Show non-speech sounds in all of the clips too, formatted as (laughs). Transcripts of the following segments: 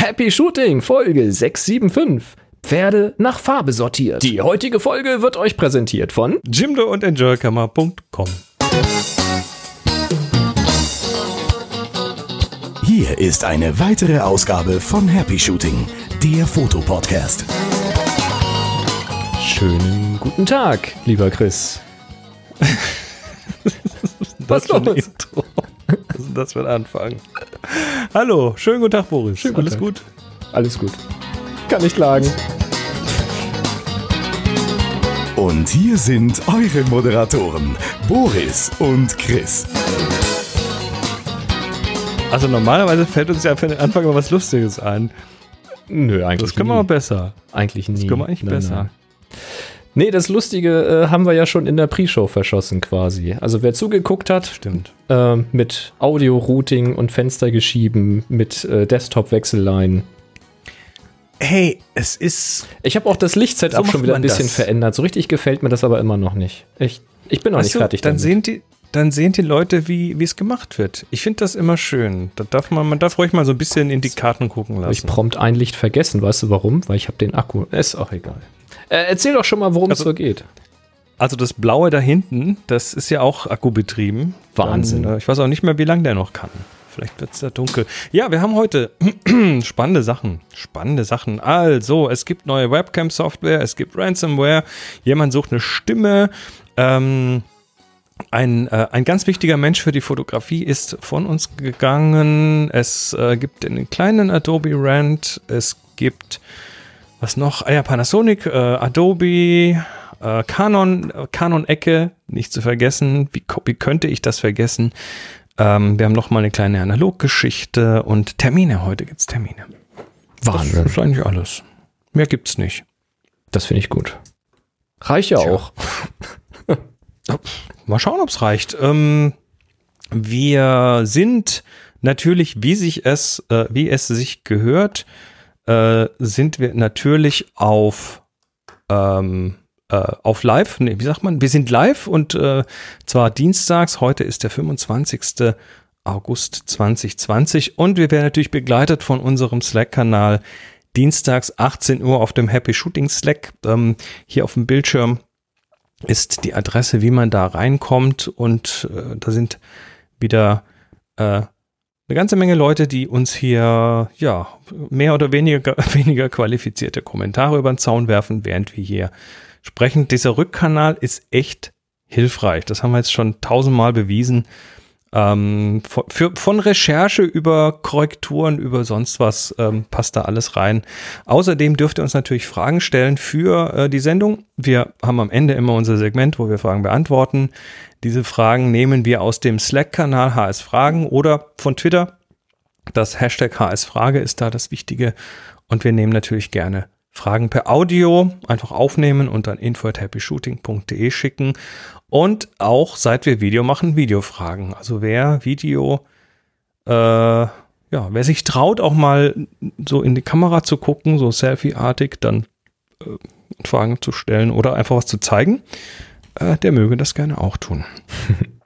Happy Shooting, Folge 675. Pferde nach Farbe sortiert. Die heutige Folge wird euch präsentiert von Jimdo und Enjoykammer.com. Hier ist eine weitere Ausgabe von Happy Shooting, der Fotopodcast. Schönen guten Tag, lieber Chris. (laughs) Was für ein Intro. Was (laughs) ist das für ein Anfang? Hallo, schönen guten Tag, Boris. Schönen guten Alles Tag. gut? Alles gut. Kann nicht klagen. Und hier sind eure Moderatoren, Boris und Chris. Also normalerweise fällt uns ja für den Anfang mal was Lustiges ein. Nö, eigentlich Das können wir nie. mal besser. Eigentlich nie. Das können wir eigentlich Nein, besser. nein. Nee, das Lustige äh, haben wir ja schon in der Pre-Show verschossen quasi. Also wer zugeguckt hat, Stimmt. äh, mit Audio-Routing und Fenstergeschieben, mit äh, Desktop-Wechsellein. Hey, es ist. Ich habe auch das So Lichtsetup macht schon wieder ein bisschen das. verändert. So richtig gefällt mir das aber immer noch nicht. Ich, ich bin noch nicht Weißt du, fertig dann damit. sehen die. Dann sehen die Leute, wie es gemacht wird. Ich finde das immer schön. Da darf man, man darf ruhig mal so ein bisschen in die Karten gucken Hab ich lassen. prompt ein Licht vergessen. Weißt du warum? Weil ich habe den Akku. Ist auch egal. Äh, erzähl doch schon mal, worum es Also- so geht. Also das Blaue da hinten, das ist ja auch akkubetrieben. Wahnsinn. Dann, äh, ich weiß auch nicht mehr, wie lange der noch kann. Vielleicht wird es da dunkel. Ja, wir haben heute (clears throat) spannende Sachen. Spannende Sachen. Also, es gibt neue Webcam-Software, es gibt Ransomware, jemand sucht eine Stimme. Ähm, ein, äh, ein ganz wichtiger Mensch für die Fotografie ist von uns gegangen. Es äh, gibt einen kleinen Adobe Rant. Es gibt was noch? Ah ja, Panasonic, äh, Adobe, äh, Canon, äh, Canon-Ecke, nicht zu vergessen. Wie, wie könnte ich das vergessen? Ähm, wir haben noch mal eine kleine Analoggeschichte und Termine. Heute gibt's Termine. Das ist eigentlich alles. Mehr gibt's nicht. Das finde ich gut. Reicht ja Tja. auch. (laughs) Mal schauen, ob's reicht. Ähm, wir sind natürlich, wie sich es, äh, wie es sich gehört, äh, sind wir natürlich auf ähm, äh, auf live. Nee, wie sagt man? Wir sind live und äh, zwar dienstags. Heute ist der 25. August 2020 und wir werden natürlich begleitet von unserem Slack-Kanal dienstags 18 Uhr auf dem Happy Shooting Slack. Ähm, hier auf dem Bildschirm ist die Adresse, wie man da reinkommt. Und äh, da sind wieder äh, eine ganze Menge Leute, die uns hier ja mehr oder weniger, (laughs) weniger qualifizierte Kommentare über den Zaun werfen, während wir hier sprechen. Dieser Rückkanal ist echt hilfreich. Das haben wir jetzt schon tausendmal bewiesen. Ähm, von, für, von Recherche über Korrekturen, über sonst was ähm, passt da alles rein. Außerdem dürft ihr uns natürlich Fragen stellen für äh, die Sendung. Wir haben am Ende immer unser Segment, wo wir Fragen beantworten. Diese Fragen nehmen wir aus dem Slack-Kanal HS Fragen oder von Twitter. Das Hashtag HS Frage ist da das Wichtige. Und wir nehmen natürlich gerne Fragen per Audio, einfach aufnehmen und an info@happyshooting.de schicken. Und auch seit wir Video machen, Videofragen. Also wer Video, äh, ja, wer sich traut, auch mal so in die Kamera zu gucken, so Selfie-artig, dann äh, Fragen zu stellen oder einfach was zu zeigen, äh, der möge das gerne auch tun.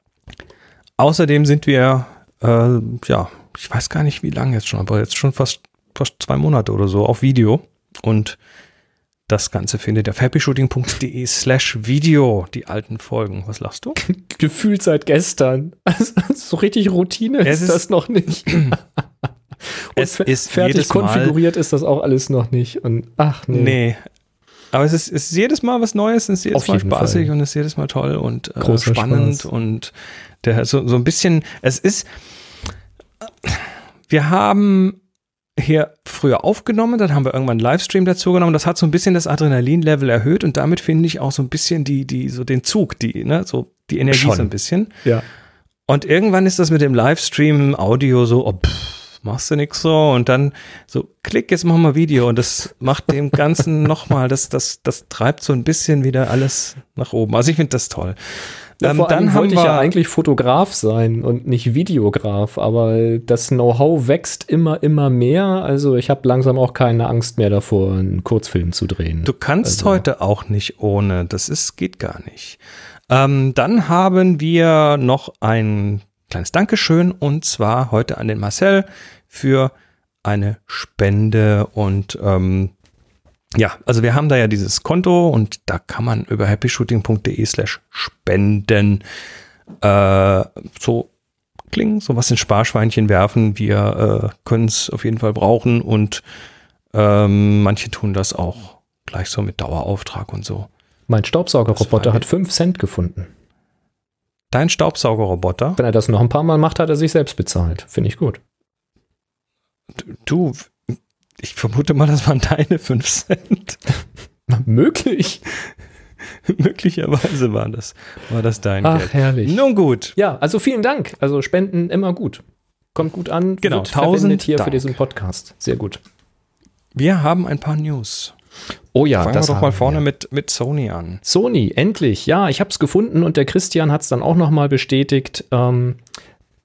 (laughs) Außerdem sind wir, äh, ja, ich weiß gar nicht wie lange jetzt schon, aber jetzt schon fast, fast zwei Monate oder so auf Video. Und das Ganze findet ihr auf happyshooting.de slash Video, die alten Folgen. Was lachst du? Gefühlt seit gestern. (laughs) Also, so richtig Routine Es ist, das noch nicht. (clears throat) Und Es ist fertig jedes Mal- konfiguriert ist das auch alles noch nicht. Und ach nee. Nee. Aber es ist, es ist jedes Mal was Neues, es ist jedes Auf Mal spaßig Fall. und es ist jedes Mal toll und äh, spannend Spaß. und der so, so ein bisschen, es ist, wir haben hier früher aufgenommen, dann haben wir irgendwann einen Livestream dazu genommen, das hat so ein bisschen das Adrenalinlevel erhöht und damit finde ich auch so ein bisschen die, die, so den Zug, die, ne, so die Energie Schon. so ein bisschen. Ja. Und irgendwann ist das mit dem Livestream Audio so, oh, pff, machst du nix so und dann so, klick, jetzt machen wir Video und das macht dem Ganzen (laughs) nochmal, das, das, das treibt so ein bisschen wieder alles nach oben. Also ich finde das toll. Ja, Ähm, vor allem dann wollte ich ja eigentlich Fotograf sein und nicht Videograf, aber das Know-how wächst immer, immer mehr. Also ich habe langsam auch keine Angst mehr davor, einen Kurzfilm zu drehen. du kannst also- heute auch nicht ohne, das ist, geht gar nicht. Ähm, dann haben wir noch ein kleines Dankeschön und zwar heute an den Marcel für eine Spende und ähm, ja, also wir haben da ja dieses Konto und da kann man über happyshooting.de slash spenden äh, so klingen, so was in Sparschweinchen werfen. Wir äh, können es auf jeden Fall brauchen und ähm, manche tun das auch gleich so mit Dauerauftrag und so. Mein Staubsaugerroboter hat 5 Cent gefunden. Dein Staubsaugerroboter? Wenn er das noch ein paar Mal macht, hat er sich selbst bezahlt. Finde ich gut. Du, ich vermute mal, das waren deine 5 Cent. (laughs) Möglich. (laughs) Möglicherweise war das, war das dein Ach, Geld. herrlich. Nun gut. Ja, also vielen Dank. Also Spenden immer gut. Kommt gut an. Genau, wird 1000 verwendet hier Dank. für diesen Podcast. Sehr gut. Wir haben ein paar News. Oh ja, Fangen das wir doch mal vorne wir. mit, mit Sony an. Sony, endlich. Ja, ich habe es gefunden und der Christian hat es dann auch nochmal bestätigt. Ähm,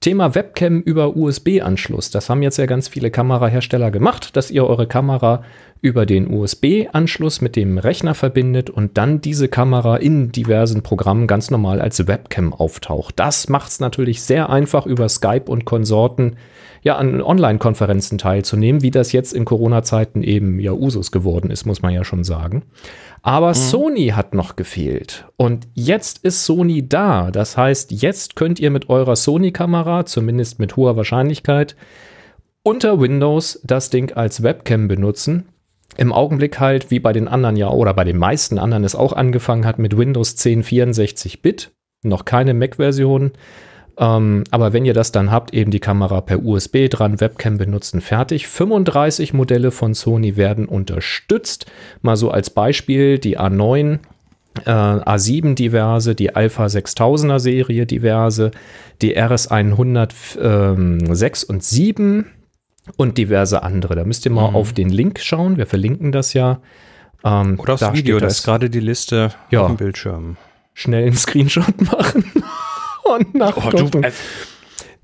Thema Webcam über USB-Anschluss. Das haben jetzt ja ganz viele Kamerahersteller gemacht, dass ihr eure Kamera über den USB-Anschluss mit dem Rechner verbindet und dann diese Kamera in diversen Programmen ganz normal als Webcam auftaucht. Das macht es natürlich sehr einfach über Skype und Konsorten ja an Online-Konferenzen teilzunehmen, wie das jetzt in Corona-Zeiten eben ja Usus geworden ist, muss man ja schon sagen. Aber Sony hat noch gefehlt. Und jetzt ist Sony da. Das heißt, jetzt könnt ihr mit eurer Sony-Kamera, zumindest mit hoher Wahrscheinlichkeit, unter Windows das Ding als Webcam benutzen. Im Augenblick halt, wie bei den anderen ja, oder bei den meisten anderen es auch angefangen hat, mit Windows 10 64-Bit. Noch keine Mac-Version. Ähm, aber wenn ihr das dann habt, eben die Kamera per USB dran, Webcam benutzen, fertig. 35 Modelle von Sony werden unterstützt. Mal so als Beispiel die A9, äh, A7 diverse, die Alpha 6000er Serie diverse, die RS 106 und 7 und diverse andere. Da müsst ihr mal auf den Link schauen. Wir verlinken das ja. Ähm, Oder das da Video, steht da ist gerade die Liste Ja. auf dem Bildschirm. schnell einen Screenshot (laughs) machen und nachgucken. auf dem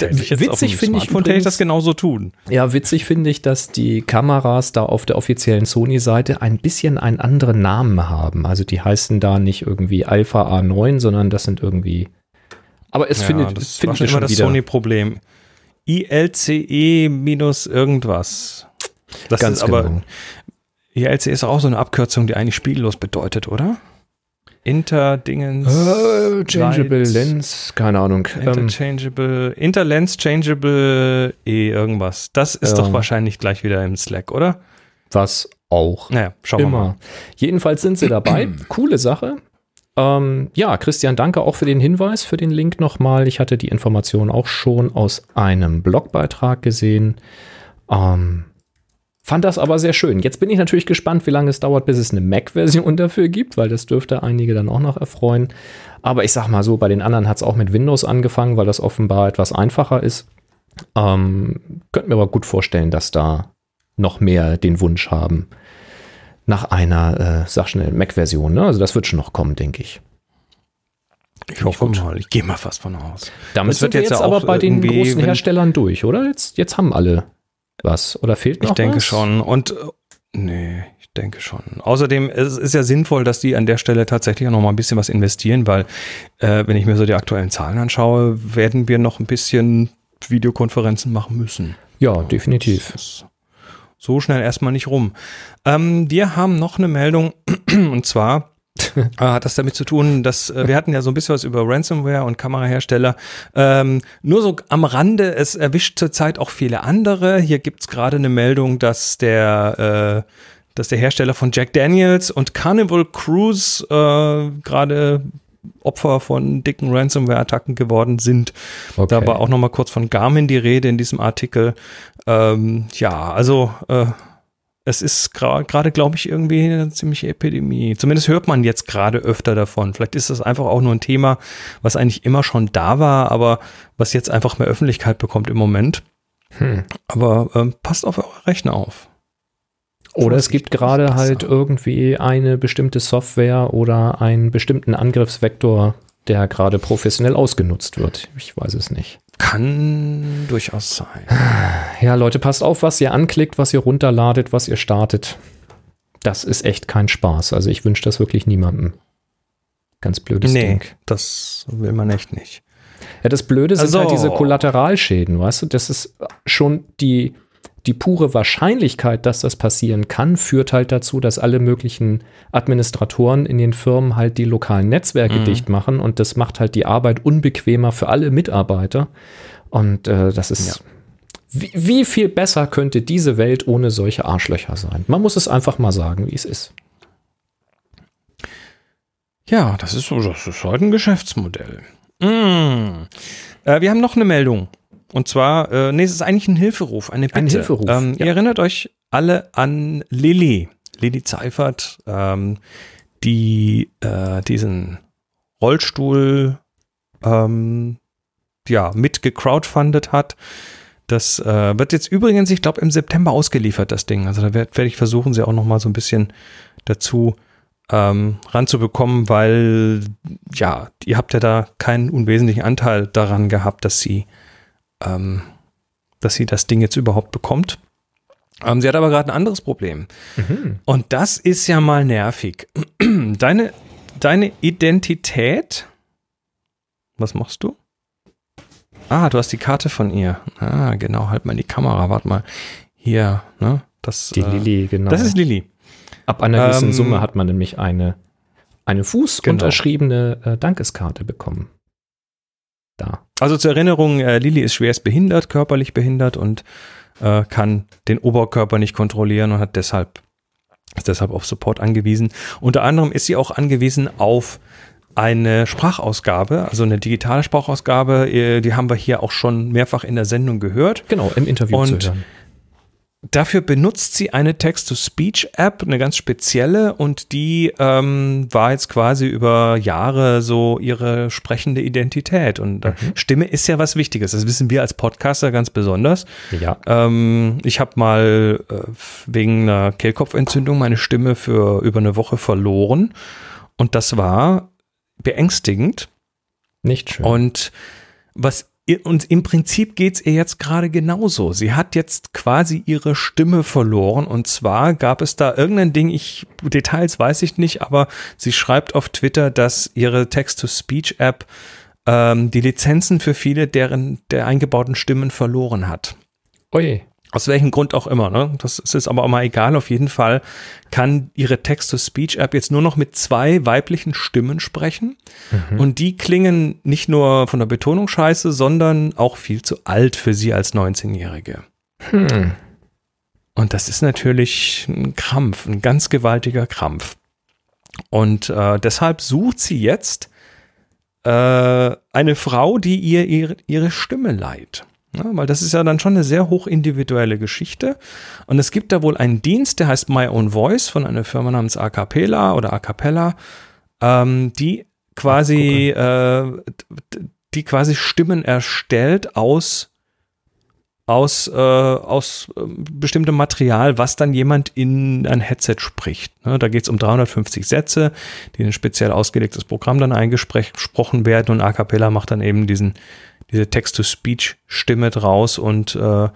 witzig finde ich hätte ich das genauso tun. ja, witzig finde ich, dass die Kameras da auf der offiziellen Sony-Seite ein bisschen einen anderen Namen haben. Also die heißen da nicht irgendwie Alpha A9, sondern das sind irgendwie. Aber es findet, das findet war schon immer das. Sony-Problem. ILCE minus irgendwas. Das Ganz ist aber, genau. ILCE ist auch so eine Abkürzung, die eigentlich spiellos bedeutet, oder? Interdingens. Äh, changeable Lights, Lens, keine Ahnung. Ähm, Interchangeable, Interlens Changeable E irgendwas. Das ist Ja. doch wahrscheinlich gleich wieder im Slack, oder? was auch. Naja, schauen wir Immer. mal. Jedenfalls sind sie dabei. (clears throat) Coole Sache. Ähm, ja, Christian, danke auch für den Hinweis, für den Link nochmal. Ich hatte die Information auch schon aus einem Blogbeitrag gesehen. Ähm, fand das aber sehr schön. Jetzt bin ich natürlich gespannt, wie lange es dauert, bis es eine Mac-Version (laughs) dafür gibt, weil das dürfte einige dann auch noch erfreuen. Aber ich sag mal so, bei den anderen hat es auch mit Windows angefangen, weil das offenbar etwas einfacher ist. Ähm, könnte mir aber gut vorstellen, dass da noch mehr den Wunsch haben nach einer, äh, sag schnell, Mac-Version. Ne? Also das wird schon noch kommen, denke ich. Ich hoffe mal, ich gehe mal fast von aus. Damit Das sind wird wir jetzt jetzt aber bei den großen Herstellern durch, oder? Jetzt, jetzt haben alle was. Oder fehlt noch Ich denke was? schon. Und äh, nee, ich denke schon. Außerdem es ist ja sinnvoll, dass die an der Stelle tatsächlich auch noch mal ein bisschen was investieren, weil äh, wenn ich mir so die aktuellen Zahlen anschaue, werden wir noch ein bisschen Videokonferenzen machen müssen. Ja, definitiv. Das ist so schnell erstmal nicht rum. Ähm, wir haben noch eine Meldung (clears throat) und zwar (laughs) äh, hat das damit zu tun, dass äh, wir hatten ja so ein bisschen was über Ransomware und Kamerahersteller. Ähm, nur so am Rande, es erwischt zurzeit auch viele andere. Hier gibt's gerade eine Meldung, dass der, äh, dass der Hersteller von Jack Daniels und Carnival Cruise äh, gerade Opfer von dicken Ransomware-Attacken geworden sind. Okay. Da war auch noch mal kurz von Garmin die Rede in diesem Artikel. Ähm, ja, also äh, es ist gra- gerade, glaube ich, irgendwie eine ziemliche Epidemie. Zumindest hört man jetzt gerade öfter davon. Vielleicht ist das einfach auch nur ein Thema, was eigentlich immer schon da war, aber was jetzt einfach mehr Öffentlichkeit bekommt im Moment. Hm. Aber ähm, passt auf eure Rechner auf. Oder es gibt gerade halt irgendwie eine bestimmte Software oder einen bestimmten Angriffsvektor, der gerade professionell ausgenutzt wird. Ich weiß es nicht. Kann durchaus sein. Ja, Leute, passt auf, was ihr anklickt, was ihr runterladet, was ihr startet. Das ist echt kein Spaß. Also ich wünsche das wirklich niemandem. Ganz blödes nee, Ding. das will man echt nicht. Ja, das Blöde sind Also- halt diese Kollateralschäden, weißt du? Das ist schon die, die pure Wahrscheinlichkeit, dass das passieren kann, führt halt dazu, dass alle möglichen Administratoren in den Firmen halt die lokalen Netzwerke mhm. dicht machen und das macht halt die Arbeit unbequemer für alle Mitarbeiter. Und äh, das ist. Ja. Wie, wie viel besser könnte diese Welt ohne solche Arschlöcher sein? Man muss es einfach mal sagen, wie es ist. Ja, das ist so, das ist halt ein Geschäftsmodell. Mm. Äh, wir haben noch eine Meldung. Und zwar, äh, nee, es ist eigentlich ein Hilferuf, eine Bitte. Ein Hilferuf. Ähm, ja. Ihr erinnert euch alle an Lilly, Lilly Zeifert, ähm, die äh, diesen Rollstuhl ähm, ja, mit gecrowdfundet hat. Das äh, wird jetzt übrigens, ich glaube, im September ausgeliefert, das Ding. Also da werde werd ich versuchen, sie auch noch mal so ein bisschen dazu ähm, ranzubekommen, weil ja, ihr habt ja da keinen unwesentlichen Anteil daran gehabt, dass sie, ähm, dass sie das Ding jetzt überhaupt bekommt. Ähm, sie hat aber gerade ein anderes Problem. Mhm. Und das ist ja mal nervig. (clears throat) Deine, deine Identität, was machst du? Ah, du hast die Karte von ihr. Ah, genau, halt mal in die Kamera, warte mal. Hier, ne? Das, die äh, Lilly, genau. Das ist Lilly. Ab einer gewissen ähm, Summe hat man nämlich eine, eine fußunterschriebene genau. äh, Dankeskarte bekommen. Da. Also zur Erinnerung, äh, Lilly ist schwerst behindert, körperlich behindert und äh, kann den Oberkörper nicht kontrollieren und hat deshalb, ist deshalb auf Support angewiesen. Unter anderem ist sie auch angewiesen auf eine Sprachausgabe, also eine digitale Sprachausgabe, äh, die haben wir hier auch schon mehrfach in der Sendung gehört. Genau, im Interview und zu hören. Dafür benutzt sie eine Text-to-Speech-App, eine ganz spezielle, und die ähm, war jetzt quasi über Jahre so ihre sprechende Identität. Und äh, mhm. Stimme ist ja was Wichtiges. Das wissen wir als Podcaster ganz besonders. Ja. Ähm, ich habe mal äh, wegen einer Kehlkopfentzündung meine Stimme für über eine Woche verloren. Und das war beängstigend. Nicht schön. Und was und im Prinzip geht es ihr jetzt gerade genauso. Sie hat jetzt quasi ihre Stimme verloren. Und zwar gab es da irgendein Ding, ich, Details weiß ich nicht, aber sie schreibt auf Twitter, dass ihre Text-to-Speech-App ähm, die Lizenzen für viele deren der eingebauten Stimmen verloren hat. Oje. Aus welchem Grund auch immer, ne? Das ist aber auch mal egal. Auf jeden Fall kann ihre Text-to-Speech-App jetzt nur noch mit zwei weiblichen Stimmen sprechen. Mhm. Und die klingen nicht nur von der Betonung scheiße, sondern auch viel zu alt für sie als 19-Jährige. Hm. Und das ist natürlich ein Krampf, ein ganz gewaltiger Krampf. Und äh, deshalb sucht sie jetzt äh, eine Frau, die ihr ihre, ihre Stimme leiht. Ja, weil das ist ja dann schon eine sehr hochindividuelle Geschichte. Und es gibt da wohl einen Dienst, der heißt My Own Voice von einer Firma namens Acapella oder Acapella, ähm, die quasi, äh, die quasi Stimmen erstellt aus aus, äh, aus äh, bestimmtem Material, was dann jemand in ein Headset spricht. Ne, da geht es um 350 Sätze, die in ein speziell ausgelegtes Programm dann eingesprochen werden und A Cappella macht dann eben diesen, diese Text-to-Speech-Stimme draus und äh,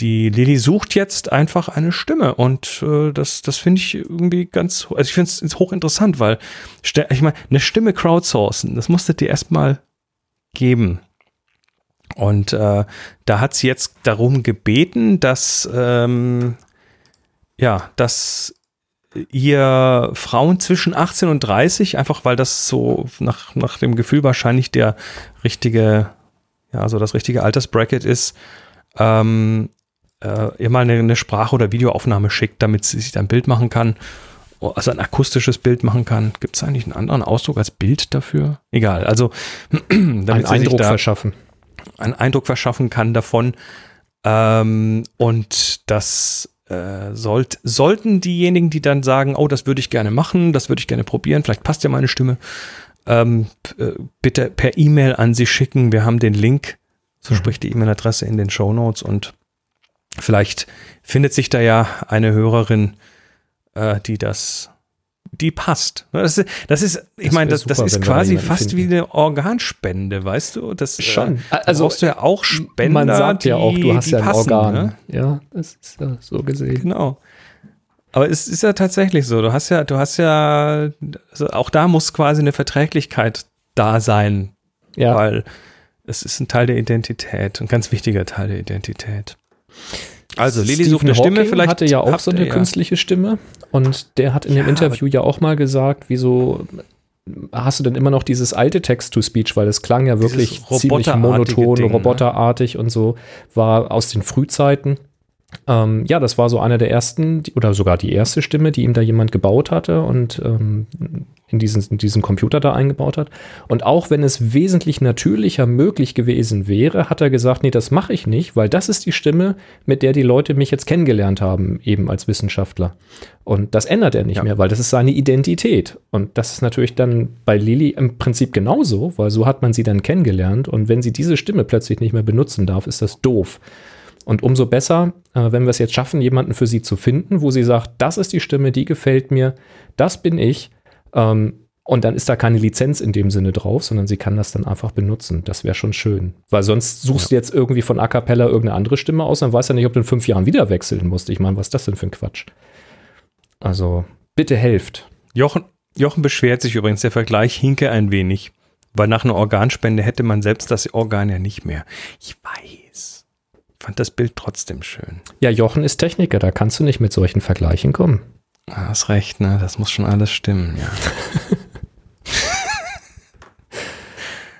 die Lilly sucht jetzt einfach eine Stimme und äh, das, das finde ich irgendwie ganz, also ich finde es hochinteressant, weil ich meine, eine Stimme crowdsourcen, das musste dir erstmal geben. Und äh, da hat sie jetzt darum gebeten, dass ähm, ja, dass ihr Frauen zwischen 18 und 30, einfach weil das so nach, nach dem Gefühl wahrscheinlich der richtige, ja, so das richtige Altersbracket ist, ähm, äh, ihr mal eine, eine Sprache- oder Videoaufnahme schickt, damit sie sich ein Bild machen kann. Also ein akustisches Bild machen kann. Gibt es eigentlich einen anderen Ausdruck als Bild dafür? Egal. Also (clears throat) damit einen Eindruck verschaffen einen Eindruck verschaffen kann davon. Ähm, und das äh, sollt, sollten diejenigen, die dann sagen, oh, das würde ich gerne machen, das würde ich gerne probieren, vielleicht passt ja meine Stimme, ähm, äh, bitte per E-Mail an sie schicken. Wir haben den Link, so mhm. spricht die E-Mail-Adresse in den Show Notes und vielleicht findet sich da ja eine Hörerin, äh, die das die passt. Das ist, das ist ich meine, das, das ist quasi fast finden. wie eine Organspende, weißt du? Das äh, schon. Äh, also brauchst du ja auch Spender. Man sagt ja auch, du hast ja ein passen, Organ. Ne? Ja, das ist ja so gesehen. Genau. Aber es ist ja tatsächlich so. Du hast ja, du hast ja, also auch da muss quasi eine Verträglichkeit da sein. Ja. Weil es ist ein Teil der Identität, ein ganz wichtiger Teil der Identität. Also Lilly Stephen sucht eine Stimme, vielleicht hatte ja auch habt so eine ihr ja- künstliche Stimme und der hat in Ja, dem Interview ja auch mal gesagt, wieso hast du denn immer noch dieses alte Text-to-Speech, weil es klang ja wirklich ziemlich monoton, Ding, ne? roboterartig und so, war aus den Frühzeiten. Ähm, ja, das war so einer der ersten oder sogar die erste Stimme, die ihm da jemand gebaut hatte und ähm, in, diesen, in diesen Computer da eingebaut hat. Und auch wenn es wesentlich natürlicher möglich gewesen wäre, hat er gesagt, nee, das mache ich nicht, weil das ist die Stimme, mit der die Leute mich jetzt kennengelernt haben, eben als Wissenschaftler. Und das ändert er nicht Ja. mehr, weil das ist seine Identität. Und das ist natürlich dann bei Lilly im Prinzip genauso, weil so hat man sie dann kennengelernt. Und wenn sie diese Stimme plötzlich nicht mehr benutzen darf, ist das doof. Und umso besser, äh, wenn wir es jetzt schaffen, jemanden für sie zu finden, wo sie sagt, das ist die Stimme, die gefällt mir, das bin ich. Ähm, und dann ist da keine Lizenz in dem Sinne drauf, sondern sie kann das dann einfach benutzen. Das wäre schon schön. Weil sonst suchst du jetzt irgendwie von A Cappella irgendeine andere Stimme aus, dann weißt du ja nicht, ob du in fünf Jahren wieder wechseln musst. Ich meine, was ist das denn für ein Quatsch? Also, bitte helft. Jochen, Jochen beschwert sich übrigens, der Vergleich hinke ein wenig, weil nach einer Organspende hätte man selbst das Organ ja nicht mehr. Ich weiß. Fand das Bild trotzdem schön. Ja, Jochen ist Techniker, da kannst du nicht mit solchen Vergleichen kommen. Ah, Hast recht, ne? Das muss schon alles stimmen, ja. (laughs)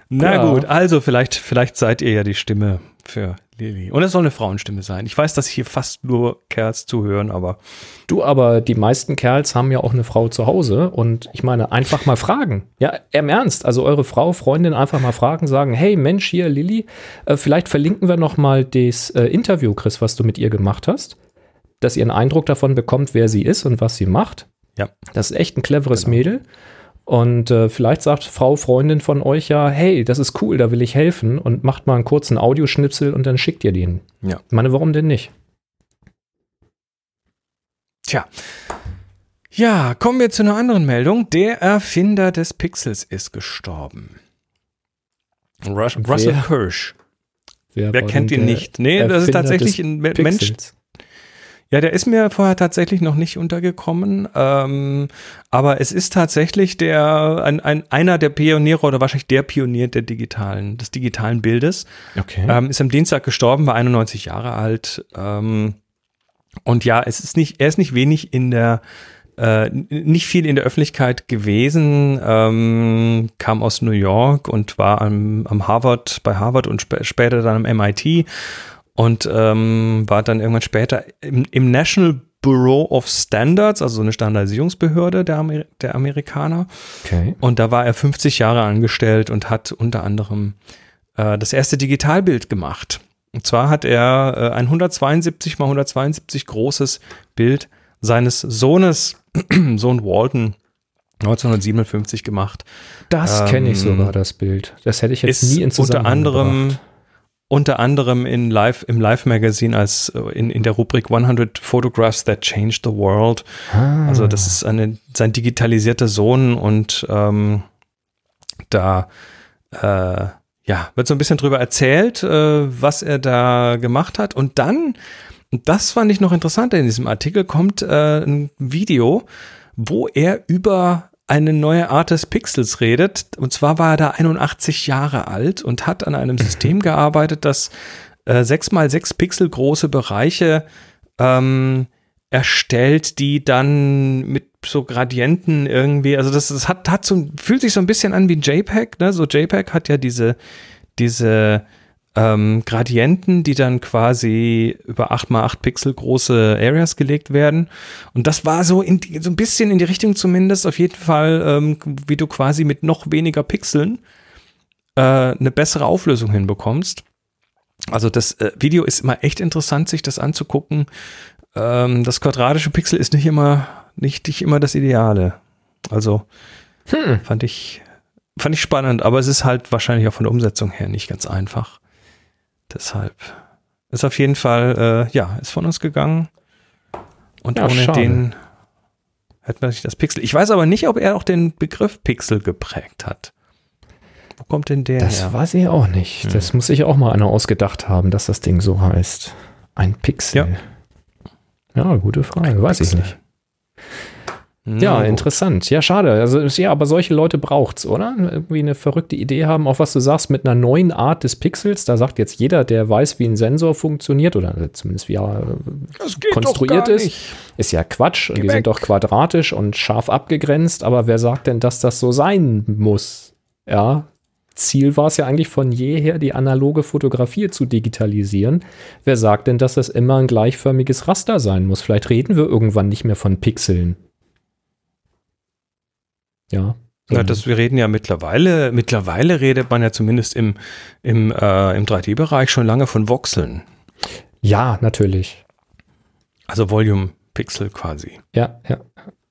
Na Ja. gut, also vielleicht, vielleicht seid ihr ja die Stimme für Lilly. Und es soll eine Frauenstimme sein. Ich weiß, dass hier fast nur Kerls zuhören, aber Du, aber die meisten Kerls haben ja auch eine Frau zu Hause und ich meine, einfach mal fragen. Ja, im Ernst. Also eure Frau, Freundin einfach mal fragen, sagen, hey Mensch, hier Lilly, äh, vielleicht verlinken wir noch mal das äh, Interview, Chris, was du mit ihr gemacht hast, dass ihr einen Eindruck davon bekommt, wer sie ist und was sie macht. Ja. Das ist echt ein cleveres Genau. Mädel. Und äh, vielleicht sagt Frau, Freundin von euch ja, hey, das ist cool, da will ich helfen und macht mal einen kurzen Audioschnipsel und dann schickt ihr den. Ja. Ich meine, warum denn nicht? Tja. Ja, kommen wir zu einer anderen Meldung. Der Erfinder des Pixels ist gestorben. Rus Wer? Russell Hirsch. Wer war kennt ihn nicht? Nee, das ist Erfinder tatsächlich ein Me- Mensch. Pixels? Ja, der ist mir vorher tatsächlich noch nicht untergekommen. Ähm, aber es ist tatsächlich der, ein, ein, einer der Pioniere oder wahrscheinlich der Pionier der digitalen, des digitalen Bildes. Okay. Ähm, ist am Dienstag gestorben, war 91 Jahre alt. Ähm, und ja, es ist nicht, er ist nicht wenig in der, äh, nicht viel in der Öffentlichkeit gewesen, ähm, kam aus New York und war am, am Harvard, bei Harvard und spä später dann am MIT und ähm, war dann irgendwann später im, im National Bureau of Standards, also so eine Standardisierungsbehörde der, Amer der Amerikaner. okay. Und da war er 50 Jahre angestellt und hat unter anderem äh, das erste Digitalbild gemacht. Und zwar hat er äh, ein 172 mal 172 großes Bild seines Sohnes, (clears throat) Sohn Walton, 1957 gemacht. Das kenne ich Ähm, sogar, das Bild. Das hätte ich jetzt nie in unter Zusammenhang anderem gebracht. Unter anderem in Live im Live Magazine als äh, in, in der Rubrik 100 Photographs that changed the world Ah. Also das ist eine, sein digitalisierter Sohn und ähm, da äh, ja, wird so ein bisschen drüber erzählt, äh, was er da gemacht hat. Und dann, das fand ich noch interessanter in diesem Artikel, kommt äh, ein Video, wo er über eine neue Art des Pixels redet. Und zwar war er da 81 Jahre alt und hat an einem System gearbeitet, das äh, 6 mal 6 Pixel große Bereiche ähm, erstellt, die dann mit so Gradienten irgendwie, also das, das hat, hat so, fühlt sich so ein bisschen an wie ein JPEG, ne? So JPEG hat ja diese, diese ähm, Gradienten, die dann quasi über 8 mal 8 Pixel große Areas gelegt werden. Und das war so, in die, so ein bisschen in die Richtung zumindest, auf jeden Fall, ähm, wie du quasi mit noch weniger Pixeln äh, eine bessere Auflösung hinbekommst. Also das äh, Video ist immer echt interessant, sich das anzugucken. Ähm, das quadratische Pixel ist nicht immer, nicht, nicht immer das Ideale. Also Hm. fand ich, fand ich spannend, aber es ist halt wahrscheinlich auch von der Umsetzung her nicht ganz einfach. Deshalb ist auf jeden Fall, äh, ja, ist von uns gegangen. Und Ja, ohne schade. den hätte man sich das Pixel. Ich weiß aber nicht, ob er auch den Begriff Pixel geprägt hat. Wo kommt denn der Das her? weiß ich auch nicht. Hm. Das muss sich auch mal einer ausgedacht haben, dass das Ding so heißt. Ein Pixel. Ja, gute Frage. weiß ich Pixel. nicht. Ja, interessant. Ja, schade. Also, ja, aber solche Leute braucht's, oder? Irgendwie eine verrückte Idee haben, auch was du sagst, mit einer neuen Art des Pixels. Da sagt jetzt jeder, der weiß, wie ein Sensor funktioniert oder zumindest wie er äh, konstruiert ist. nicht. Ist ja Quatsch. Und Geh die weg. sind doch quadratisch und scharf abgegrenzt. Aber wer sagt denn, dass das so sein muss? Ja. Ziel war es ja eigentlich von jeher, die analoge Fotografie zu digitalisieren. Wer sagt denn, dass das immer ein gleichförmiges Raster sein muss? Vielleicht reden wir irgendwann nicht mehr von Pixeln. Ja. Na, das, wir reden ja mittlerweile, mittlerweile redet man ja zumindest im, im, äh, im 3D-Bereich schon lange von Voxeln. ja, natürlich. Also Volume Pixel quasi. Ja, ja.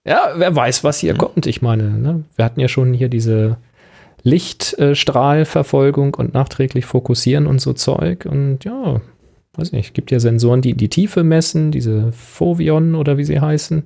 Ja, wer weiß, was hier kommt. Ich meine, ne? wir hatten ja schon hier diese Lichtstrahlverfolgung und nachträglich fokussieren und so Zeug. Und ja, weiß nicht, gibt ja Sensoren, die die Tiefe messen, diese Fovion oder wie sie heißen.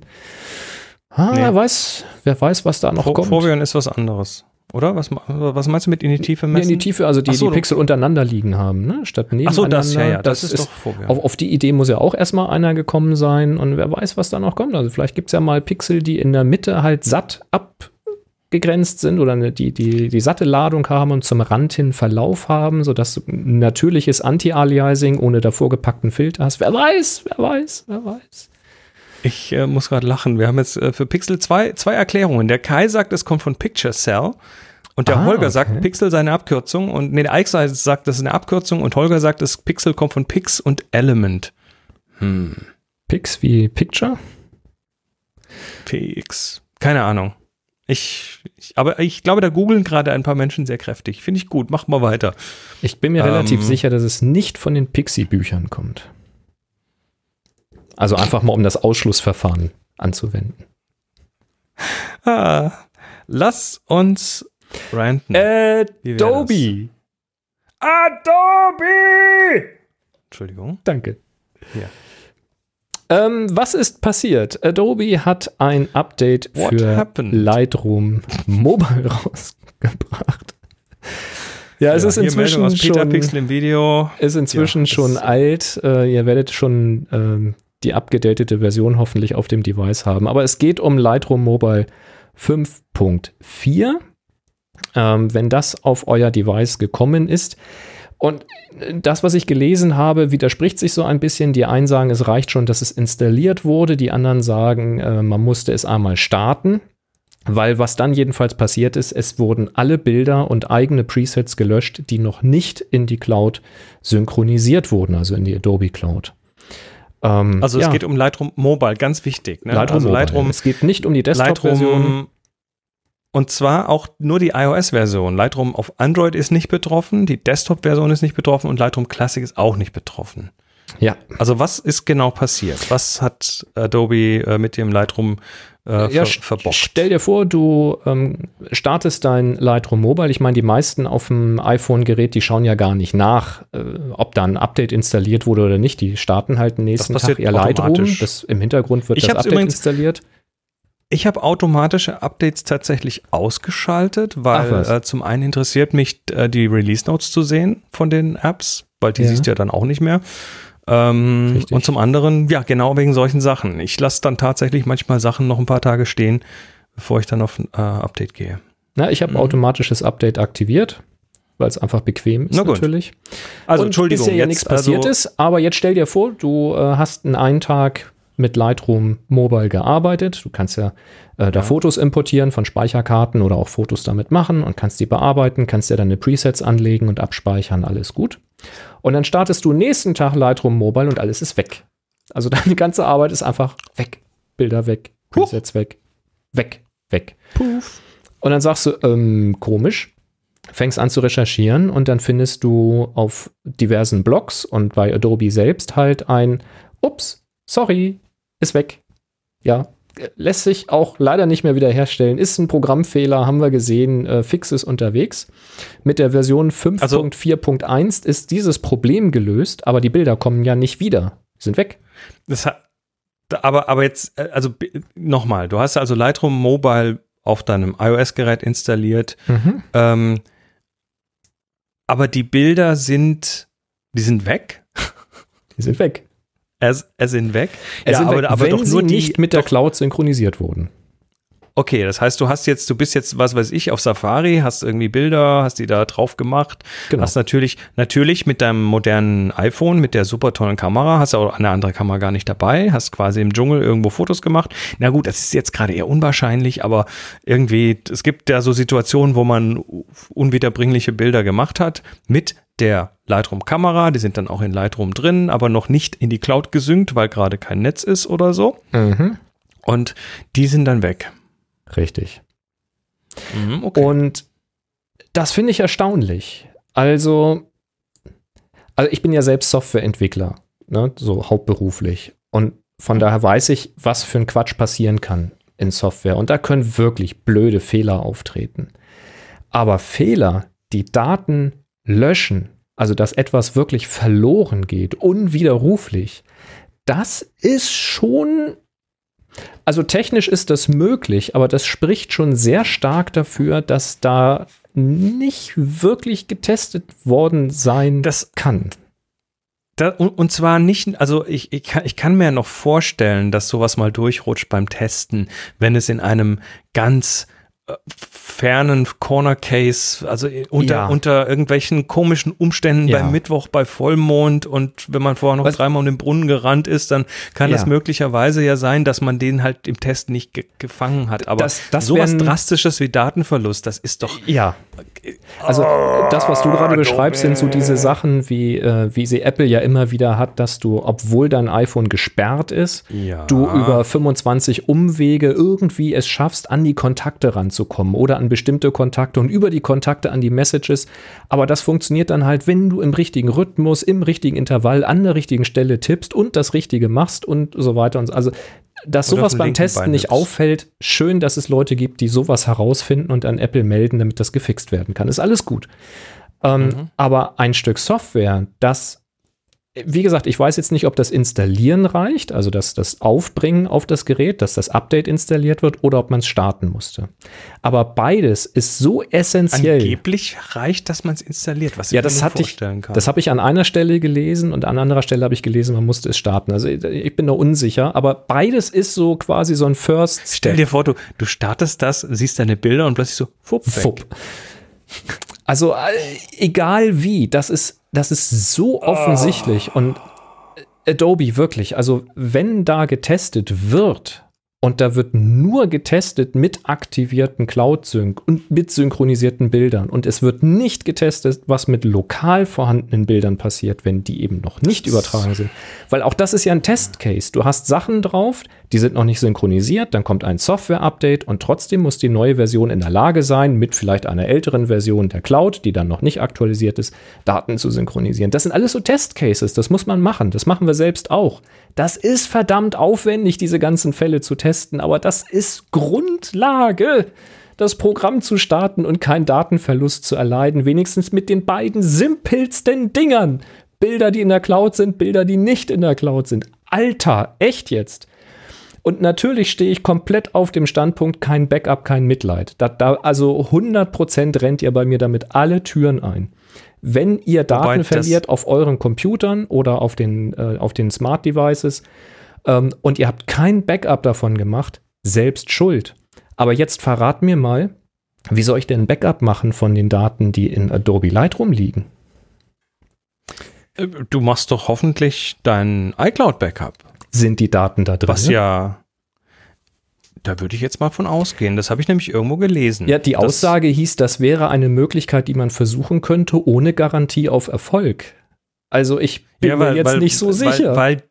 Ah, Nee. wer weiß, wer weiß, was da noch Fo kommt. Foveon ist was anderes. Oder? Was, was meinst du mit in die Tiefe Ja, messen? in die Tiefe, also die, Ach so, die Pixel untereinander liegen haben, ne? Statt Ach nebeneinander. so, das, ja, ja, das, ist, doch Foveon. Auf, auf die Idee muss ja auch erstmal einer gekommen sein und wer weiß, was da noch kommt. Also vielleicht gibt es ja mal Pixel, die in der Mitte halt satt abgegrenzt sind oder eine, die, die die satte Ladung haben und zum Rand hin Verlauf haben, sodass du ein natürliches Anti-Aliasing ohne davor gepackten Filter hast. Wer weiß, wer weiß, wer weiß. Ich äh, muss gerade lachen. Wir haben jetzt äh, für Pixel zwei, zwei Erklärungen. Der Kai sagt, es kommt von Picture Cell. Und der Ah, Holger okay. sagt, Pixel sei eine Abkürzung. Und nee, der Ike sagt, das ist eine Abkürzung. Und Holger sagt, das Pixel kommt von Pix und Element. Pix wie Picture? PX. Keine Ahnung. Ich, ich, aber ich glaube, da googeln gerade ein paar Menschen sehr kräftig. Finde ich gut. Mach mal weiter. Ich bin mir Ähm. relativ sicher, dass es nicht von den Pixie-Büchern kommt. Also einfach mal, um das Ausschlussverfahren anzuwenden. Ah, lass uns ranten. Wär Adobe. Adobe! Entschuldigung. Danke. Ja. Ähm, was ist passiert? Adobe hat ein Update What für happened? Lightroom Mobile (laughs) rausgebracht. Ja, es Ja, ist inzwischen Peter schon, Pixel im Video. ist inzwischen Ja, schon alt. Äh, ihr werdet schon ähm, die abgedatete Version hoffentlich auf dem Device haben. Aber es geht um Lightroom Mobile 5.4. Ähm, wenn das auf euer Device gekommen ist. Und äh, das, was ich gelesen habe, widerspricht sich so ein bisschen. Die einen sagen, es reicht schon, dass es installiert wurde. Die anderen sagen, äh, man musste es einmal starten. Weil was dann jedenfalls passiert ist, es wurden alle Bilder und eigene Presets gelöscht, die noch nicht in die Cloud synchronisiert wurden, also in die Adobe Cloud. Ähm, Also es ja, geht um Lightroom Mobile, ganz wichtig. Ne? Lightroom, also Mobile. Lightroom, Es geht nicht um die Desktop-Version. Und zwar auch nur die iOS-Version. Lightroom auf Android ist nicht betroffen, die Desktop-Version ist nicht betroffen und Lightroom Classic ist auch nicht betroffen. Ja, Also was ist genau passiert? Was hat Adobe äh, mit dem Lightroom äh, ja, ver verbockt? Stell dir vor, du ähm, startest dein Lightroom Mobile. Ich meine, die meisten auf dem iPhone-Gerät, die schauen ja gar nicht nach, äh, ob da ein Update installiert wurde oder nicht. Die starten halt den nächsten Tag ihr Lightroom. automatisch. Das, Im Hintergrund wird Ich das Update übrigens- installiert. Ich habe automatische Updates tatsächlich ausgeschaltet, weil äh, zum einen interessiert mich äh, die Release Notes zu sehen von den Apps, weil die Ja. siehst du ja dann auch nicht mehr. Ähm, und zum anderen, ja, genau wegen solchen Sachen. Ich lasse dann tatsächlich manchmal Sachen noch ein paar Tage stehen, bevor ich dann auf ein äh, Update gehe. Na, ich habe Mhm. automatisches Update aktiviert, weil es einfach bequem ist natürlich. Also Und Entschuldigung, bisher ja nichts passiert also, ist, aber jetzt stell dir vor, du äh, hast einen einen Tag mit Lightroom Mobile gearbeitet. Du kannst ja äh, da Ja. Fotos importieren von Speicherkarten oder auch Fotos damit machen und kannst die bearbeiten, kannst dir deine Presets anlegen und abspeichern, alles gut. Und dann startest du nächsten Tag Lightroom Mobile und alles ist weg. Also (laughs) deine ganze Arbeit ist einfach weg. Bilder weg, Presets weg, weg, weg. Und dann sagst du, ähm, komisch, fängst an zu recherchieren und dann findest du auf diversen Blogs und bei Adobe selbst halt ein, ups, sorry, ist weg. Ja, lässt sich auch leider nicht mehr wiederherstellen. Ist ein Programmfehler, haben wir gesehen, äh, Fix ist unterwegs. Mit der Version 5.4.1 ist dieses Problem gelöst, aber die Bilder kommen ja nicht wieder. Sind weg. das hat, aber, aber jetzt, äh, also nochmal, du hast also Lightroom Mobile auf deinem iOS-Gerät installiert. Ähm, aber die Bilder sind, die sind weg. Die sind weg. Er, er sind weg. Es sind aber, weg, aber wenn doch sie nur die, nicht mit der doch, Cloud synchronisiert wurden. Okay, das heißt, du hast jetzt, du bist jetzt, was weiß ich, auf Safari, hast irgendwie Bilder, hast die da drauf gemacht, Genau. hast natürlich, natürlich mit deinem modernen iPhone, mit der super tollen Kamera, hast auch eine andere Kamera gar nicht dabei, hast quasi im Dschungel irgendwo Fotos gemacht. Na gut, das ist jetzt gerade eher unwahrscheinlich, aber irgendwie, es gibt ja so Situationen, wo man unwiederbringliche Bilder gemacht hat mit der Lightroom-Kamera, die sind dann auch in Lightroom drin, aber noch nicht in die Cloud gesynkt, weil gerade kein Netz ist oder so. Mhm. Und die sind dann weg. Richtig. Mhm, Und das finde ich erstaunlich. Also, also ich bin ja selbst Softwareentwickler, ne, so hauptberuflich. Und von daher weiß ich, was für ein Quatsch passieren kann in Software. Und da können wirklich blöde Fehler auftreten. Aber Fehler, die Daten löschen, also dass etwas wirklich verloren geht, unwiderruflich, das ist schon also technisch ist das möglich, aber das spricht schon sehr stark dafür, dass da nicht wirklich getestet worden sein Das- kann. Da, und, und zwar nicht, also ich, ich, kann, ich kann mir noch vorstellen, dass sowas mal durchrutscht beim Testen, wenn es in einem ganz äh, fernen Corner Case, also unter, Ja. unter irgendwelchen komischen Umständen Ja. beim Mittwoch bei Vollmond und wenn man vorher noch Was- dreimal um den Brunnen gerannt ist, dann kann Ja. es möglicherweise ja sein, dass man den halt im Test nicht ge gefangen hat. Aber Das- das sowas Drastisches wie Datenverlust, das ist doch Ja. Also das, was du gerade beschreibst, sind so diese Sachen, wie, äh, wie sie Apple ja immer wieder hat, dass du, obwohl dein iPhone gesperrt ist, Ja. du über 25 Umwege irgendwie es schaffst, an die Kontakte ranzukommen oder an bestimmte Kontakte und über die Kontakte an die Messages. Aber das funktioniert dann halt, wenn du im richtigen Rhythmus, im richtigen Intervall, an der richtigen Stelle tippst und das Richtige machst und so weiter und so. Also dass Oder sowas beim Testen nicht auffällt, schön, dass es Leute gibt, die sowas herausfinden und an Apple melden, damit das gefixt werden kann. Ist alles gut. Ähm, Mhm. Aber ein Stück Software, das, wie gesagt, ich weiß jetzt nicht, ob das Installieren reicht, also das, das Aufbringen auf das Gerät, dass das Update installiert wird oder ob man es starten musste. Aber beides ist so essentiell. angeblich reicht, dass man es installiert, was Ja, ich das mir hatte vorstellen kann. das habe ich an einer Stelle gelesen und an anderer Stelle habe ich gelesen, man musste es starten. Also ich bin da unsicher, aber beides ist so quasi so ein First Stell dir vor, du, du startest das, siehst deine Bilder und plötzlich so, fupp, weg. Fupp. Also äh, egal wie, das ist, das ist so offensichtlich und Adobe wirklich, also wenn da getestet wird und da wird nur getestet mit aktivierten Cloud-Sync und mit synchronisierten Bildern und es wird nicht getestet, was mit lokal vorhandenen Bildern passiert, wenn die eben noch nicht übertragen sind. Weil auch das ist ja ein Testcase. Du hast Sachen drauf, die sind noch nicht synchronisiert, dann kommt ein Software-Update und trotzdem muss die neue Version in der Lage sein, mit vielleicht einer älteren Version der Cloud, die dann noch nicht aktualisiert ist, Daten zu synchronisieren. Das sind alles so Testcases, das muss man machen. Das machen wir selbst auch. Das ist verdammt aufwendig, diese ganzen Fälle zu testen, aber das ist Grundlage, das Programm zu starten und keinen Datenverlust zu erleiden, wenigstens mit den beiden simpelsten Dingern. Bilder, die in der Cloud sind, Bilder, die nicht in der Cloud sind. Alter, echt jetzt? Und natürlich stehe ich komplett auf dem Standpunkt, kein Backup, kein Mitleid. Da, da, also 100% rennt ihr bei mir damit alle Türen ein. Wenn ihr Daten Wobei verliert auf euren Computern oder auf den, äh, auf den Smart Devices ähm, und ihr habt kein Backup davon gemacht, selbst schuld. Aber jetzt verrat mir mal, wie soll ich denn ein Backup machen von den Daten, die in Adobe Lightroom liegen? Äh, Du machst doch hoffentlich dein iCloud-Backup, Sind die Daten da drin? was ja, da würde ich jetzt mal von ausgehen. Das habe ich nämlich irgendwo gelesen. Ja, die Das- Aussage hieß, das wäre eine Möglichkeit, die man versuchen könnte, ohne Garantie auf Erfolg. Also ich bin Ja, mir jetzt nicht so sicher. Weil, weil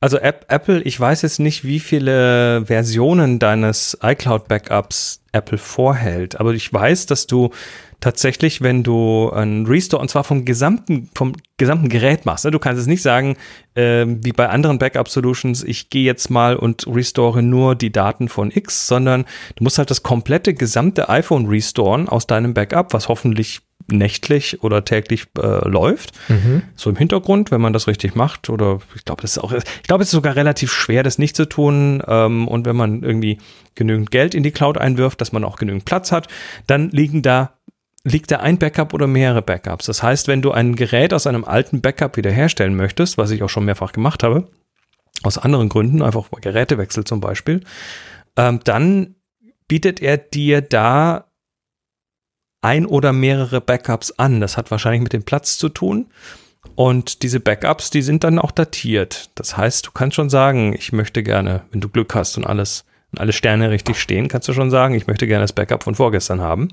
also App, Apple, ich weiß jetzt nicht, wie viele Versionen deines iCloud-Backups Apple vorhält, aber ich weiß, dass du tatsächlich, wenn du einen Restore, und zwar vom gesamten, vom gesamten Gerät machst, ne? du kannst es nicht sagen, ähm, wie bei anderen Backup-Solutions, ich gehe jetzt mal und restore nur die Daten von X, sondern du musst halt das komplette gesamte iPhone restoren aus deinem Backup, was hoffentlich nächtlich oder täglich äh, läuft mhm. so im Hintergrund, wenn man das richtig macht. Oder ich glaube, das ist auch, ich glaube, es ist sogar relativ schwer, das nicht zu tun. Ähm, und wenn man irgendwie genügend Geld in die Cloud einwirft, dass man auch genügend Platz hat, dann liegen da liegt da ein Backup oder mehrere Backups. Das heißt, wenn du ein Gerät aus einem alten Backup wiederherstellen möchtest, was ich auch schon mehrfach gemacht habe, aus anderen Gründen, einfach Gerätewechsel zum Beispiel, ähm, dann bietet er dir da ein oder mehrere Backups an. Das hat wahrscheinlich mit dem Platz zu tun. Und diese Backups, die sind dann auch datiert. Das heißt, du kannst schon sagen, ich möchte gerne, wenn du Glück hast und alles, und alle Sterne richtig stehen, kannst du schon sagen, ich möchte gerne das Backup von vorgestern haben.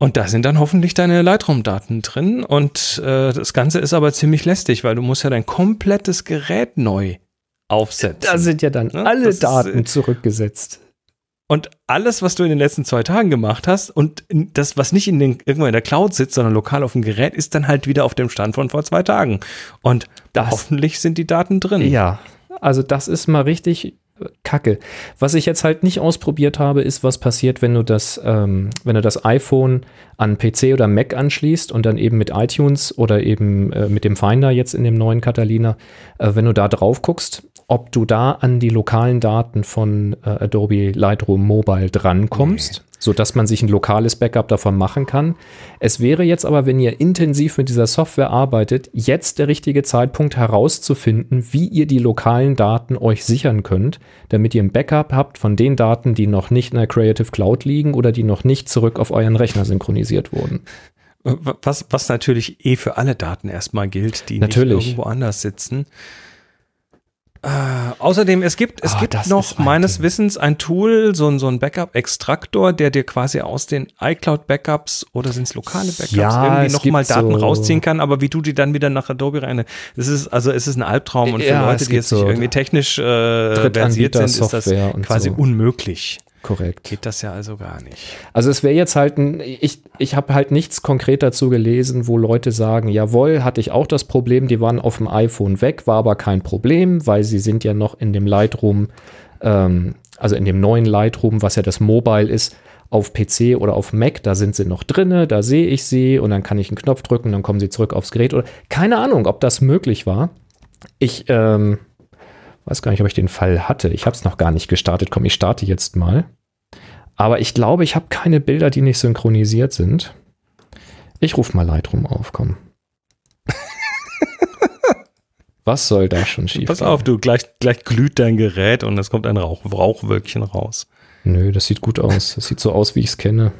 Und da sind dann hoffentlich deine Lightroom-Daten drin. Und äh, das Ganze ist aber ziemlich lästig, weil du musst ja dein komplettes Gerät neu aufsetzen. Da sind ja dann Ne? alle Das ist, Daten äh, zurückgesetzt. Und alles, was du in den letzten zwei Tagen gemacht hast und das, was nicht in den, irgendwo in der Cloud sitzt, sondern lokal auf dem Gerät, ist dann halt wieder auf dem Stand von vor zwei Tagen. Und Das- hoffentlich sind die Daten drin. Ja, also das ist mal richtig kacke. Was ich jetzt halt nicht ausprobiert habe, ist, was passiert, wenn du das, ähm, wenn du das iPhone an PC oder Mac anschließt und dann eben mit iTunes oder eben äh, mit dem Finder jetzt in dem neuen Catalina, äh, wenn du da drauf guckst, ob du da an die lokalen Daten von äh, Adobe Lightroom Mobile drankommst, sodass man sich ein lokales Backup davon machen kann. Es wäre jetzt aber, wenn ihr intensiv mit dieser Software arbeitet, jetzt der richtige Zeitpunkt herauszufinden, wie ihr die lokalen Daten euch sichern könnt, damit ihr ein Backup habt von den Daten, die noch nicht in der Creative Cloud liegen oder die noch nicht zurück auf euren Rechner synchronisiert wurden. Was, was natürlich eh für alle Daten erstmal gilt, die Natürlich. nicht irgendwo anders sitzen. Äh, außerdem, es gibt, es Ah, gibt noch meines Ding. Wissens ein Tool, so ein, so ein Backup-Extraktor, der dir quasi aus den iCloud-Backups oder sind es lokale Backups Ja, irgendwie nochmal Daten so- rausziehen kann, aber wie du die dann wieder nach Adobe rein. Das ist, also es ist ein Albtraum und für Ja, Leute, die jetzt nicht so irgendwie technisch äh, versiert sind, ist das quasi so. unmöglich. Korrekt. Geht das ja also gar nicht. Also es wäre jetzt halt ein, ich, ich habe halt nichts konkret dazu gelesen, wo Leute sagen, jawohl, hatte ich auch das Problem, die waren auf dem iPhone weg, war aber kein Problem, weil sie sind ja noch in dem Lightroom, ähm, also in dem neuen Lightroom, was ja das Mobile ist, auf PC oder auf Mac, da sind sie noch drinne, da sehe ich sie und dann kann ich einen Knopf drücken, dann kommen sie zurück aufs Gerät oder keine Ahnung, ob das möglich war. Ich ähm, weiß gar nicht, ob ich den Fall hatte. Ich habe es noch gar nicht gestartet. Komm, ich starte jetzt mal. Aber ich glaube, ich habe keine Bilder, die nicht synchronisiert sind. Ich rufe mal Lightroom auf, komm. (laughs) Was soll da schon schief Pass auf, du, gleich, gleich glüht dein Gerät und es kommt ein Rauch, Rauchwölkchen raus. Nö, das sieht gut aus. Das sieht so aus, wie ich es kenne.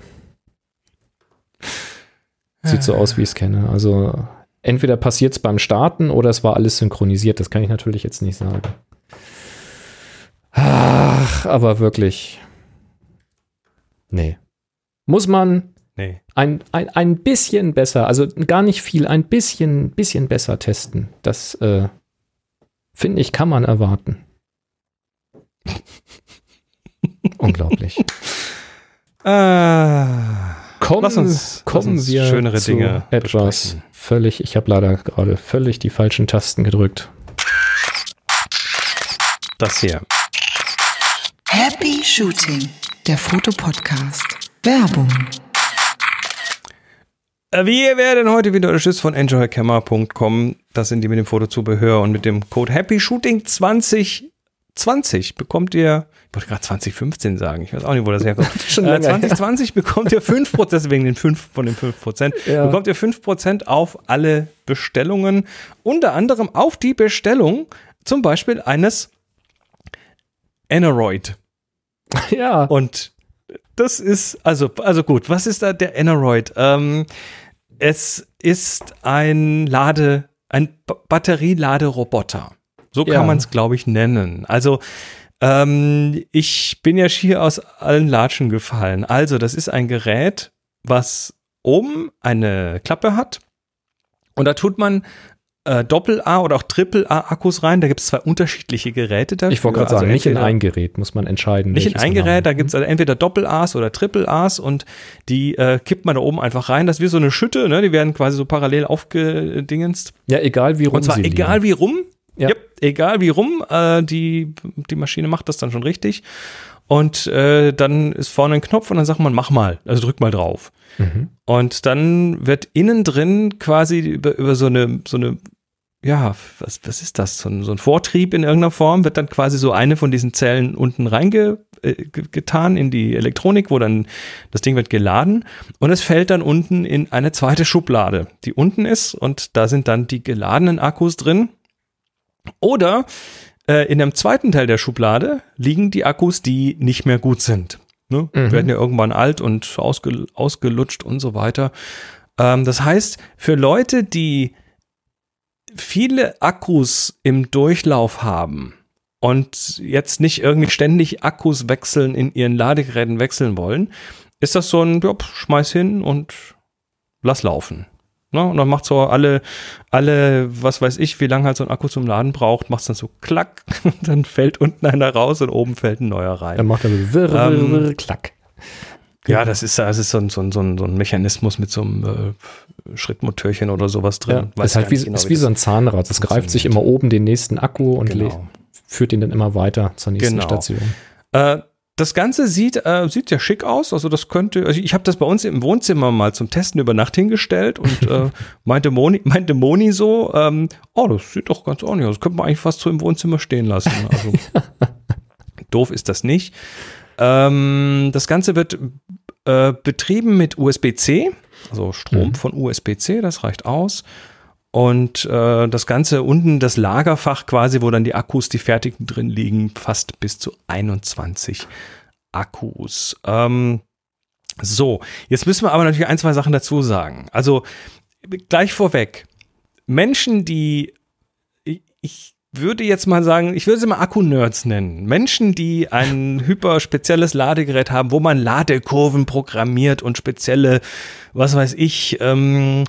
Sieht so aus, wie ich es kenne. Also entweder passiert es beim Starten oder es war alles synchronisiert. Das kann ich natürlich jetzt nicht sagen. Ach, aber wirklich. Nee. Muss man Nee. ein, ein, ein bisschen besser, also gar nicht viel, ein bisschen, bisschen besser testen. Das äh, finde ich, kann man erwarten. (laughs) Unglaublich. Ah, Kommen, Lass uns- kommen lass uns wir schönere zu Dinge etwas besprechen. völlig, ich habe leider gerade völlig die falschen Tasten gedrückt. das hier. Happy Shooting, der Fotopodcast. Werbung. Äh, Wir werden heute wieder unterstützt von enjoycamera.com. Das sind die mit dem Fotozubehör und mit dem Code HappyShooting 2020 bekommt ihr, ich wollte gerade 2015 sagen, ich weiß auch nicht, wo das herkommt. (laughs) Schon äh, länger her. 2020 bekommt ihr 5%, deswegen den 5 von den 5%, (laughs) Ja. bekommt ihr 5% auf alle Bestellungen, unter anderem auf die Bestellung zum Beispiel eines Aneroid. (laughs) Ja, Und das ist, also, also gut, was ist da der Aneroid? Ähm, es ist ein Lade, ein B Batterieladeroboter. So kann Ja. man es, glaube ich, nennen. Also, ähm, ich bin ja schier aus allen Latschen gefallen. Also, das ist ein Gerät, was oben eine Klappe hat. Und da tut man äh, Doppel-A oder auch Triple-A-Akkus rein. Da gibt es zwei unterschiedliche Geräte dafür. ich wollte gerade Also sagen, nicht in ein Gerät, muss man entscheiden. nicht in ein man Gerät, da gibt es also entweder Doppel-A's oder Triple-A's und die äh, kippt man da oben einfach rein. Das ist wie so eine Schütte, ne? die werden quasi so parallel aufgedingenst. Ja, egal wie rum Und zwar egal liegen. wie rum, Ja. Yep, egal wie rum, äh, die, die Maschine macht das dann schon richtig. Und äh, dann ist vorne ein Knopf und dann sagt man, mach mal, also drück mal drauf. Mhm. Und dann wird innen drin quasi über, über so eine, so eine, ja, was, was ist das? So ein, so ein Vortrieb in irgendeiner Form wird dann quasi so eine von diesen Zellen unten reingetan äh, in die Elektronik, wo dann das Ding wird geladen und es fällt dann unten in eine zweite Schublade, die unten ist und da sind dann die geladenen Akkus drin. Oder äh, in einem zweiten Teil der Schublade liegen die Akkus, die nicht mehr gut sind. Ne? Mhm. Werden ja irgendwann alt und ausge, ausgelutscht und so weiter. Ähm, das heißt, für Leute, die viele Akkus im Durchlauf haben und jetzt nicht irgendwie ständig Akkus wechseln, in ihren Ladegeräten wechseln wollen, ist das so ein, ja, pf, schmeiß hin und lass laufen. Ne? Und dann macht so alle, alle, was weiß ich, wie lange halt so ein Akku zum Laden braucht, macht dann so klack, (laughs) dann fällt unten einer raus und oben fällt ein neuer rein. Dann macht er so wirr, wirr, Ähm, wirr, klack. Ja, das ist, das ist so ein, so ein, so ein, Mechanismus mit so einem äh, Schrittmotörchen oder sowas drin. Ja, Weiß ist halt wie, genau, ist wie so ein Zahnrad. Das greift sich immer oben den nächsten Akku und Genau. führt ihn dann immer weiter zur nächsten Genau. Station. Äh, das Ganze sieht, äh, sieht ja schick aus. Also das könnte, also ich habe das bei uns im Wohnzimmer mal zum Testen über Nacht hingestellt und (laughs) äh, meinte, Moni, meinte Moni so, ähm, oh, das sieht doch ganz ordentlich aus. Das könnte man eigentlich fast so im Wohnzimmer stehen lassen. Also (laughs) doof ist das nicht. Ähm, das Ganze wird äh, betrieben mit USB-C, also Strom Mhm. von USB-C, das reicht aus. Und äh, das Ganze unten, das Lagerfach quasi, wo dann die Akkus, die fertigen drin liegen, fast bis zu 21 Akkus. Ähm, so, jetzt müssen wir aber natürlich ein, zwei Sachen dazu sagen. Also gleich vorweg, Menschen, die, ich, ich würde jetzt mal sagen, ich würde sie mal Akku-Nerds nennen. Menschen, die ein (laughs) hyper spezielles Ladegerät haben, wo man Ladekurven programmiert und spezielle, was weiß ich, ähm,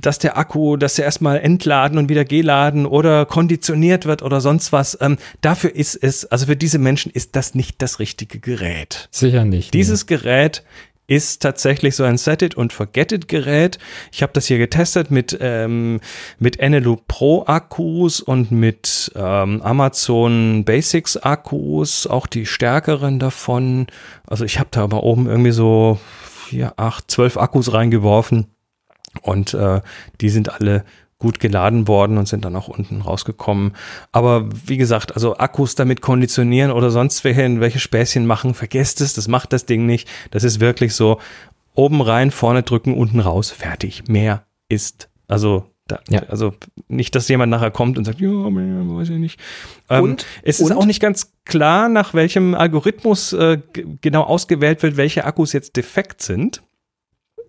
dass der Akku, dass er erstmal entladen und wieder geladen oder konditioniert wird oder sonst was. Ähm, dafür ist es, also für diese Menschen ist das nicht das richtige Gerät. Sicher nicht. Dieses Gerät ist tatsächlich so ein Set it und forget it Gerät. Ich habe das hier getestet mit ähm, mit Eneloop Pro Akkus und mit ähm, Amazon Basics Akkus, auch die stärkeren davon. Also ich habe da aber oben irgendwie so vier, acht, zwölf Akkus reingeworfen und äh, die sind alle gut geladen worden und sind dann auch unten rausgekommen. Aber wie gesagt, also Akkus damit konditionieren oder sonst welche, welche Späßchen machen, vergesst es, das macht das Ding nicht. Das ist wirklich so, oben rein, vorne drücken, unten raus, fertig. Mehr ist, also da, Ja. also nicht, dass jemand nachher kommt und sagt, ja, mehr, weiß ich nicht. Ähm, Und- es ist und- auch nicht ganz klar, nach welchem Algorithmus äh, genau ausgewählt wird, welche Akkus jetzt defekt sind.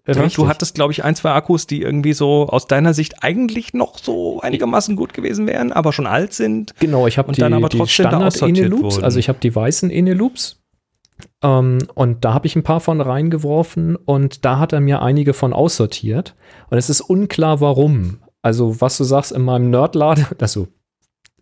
Richtig. Du hattest, glaube ich, ein, zwei Akkus, die irgendwie so aus deiner Sicht eigentlich noch so einigermaßen gut gewesen wären, aber schon alt sind. Genau, ich habe Und die, dann aber die Standard wurden. also ich habe die weißen Ene-Loops ähm, und da habe ich ein paar von reingeworfen und da hat er mir einige von aussortiert und es ist unklar warum. Also was du sagst in meinem Nerdlade, (laughs) also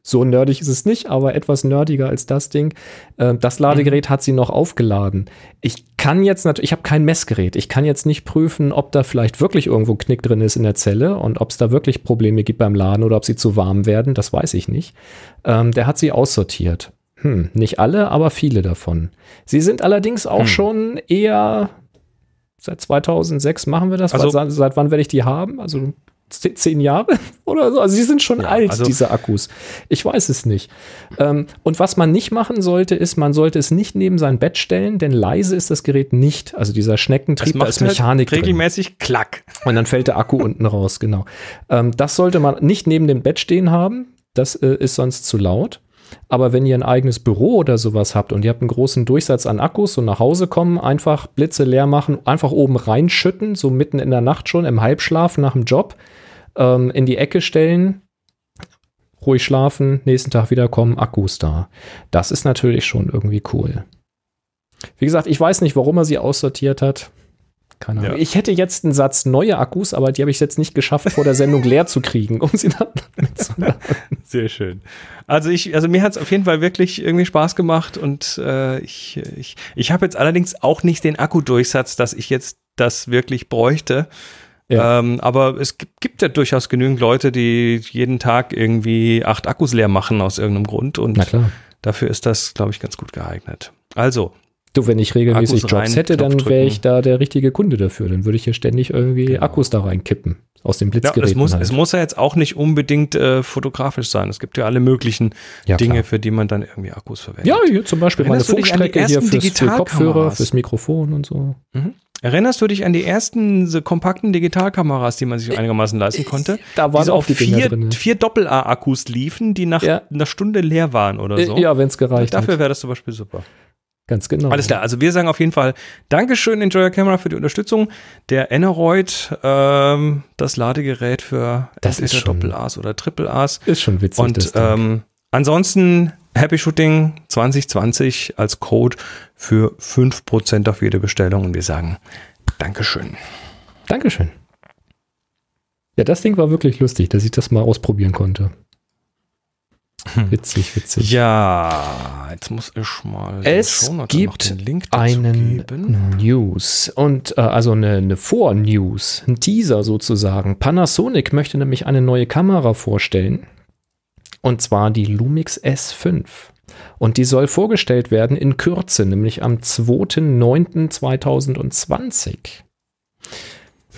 so nerdig ist es nicht, aber etwas nerdiger als das Ding. Äh, das Ladegerät hat sie noch aufgeladen. Ich kann jetzt natürlich, ich habe kein Messgerät. Ich kann jetzt nicht prüfen, ob da vielleicht wirklich irgendwo Knick drin ist in der Zelle und ob es da wirklich Probleme gibt beim Laden oder ob sie zu warm werden. Das weiß ich nicht. Ähm, der hat sie aussortiert. Hm, nicht alle, aber viele davon. Sie sind allerdings auch Hm. schon eher seit 2006 machen wir das. Also- seit, seit wann werde ich die haben? Also zehn Jahre (laughs) oder so. Also sie sind schon Ja, alt, also- diese Akkus. Ich weiß es nicht. Ähm, und was man nicht machen sollte, ist, man sollte es nicht neben sein Bett stellen, denn leise ist das Gerät nicht. Also dieser Schneckentrieb, da ist Mechanik drin. halt regelmäßig Klack. Und dann fällt der Akku unten raus, genau. Ähm, das sollte man nicht neben dem Bett stehen haben. Das äh, ist sonst zu laut. Aber wenn ihr ein eigenes Büro oder sowas habt und ihr habt einen großen Durchsatz an Akkus und nach Hause kommen, einfach Blitze leer machen, einfach oben reinschütten, so mitten in der Nacht schon, im Halbschlaf nach dem Job, ähm, in die Ecke stellen, ruhig schlafen, nächsten Tag wiederkommen, Akkus da. Das ist natürlich schon irgendwie cool. Wie gesagt, ich weiß nicht, warum er sie aussortiert hat. Keine Ahnung. Ja. Ich hätte jetzt einen Satz neue Akkus, aber die habe ich jetzt nicht geschafft, vor der Sendung leer zu kriegen, um sie dann mitzuladen. Sehr schön. Also ich, also mir hat es auf jeden Fall wirklich irgendwie Spaß gemacht und äh, ich, ich, ich habe jetzt allerdings auch nicht den Akkudurchsatz, dass ich jetzt das wirklich bräuchte. Ja. Ähm, aber es gibt, gibt ja durchaus genügend Leute, die jeden Tag irgendwie acht Akkus leer machen aus irgendeinem Grund und dafür ist das, glaube ich, ganz gut geeignet. Also, Du, wenn ich regelmäßig Akkus Jobs rein, hätte, dann wäre ich da der richtige Kunde dafür. Dann würde ich hier ständig irgendwie Genau. Akkus da reinkippen. Aus dem ja, Blitzgerät. es, muss, es muss ja jetzt auch nicht unbedingt äh, fotografisch sein. Es gibt ja alle möglichen Ja, Dinge, klar. für die man dann irgendwie Akkus verwendet. Ja, hier zum Beispiel meine Erinnerst die Funkstrecke hier fürs für Kopfhörer, fürs Mikrofon und so. Mhm. Erinnerst du dich an die ersten so kompakten Digitalkameras, die man sich einigermaßen leisten konnte? Da waren die so auch auf die vier, drin. vier Doppel-A-Akkus liefen, die nach Ja. einer Stunde leer waren oder so. Äh, Ja, wenn es gereicht Dafür hat. wäre das zum Beispiel super. Ganz genau. Alles klar, also wir sagen auf jeden Fall Dankeschön, Enjoyer Camera, für die Unterstützung. Der Eneroid, ähm, das Ladegerät für Das ist schon- Doppel-A's oder Triple-A's. Ist schon witzig. Und ähm, ansonsten Happy Shooting 2020 als Code für 5% auf jede Bestellung. Und wir sagen Dankeschön. Dankeschön. Ja, das Ding war wirklich lustig, dass ich das mal ausprobieren konnte. Witzig, witzig. Ja, jetzt muss ich mal Es gibt den Link dazu einen geben. News und äh, also eine, eine Vor-News, ein Teaser sozusagen. Panasonic möchte nämlich eine neue Kamera vorstellen und zwar die Lumix S5. Und die soll vorgestellt werden in Kürze, nämlich am 2.9.2020.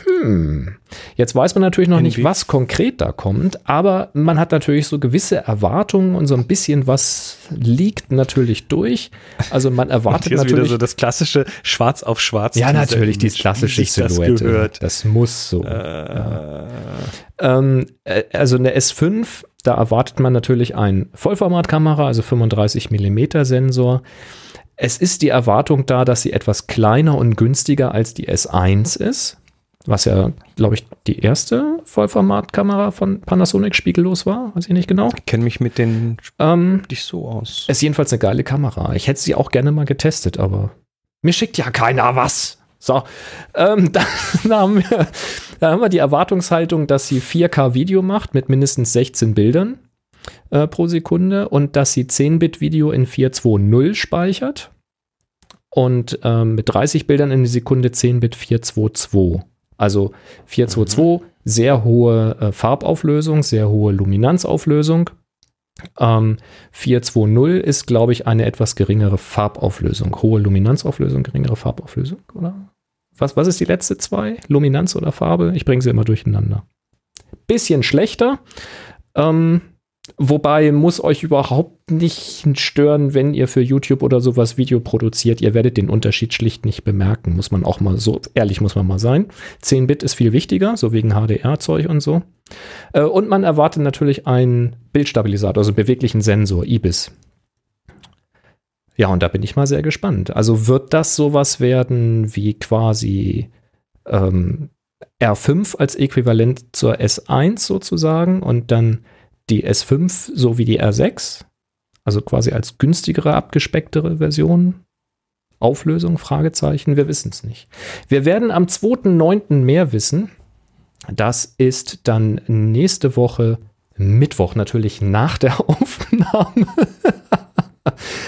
Hm. Jetzt weiß man natürlich noch nicht, Inwie- was konkret da kommt, aber man hat natürlich so gewisse Erwartungen und so ein bisschen was liegt natürlich durch. Also man (laughs) erwartet Hier ist wieder natürlich so das klassische Schwarz auf Schwarz. ja, natürlich, die klassische das Silhouette. gehört. Das muss so. Äh, Ähm, äh, also eine S5, da erwartet man natürlich ein Vollformatkamera, also 35 mm Sensor. Es ist die Erwartung da, dass sie etwas kleiner und günstiger als die S1 ist, was ja, glaube ich, die erste Vollformatkamera von Panasonic spiegellos war, weiß ich nicht genau. Ich kenne mich mit den Ähm, nicht so aus. ist jedenfalls eine geile Kamera. Ich hätte sie auch gerne mal getestet, aber mir schickt ja keiner was. So, ähm, (laughs) dann haben wir, da haben wir die Erwartungshaltung, dass sie 4K-Video macht mit mindestens 16 Bildern äh, pro Sekunde und dass sie 10-Bit-Video in 420 speichert und ähm, mit 30 Bildern in die Sekunde 10-Bit 422. Also 422, sehr hohe äh, Farbauflösung, sehr hohe Luminanzauflösung. Ähm, 420 ist, glaube ich, eine etwas geringere Farbauflösung. Hohe Luminanzauflösung, geringere Farbauflösung, oder? Was, was ist die letzte zwei? Luminanz oder Farbe? Ich bringe sie immer durcheinander. Bisschen schlechter. Ähm, wobei muss euch überhaupt nicht stören, wenn ihr für YouTube oder sowas Video produziert. Ihr werdet den Unterschied schlicht nicht bemerken. Muss man auch mal so, ehrlich muss man mal sein. 10 Bit ist viel wichtiger, so wegen HDR-Zeug und so. Äh, und man erwartet natürlich einen Bildstabilisator, also einen beweglichen Sensor, IBIS. Ja, und da bin ich mal sehr gespannt. Also wird das sowas werden wie quasi ähm, R5 als Äquivalent zur S1 sozusagen und dann die S5 so wie die R6? Also quasi als günstigere, abgespecktere Version? Auflösung? Fragezeichen? Wir wissen es nicht. Wir werden am 2.9. mehr wissen. Das ist dann nächste Woche Mittwoch, natürlich nach der (laughs) Aufnahme.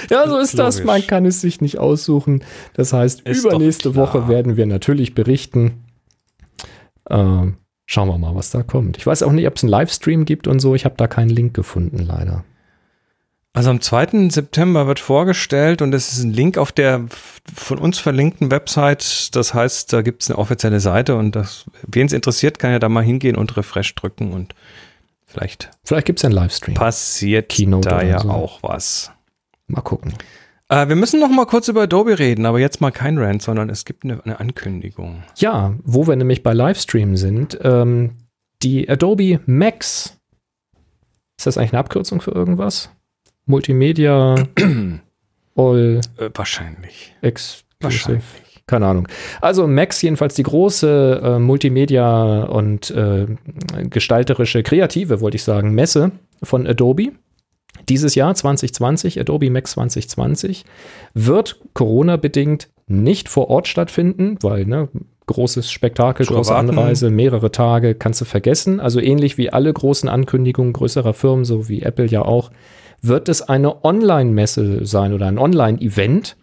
ja, so ist das. Man kann es sich nicht aussuchen. Das heißt, Ist übernächste. Woche werden wir natürlich berichten. Ähm, schauen wir mal, was da kommt. Ich weiß auch nicht, ob es einen Livestream gibt und so. Ich habe da keinen Link gefunden, leider. Also am 2. September wird vorgestellt und es ist ein Link auf der von uns verlinkten Website. Das heißt, da gibt es eine offizielle Seite und wen es interessiert, kann ja da mal hingehen und Refresh drücken und vielleicht Vielleicht gibt es einen Livestream. passiert Keynote da ja so. auch was. Mal gucken. Äh, wir müssen noch mal kurz über Adobe reden, aber jetzt mal kein Rant, sondern es gibt eine, eine Ankündigung. Ja, wo wir nämlich bei Livestream sind, ähm, die Adobe Max. Ist das eigentlich eine Abkürzung für irgendwas? Multimedia (clears throat) All Äh, wahrscheinlich. Exclusive. Wahrscheinlich. Keine Ahnung. Also Max jedenfalls die große äh, Multimedia und äh, gestalterische, kreative, wollte ich sagen, Messe von Adobe. Dieses Jahr 2020, Adobe Max 2020, wird Corona-bedingt nicht vor Ort stattfinden, weil ne, großes Spektakel, Zu große erwarten. Anreise, mehrere Tage, kannst du vergessen. Also ähnlich wie alle großen Ankündigungen größerer Firmen, so wie Apple ja auch, wird es eine Online-Messe sein oder ein Online-Event.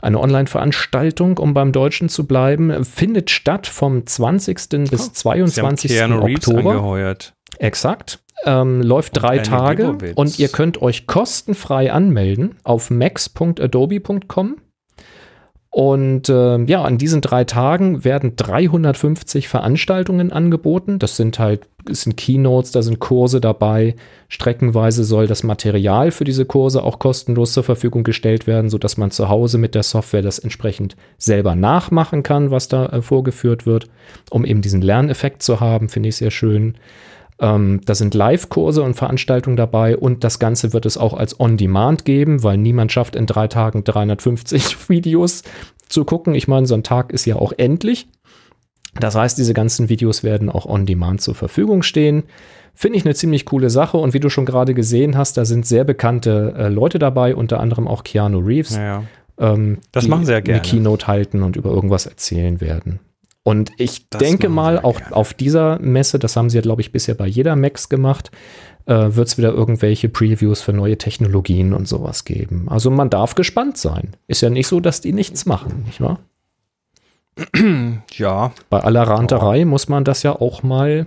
Eine Online-Veranstaltung, um beim Deutschen zu bleiben, findet statt vom 20. bis Sie haben 22. Keanu Reeves Oktober. angeheuert. Exakt. Ähm, läuft drei Andy Tage und ihr könnt euch kostenfrei anmelden auf max.adobe.com Und äh, ja, an diesen drei Tagen werden 350 Veranstaltungen angeboten. Das sind halt, es sind Keynotes, da sind Kurse dabei. Streckenweise soll das Material für diese Kurse auch kostenlos zur Verfügung gestellt werden, sodass man zu Hause mit der Software das entsprechend selber nachmachen kann, was da äh, vorgeführt wird, um eben diesen Lerneffekt zu haben, finde ich sehr schön. Ähm, da sind Live-Kurse und Veranstaltungen dabei und das Ganze wird es auch als On-Demand geben, weil niemand schafft in drei Tagen 350 (laughs) Videos zu gucken. Ich meine, so ein Tag ist ja auch endlich. Das heißt, diese ganzen Videos werden auch On-Demand zur Verfügung stehen. Finde ich eine ziemlich coole Sache und wie du schon gerade gesehen hast, da sind sehr bekannte äh, Leute dabei, unter anderem auch Keanu Reeves. Ja, ja. Ähm, Das die machen sie ja gerne. Eine Keynote halten und über irgendwas erzählen werden. Und ich Das denke mal, ja auch gerne. auf dieser Messe, das haben sie ja, glaube ich, bisher bei jeder Max gemacht, äh, wird es wieder irgendwelche Previews für neue Technologien und sowas geben. Also man darf gespannt sein. Ist ja nicht so, dass die nichts machen, nicht wahr? Ja, Bei aller Ranterei muss man das ja auch mal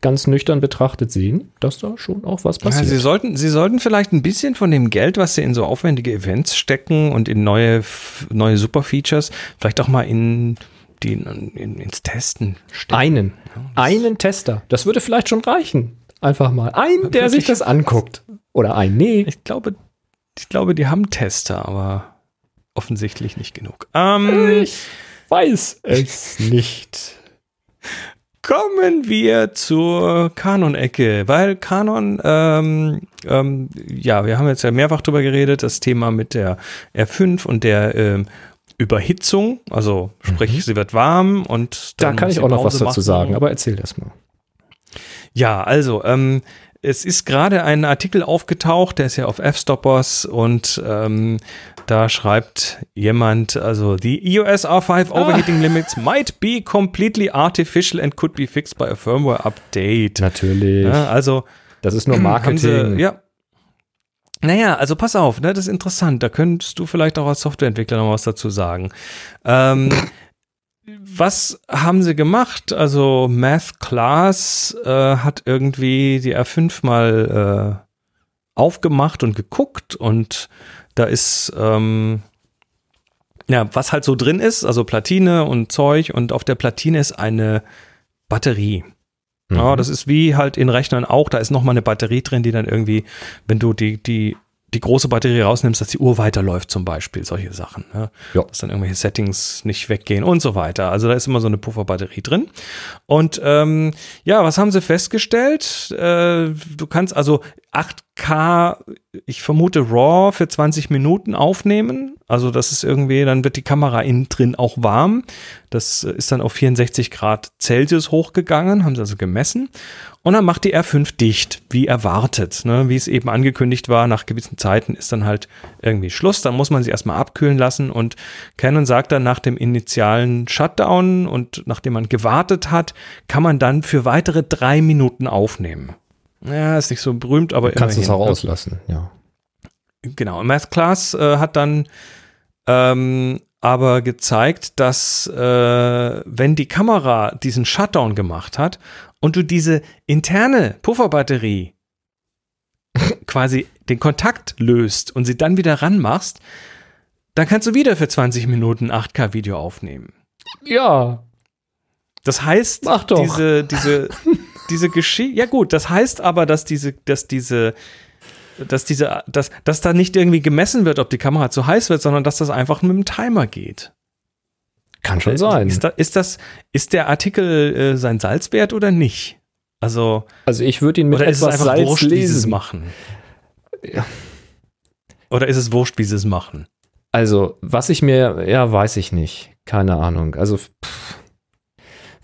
ganz nüchtern betrachtet sehen, dass da schon auch was Ja, passiert. sie, sollten, sie sollten vielleicht ein bisschen von dem Geld, was sie in so aufwendige Events stecken und in neue, neue Superfeatures, vielleicht auch mal in, die, in, ins Testen stecken. einen, einen Tester, das würde vielleicht schon reichen. Einfach mal einen, der sich das anguckt. Oder ein, nee, Ich glaube, ich glaube, die haben Tester, aber offensichtlich nicht genug. Ähm, ich weiß es nicht. Kommen wir zur Kanon-Ecke, weil Kanon, ähm, ähm, ja, wir haben jetzt ja mehrfach drüber geredet, das Thema mit der R5 und der ähm, Überhitzung, also sprich, sie wird warm und Da kann ich auch noch was dazu machen. sagen, aber erzähl das mal. Ja, also, ähm, es ist gerade ein Artikel aufgetaucht, der ist ja auf F-Stoppers und ähm, da schreibt jemand, also the EOS R5 overheating limits might be completely artificial and could be fixed by a firmware update. Natürlich. Ja, also das ist nur (clears throat) Marketing. Sie, ja. Naja, also pass auf, ne, das ist interessant. Da könntest du vielleicht auch als Softwareentwickler noch was dazu sagen. Ähm, was haben sie gemacht? Also Math Class äh, hat irgendwie die R5 mal äh, aufgemacht und geguckt und da ist ähm, ja, was halt so drin ist, also Platine und Zeug und auf der Platine ist eine Batterie. Mhm. Ja, das ist wie halt in Rechnern auch, da ist noch mal eine Batterie drin, die dann irgendwie, wenn du die, die, die große Batterie rausnimmst, dass die Uhr weiterläuft zum Beispiel, solche Sachen. Ne? Ja. Dass dann irgendwelche Settings nicht weggehen und so weiter. Also da ist immer so eine Pufferbatterie drin. Und ähm, ja, was haben sie festgestellt? Äh, du kannst also 8K, ich vermute RAW für 20 Minuten aufnehmen. Also das ist irgendwie, dann wird die Kamera innen drin auch warm. Das ist dann auf 64 Grad Celsius hochgegangen, haben sie also gemessen. Und dann macht die R5 dicht, wie erwartet. Ne? Wie es eben angekündigt war, nach gewissen Zeiten ist dann halt irgendwie Schluss. Dann muss man sie erstmal abkühlen lassen. Und Canon sagt dann nach dem initialen Shutdown und nachdem man gewartet hat, kann man dann für weitere drei Minuten aufnehmen. Ja, ist nicht so berühmt, aber Du kannst es immerhin, auch ne? auslassen, ja. Genau, Math Class äh, hat dann ähm, aber gezeigt, dass äh, wenn die Kamera diesen Shutdown gemacht hat und du diese interne Pufferbatterie quasi den Kontakt löst und sie dann wieder ranmachst, dann kannst du wieder für 20 Minuten 8K-Video aufnehmen. Ja, Das heißt, Mach doch. diese, diese, (laughs) diese Geschichte, ja gut, das heißt aber, dass diese, dass diese, dass diese, dass, dass da nicht irgendwie gemessen wird, ob die Kamera zu heiß wird, sondern dass das einfach mit dem Timer geht. Kann schon sein. Ist, da, ist das, ist der Artikel äh, sein Salz wert oder nicht? Also, Also ich würde ihn mit oder ist es etwas einfach Salz wurscht, wie sie es lesen. machen? Ja. Oder ist es wurscht, wie sie es machen? Also, was ich mir, ja, weiß ich nicht. Keine Ahnung. Also, pff,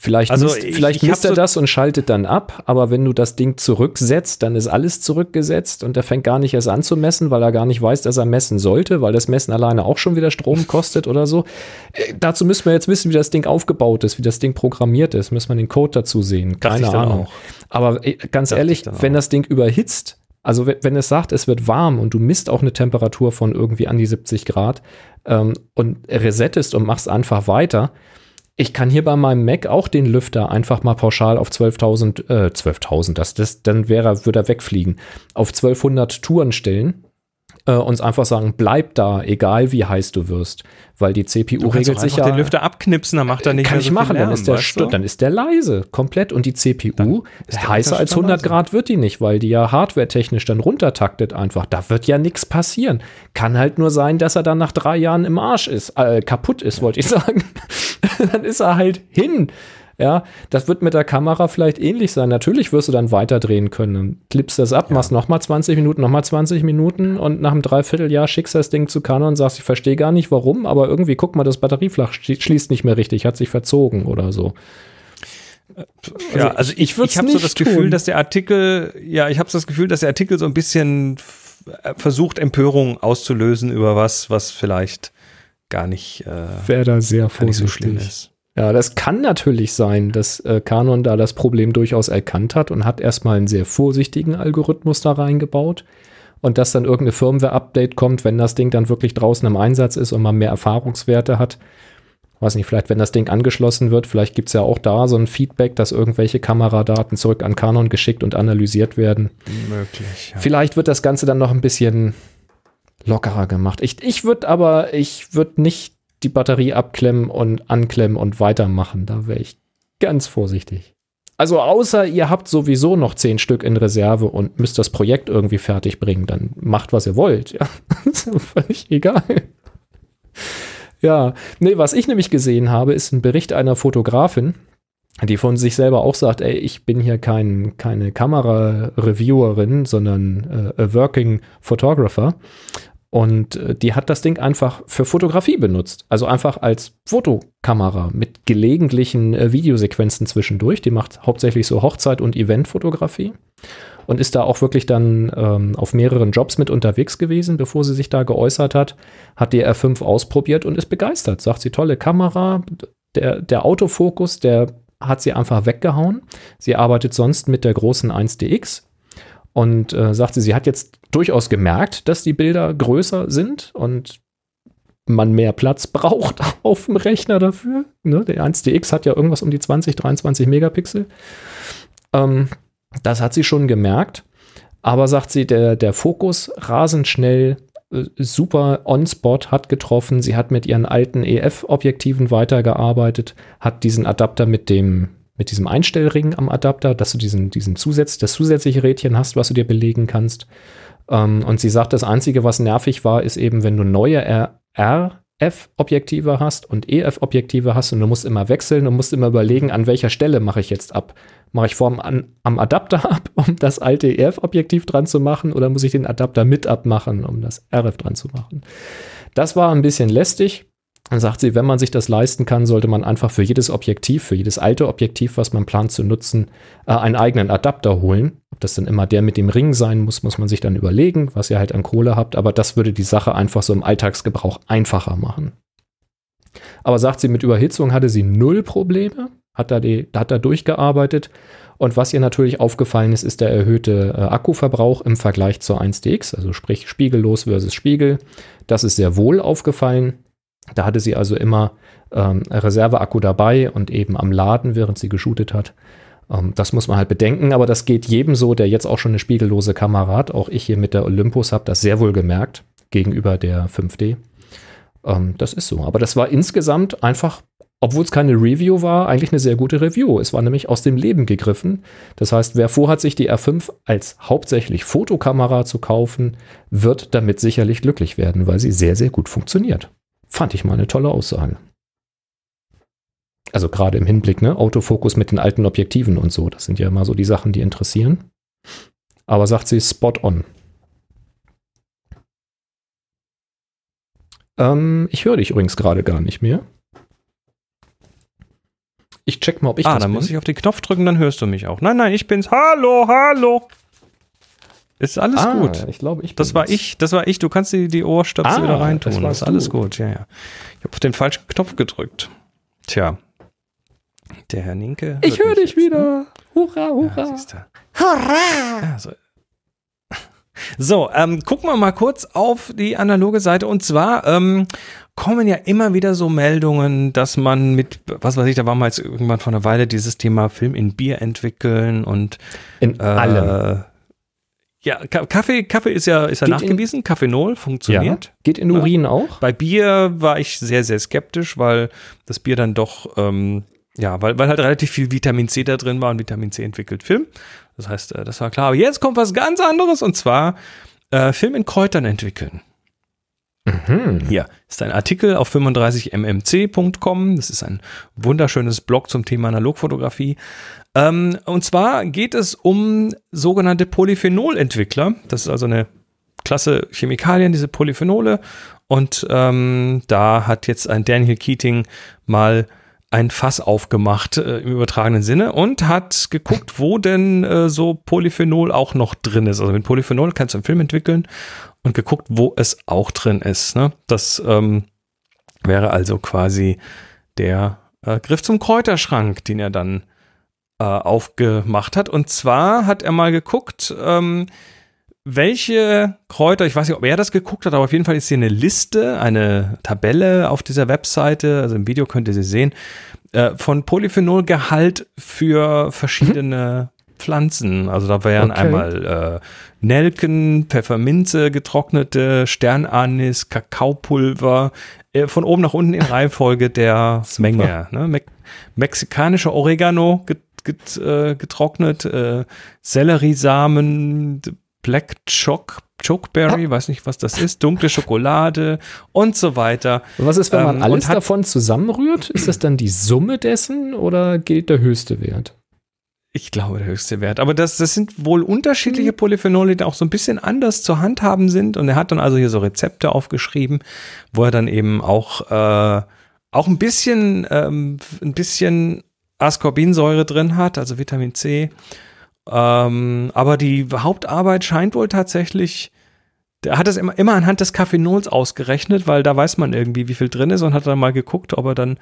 vielleicht, Also, misst, ich- vielleicht ich misst er so- das und schaltet dann ab, aber wenn du das Ding zurücksetzt, dann ist alles zurückgesetzt und er fängt gar nicht erst an zu messen, weil er gar nicht weiß, dass er messen sollte, weil das Messen alleine auch schon wieder Strom kostet oder so. Äh, dazu müssen wir jetzt wissen, wie das Ding aufgebaut ist, wie das Ding programmiert ist. Müssen wir den Code dazu sehen. Keine dann Ahnung. Aber äh, ganz Dachte ehrlich, wenn das Ding überhitzt, also wenn, wenn es sagt, es wird warm und du misst auch eine Temperatur von irgendwie an die 70 Grad ähm, und resettest und machst einfach weiter, ich kann hier bei meinem Mac auch den Lüfter einfach mal pauschal auf 12.000, äh, 12.000, das, das, dann wäre, würde er wegfliegen, auf 1200 Touren stellen. Äh, uns einfach sagen, bleib da, egal wie heiß du wirst, weil die CPU Du regelt sich ja. den Lüfter abknipsen, dann macht er nicht kann ich so machen, viel dann Lärm, ist der du? dann ist der leise, komplett und die CPU ist heißer als Unterschied 100 leise. Grad wird die nicht, weil die ja hardwaretechnisch dann runtertaktet einfach. Da wird ja nichts passieren. Kann halt nur sein, dass er dann nach drei Jahren im Arsch ist, äh, kaputt ist, wollte ich (laughs) sagen. dann ist er halt hin. Ja, das wird mit der Kamera vielleicht ähnlich sein. Natürlich wirst du dann weiterdrehen können. Dann Klippst das ab, machst nochmal 20 Minuten, nochmal 20 Minuten und nach einem Dreivierteljahr schickst das Ding zu Canon und sagst, ich verstehe gar nicht warum, aber irgendwie, guck mal, das Batteriefach schli- schließt nicht mehr richtig, hat sich verzogen oder so. Ja, also ich, würd's ich habe so das Gefühl, tun. dass der Artikel, ja, ich habe so das Gefühl, dass der Artikel so ein bisschen äh, versucht, Empörung auszulösen über was, was vielleicht gar nicht, äh, Wäre da sehr gar nicht so schlimm ist. Ja, das kann natürlich sein, dass äh, Canon da das Problem durchaus erkannt hat und hat erstmal einen sehr vorsichtigen Algorithmus da reingebaut. Und dass dann irgendeine Firmware-Update kommt, wenn das Ding dann wirklich draußen im Einsatz ist und man mehr Erfahrungswerte hat. Weiß nicht, vielleicht, wenn das Ding angeschlossen wird, vielleicht gibt es ja auch da so ein Feedback, dass irgendwelche Kameradaten zurück an Canon geschickt und analysiert werden. Möglich. Ja. Vielleicht wird das Ganze dann noch ein bisschen lockerer gemacht. Ich, ich würde aber, ich würde nicht die Batterie abklemmen und anklemmen und weitermachen. Da wäre ich ganz vorsichtig. Also außer ihr habt sowieso noch zehn Stück in Reserve und müsst das Projekt irgendwie fertig bringen, dann macht, was ihr wollt. (laughs) Ja, ist völlig egal. Ja, nee, was ich nämlich gesehen habe, ist ein Bericht einer Fotografin, die von sich selber auch sagt, ey, ich bin hier kein, keine Kamera-Reviewerin, sondern äh, a Working Photographer. Und äh, die hat das Ding einfach für Fotografie benutzt. Also einfach als Fotokamera mit gelegentlichen äh, Videosequenzen zwischendurch. Die macht hauptsächlich so Hochzeit- und Eventfotografie. Und ist da auch wirklich dann ähm, auf mehreren Jobs mit unterwegs gewesen, bevor sie sich da geäußert hat. Hat die R5 ausprobiert und ist begeistert. Sagt sie, tolle Kamera. Der, der Autofokus, der hat sie einfach weggehauen. Sie arbeitet sonst mit der großen 1DX und äh, sagt sie, sie hat jetzt durchaus gemerkt, dass die Bilder größer sind und man mehr Platz (laughs) braucht auf dem Rechner dafür. Ne? Der 1DX hat ja irgendwas um die 20, 23 Megapixel. Ähm, das hat sie schon gemerkt. Aber sagt sie, der, der Fokus rasend schnell, äh, super on-spot hat getroffen. Sie hat mit ihren alten EF-Objektiven weitergearbeitet, hat diesen Adapter mit dem mit diesem Einstellring am Adapter, dass du diesen, diesen Zusatz, das zusätzliche Rädchen hast, was du dir belegen kannst. Ähm, und sie sagt, das Einzige, was nervig war, ist eben, wenn du neue RF-Objektive hast und EF-Objektive hast und du musst immer wechseln und musst immer überlegen, an welcher Stelle mache ich jetzt ab. Mache ich vorm an, am Adapter (laughs) ab, um das alte EF-Objektiv dran zu machen, oder muss ich den Adapter mit abmachen, um das RF dran zu machen? Das war ein bisschen lästig. Dann sagt sie, wenn man sich das leisten kann, sollte man einfach für jedes Objektiv, für jedes alte Objektiv, was man plant zu nutzen, äh, einen eigenen Adapter holen. Ob das dann immer der mit dem Ring sein muss, muss man sich dann überlegen, was ihr halt an Kohle habt. Aber das würde die Sache einfach so im Alltagsgebrauch einfacher machen. Aber sagt sie, mit Überhitzung hatte sie null Probleme, hat da, die, hat da durchgearbeitet. Und was ihr natürlich aufgefallen ist, ist der erhöhte äh, Akkuverbrauch im Vergleich zur 1DX, also sprich spiegellos versus Spiegel. Das ist sehr wohl aufgefallen. Da hatte sie also immer ähm, Reserveakku dabei und eben am Laden, während sie geshootet hat. Ähm, das muss man halt bedenken, aber das geht jedem so, der jetzt auch schon eine spiegellose Kamera hat. Auch ich hier mit der Olympus habe das sehr wohl gemerkt gegenüber der 5D. Ähm, das ist so. Aber das war insgesamt einfach, obwohl es keine Review war, eigentlich eine sehr gute Review. Es war nämlich aus dem Leben gegriffen. Das heißt, wer vorhat, sich die R5 als hauptsächlich Fotokamera zu kaufen, wird damit sicherlich glücklich werden, weil sie sehr, sehr gut funktioniert. Fand ich mal eine tolle Aussage. Also gerade im Hinblick, ne, Autofokus mit den alten Objektiven und so. Das sind ja immer so die Sachen, die interessieren. Aber sagt sie spot on. Ähm, ich höre dich übrigens gerade gar nicht mehr. Ich check mal, ob ich ah, das dann bin. muss ich auf den Knopf drücken, dann hörst du mich auch. Nein, nein, ich bin's. Hallo, hallo. Ist alles ah, gut. Ich glaube, ich Das bin's. war ich, das war ich. Du kannst die, die Ohrstöpsel Ah, wieder reintun. das Das ist alles du. gut, ja, ja. Ich habe auf den falschen Knopf gedrückt. Tja. Der Herr Ninke. Ich höre dich jetzt, ne? wieder. Hurra, Ja, hurra. siehst du. Ja, so. Ähm, gucken wir mal kurz auf die analoge Seite. Und zwar ähm, kommen ja immer wieder so Meldungen, dass man mit, was weiß ich, da war mal jetzt irgendwann vor einer Weile dieses Thema Film in Bier entwickeln und In äh, allem. Ja, Kaffee, Kaffee ist ja, ist ja nachgewiesen. Kaffeenol funktioniert. Ja, geht in Urin ja. auch. Bei Bier war ich sehr, sehr skeptisch, weil das Bier dann doch, ähm, ja, weil, weil halt relativ viel Vitamin C da drin war und Vitamin C entwickelt Film. Das heißt, äh, das war klar. Aber jetzt kommt was ganz anderes und zwar äh, Film in Kräutern entwickeln. Mhm. Hier ist ein Artikel auf 35mmc.com. Das ist ein wunderschönes Blog zum Thema Analogfotografie. Ähm, und zwar geht es um sogenannte Polyphenolentwickler. Das ist also eine Klasse Chemikalien, diese Polyphenole. Und ähm, da hat jetzt ein Daniel Keating mal ein Fass aufgemacht äh, im übertragenen Sinne und hat geguckt, wo denn äh, so Polyphenol auch noch drin ist. Also mit Polyphenol kannst du einen Film entwickeln und geguckt, wo es auch drin ist. Ne? Das ähm, wäre also quasi der äh, Griff zum Kräuterschrank, den er dann äh, aufgemacht hat. Und zwar hat er mal geguckt, ähm, welche Kräuter, ich weiß nicht, ob er das geguckt hat, aber auf jeden Fall ist hier eine Liste, eine Tabelle auf dieser Webseite, also im Video könnt ihr sie sehen, äh, von Polyphenolgehalt für verschiedene mhm. Pflanzen. Also da wären okay. einmal äh, Nelken, Pfefferminze, getrocknete Sternanis, Kakaopulver, äh, von oben nach unten in (laughs) Reihenfolge der Menge. Ne? Me mexikanische Oregano get get äh, getrocknet, äh, Selleriesamen, Black Choc, Chokeberry, ja. weiß nicht, was das ist, dunkle Schokolade und so weiter. Was ist, wenn man ähm, alles davon zusammenrührt? Ist das dann die Summe dessen oder gilt der höchste Wert? Ich glaube, der höchste Wert. Aber das, das sind wohl unterschiedliche mhm. Polyphenole, die auch so ein bisschen anders zu handhaben sind. Und er hat dann also hier so Rezepte aufgeschrieben, wo er dann eben auch, äh, auch ein bisschen, ähm, ein bisschen Ascorbinsäure drin hat, also Vitamin C ähm, aber die Hauptarbeit scheint wohl tatsächlich, der hat es immer, immer anhand des Kaffeenols ausgerechnet, weil da weiß man irgendwie, wie viel drin ist und hat dann mal geguckt, ob er dann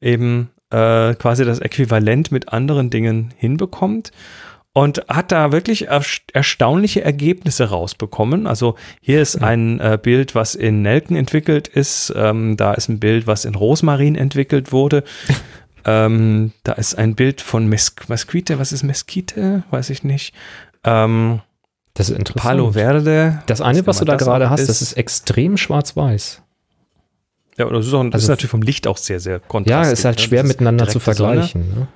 eben äh, quasi das Äquivalent mit anderen Dingen hinbekommt und hat da wirklich erstaunliche Ergebnisse rausbekommen. Also hier ist ein äh, Bild, was in Nelken entwickelt ist. Ähm, da ist ein Bild, was in Rosmarin entwickelt wurde. Ähm, da ist ein Bild von Mes Mesquite. Was ist Mesquite? Weiß ich nicht. Ähm, das ist interessant. Palo Verde. Das eine, was du da gerade hast, ist, das ist extrem schwarz-weiß. Ja, das ist, auch, das also, ist natürlich vom Licht auch sehr, sehr kontrastig. Ja, ist halt ne? schwer miteinander zu vergleichen. Ne?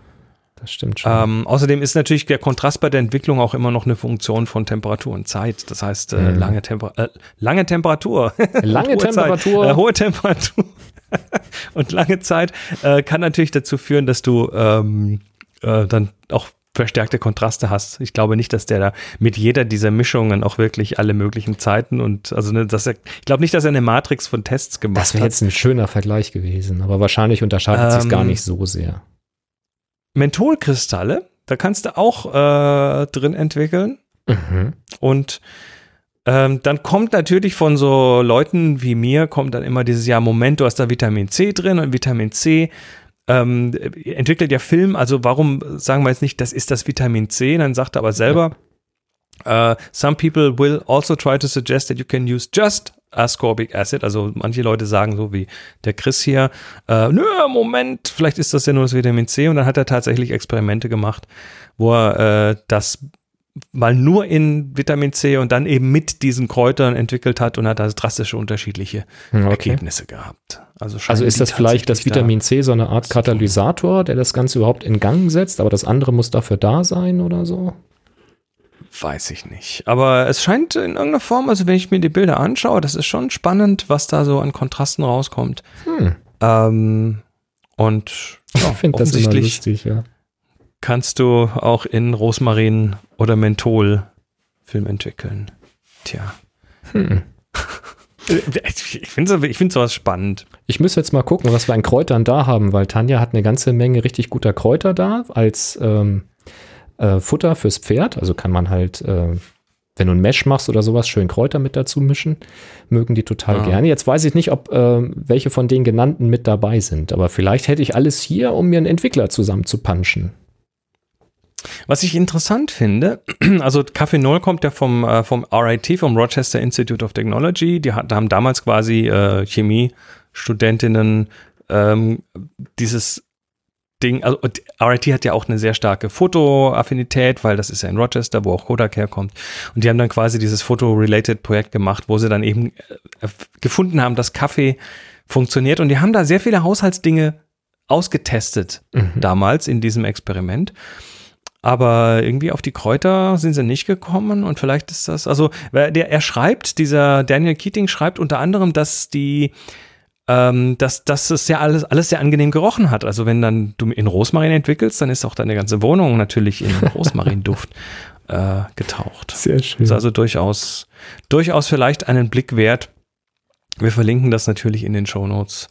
Das stimmt schon. Ähm, außerdem ist natürlich der Kontrast bei der Entwicklung auch immer noch eine Funktion von Temperatur und Zeit. Das heißt, äh, mhm. lange, Temper äh, lange Temperatur. (laughs) Lange Temperatur. Äh, hohe Temperatur. (laughs) und lange Zeit äh, kann natürlich dazu führen, dass du ähm, äh, dann auch verstärkte Kontraste hast. Ich glaube nicht, dass der da mit jeder dieser Mischungen auch wirklich alle möglichen Zeiten und also ne, dass er, ich glaube nicht, dass er eine Matrix von Tests gemacht hat. Das wäre jetzt ein schöner Vergleich gewesen, aber wahrscheinlich unterscheidet ähm, sich gar nicht so sehr. Mentholkristalle, da kannst du auch äh, drin entwickeln. Mhm. Und ähm, dann kommt natürlich von so Leuten wie mir, kommt dann immer dieses Jahr, Moment, du hast da Vitamin C drin und Vitamin C ähm, entwickelt ja Film, also warum sagen wir jetzt nicht, das ist das Vitamin C, dann sagt er aber selber, uh, some people will also try to suggest that you can use just ascorbic acid. Also manche Leute sagen so wie der Chris hier, äh, nö, Moment, vielleicht ist das ja nur das Vitamin C. Und dann hat er tatsächlich Experimente gemacht, wo er äh, das mal nur in Vitamin C und dann eben mit diesen Kräutern entwickelt hat und hat also drastische unterschiedliche hm, okay. Ergebnisse gehabt. Also, also ist das vielleicht das Vitamin C so eine Art Katalysator, der das Ganze überhaupt in Gang setzt, aber das andere muss dafür da sein oder so? Weiß ich nicht. Aber es scheint in irgendeiner Form, also wenn ich mir die Bilder anschaue, das ist schon spannend, was da so an Kontrasten rauskommt. Hm. Ähm, und ja, ich finde das immer lustig, ja kannst du auch in Rosmarin oder Menthol Film entwickeln. Tja. Hm. (laughs) Ich finde ich find sowas spannend. Ich müsste jetzt mal gucken, was wir an Kräutern da haben, weil Tanja hat eine ganze Menge richtig guter Kräuter da als ähm, äh, Futter fürs Pferd. Also kann man halt, äh, wenn du ein Mesh machst oder sowas, schön Kräuter mit dazu mischen. Mögen die total ja. gerne. Jetzt weiß ich nicht, ob äh, welche von den genannten mit dabei sind, aber vielleicht hätte ich alles hier, um mir einen Entwickler zusammen zu punchen. Was ich interessant finde, (clears throat) also Café Null kommt ja vom, äh, vom RIT, vom Rochester Institute of Technology. Die hat, haben damals quasi äh, Chemiestudentinnen ähm, dieses Ding, also RIT hat ja auch eine sehr starke Fotoaffinität, weil das ist ja in Rochester, wo auch Kodak herkommt. Und die haben dann quasi dieses Foto-Related-Projekt gemacht, wo sie dann eben äh, gefunden haben, dass Kaffee funktioniert. Und die haben da sehr viele Haushaltsdinge ausgetestet mhm. damals in diesem Experiment. Aber irgendwie auf die Kräuter sind sie nicht gekommen und vielleicht ist das, also der, er schreibt, dieser Daniel Keating schreibt unter anderem, dass die ähm, dass, dass es ja alles, alles sehr angenehm gerochen hat. Also wenn dann du in Rosmarin entwickelst, dann ist auch deine ganze Wohnung natürlich in (laughs) Rosmarinduft äh, getaucht. Sehr schön. Ist also durchaus, durchaus vielleicht einen Blick wert. Wir verlinken das natürlich in den Show Notes.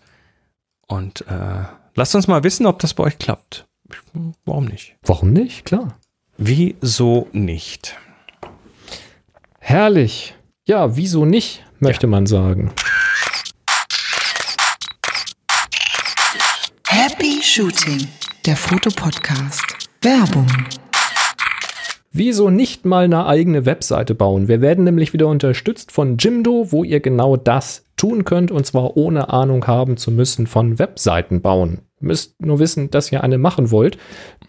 Und äh, lasst uns mal wissen, ob das bei euch klappt. Warum nicht? Warum nicht? Klar. Wieso nicht? Herrlich. Ja, wieso nicht, möchte ja. man sagen. Happy Shooting, der Fotopodcast. Werbung. Wieso nicht mal eine eigene Webseite bauen? Wir werden nämlich wieder unterstützt von Jimdo, wo ihr genau das tun könnt und zwar ohne Ahnung haben zu müssen von Webseiten bauen. Müsst nur wissen, dass ihr eine machen wollt.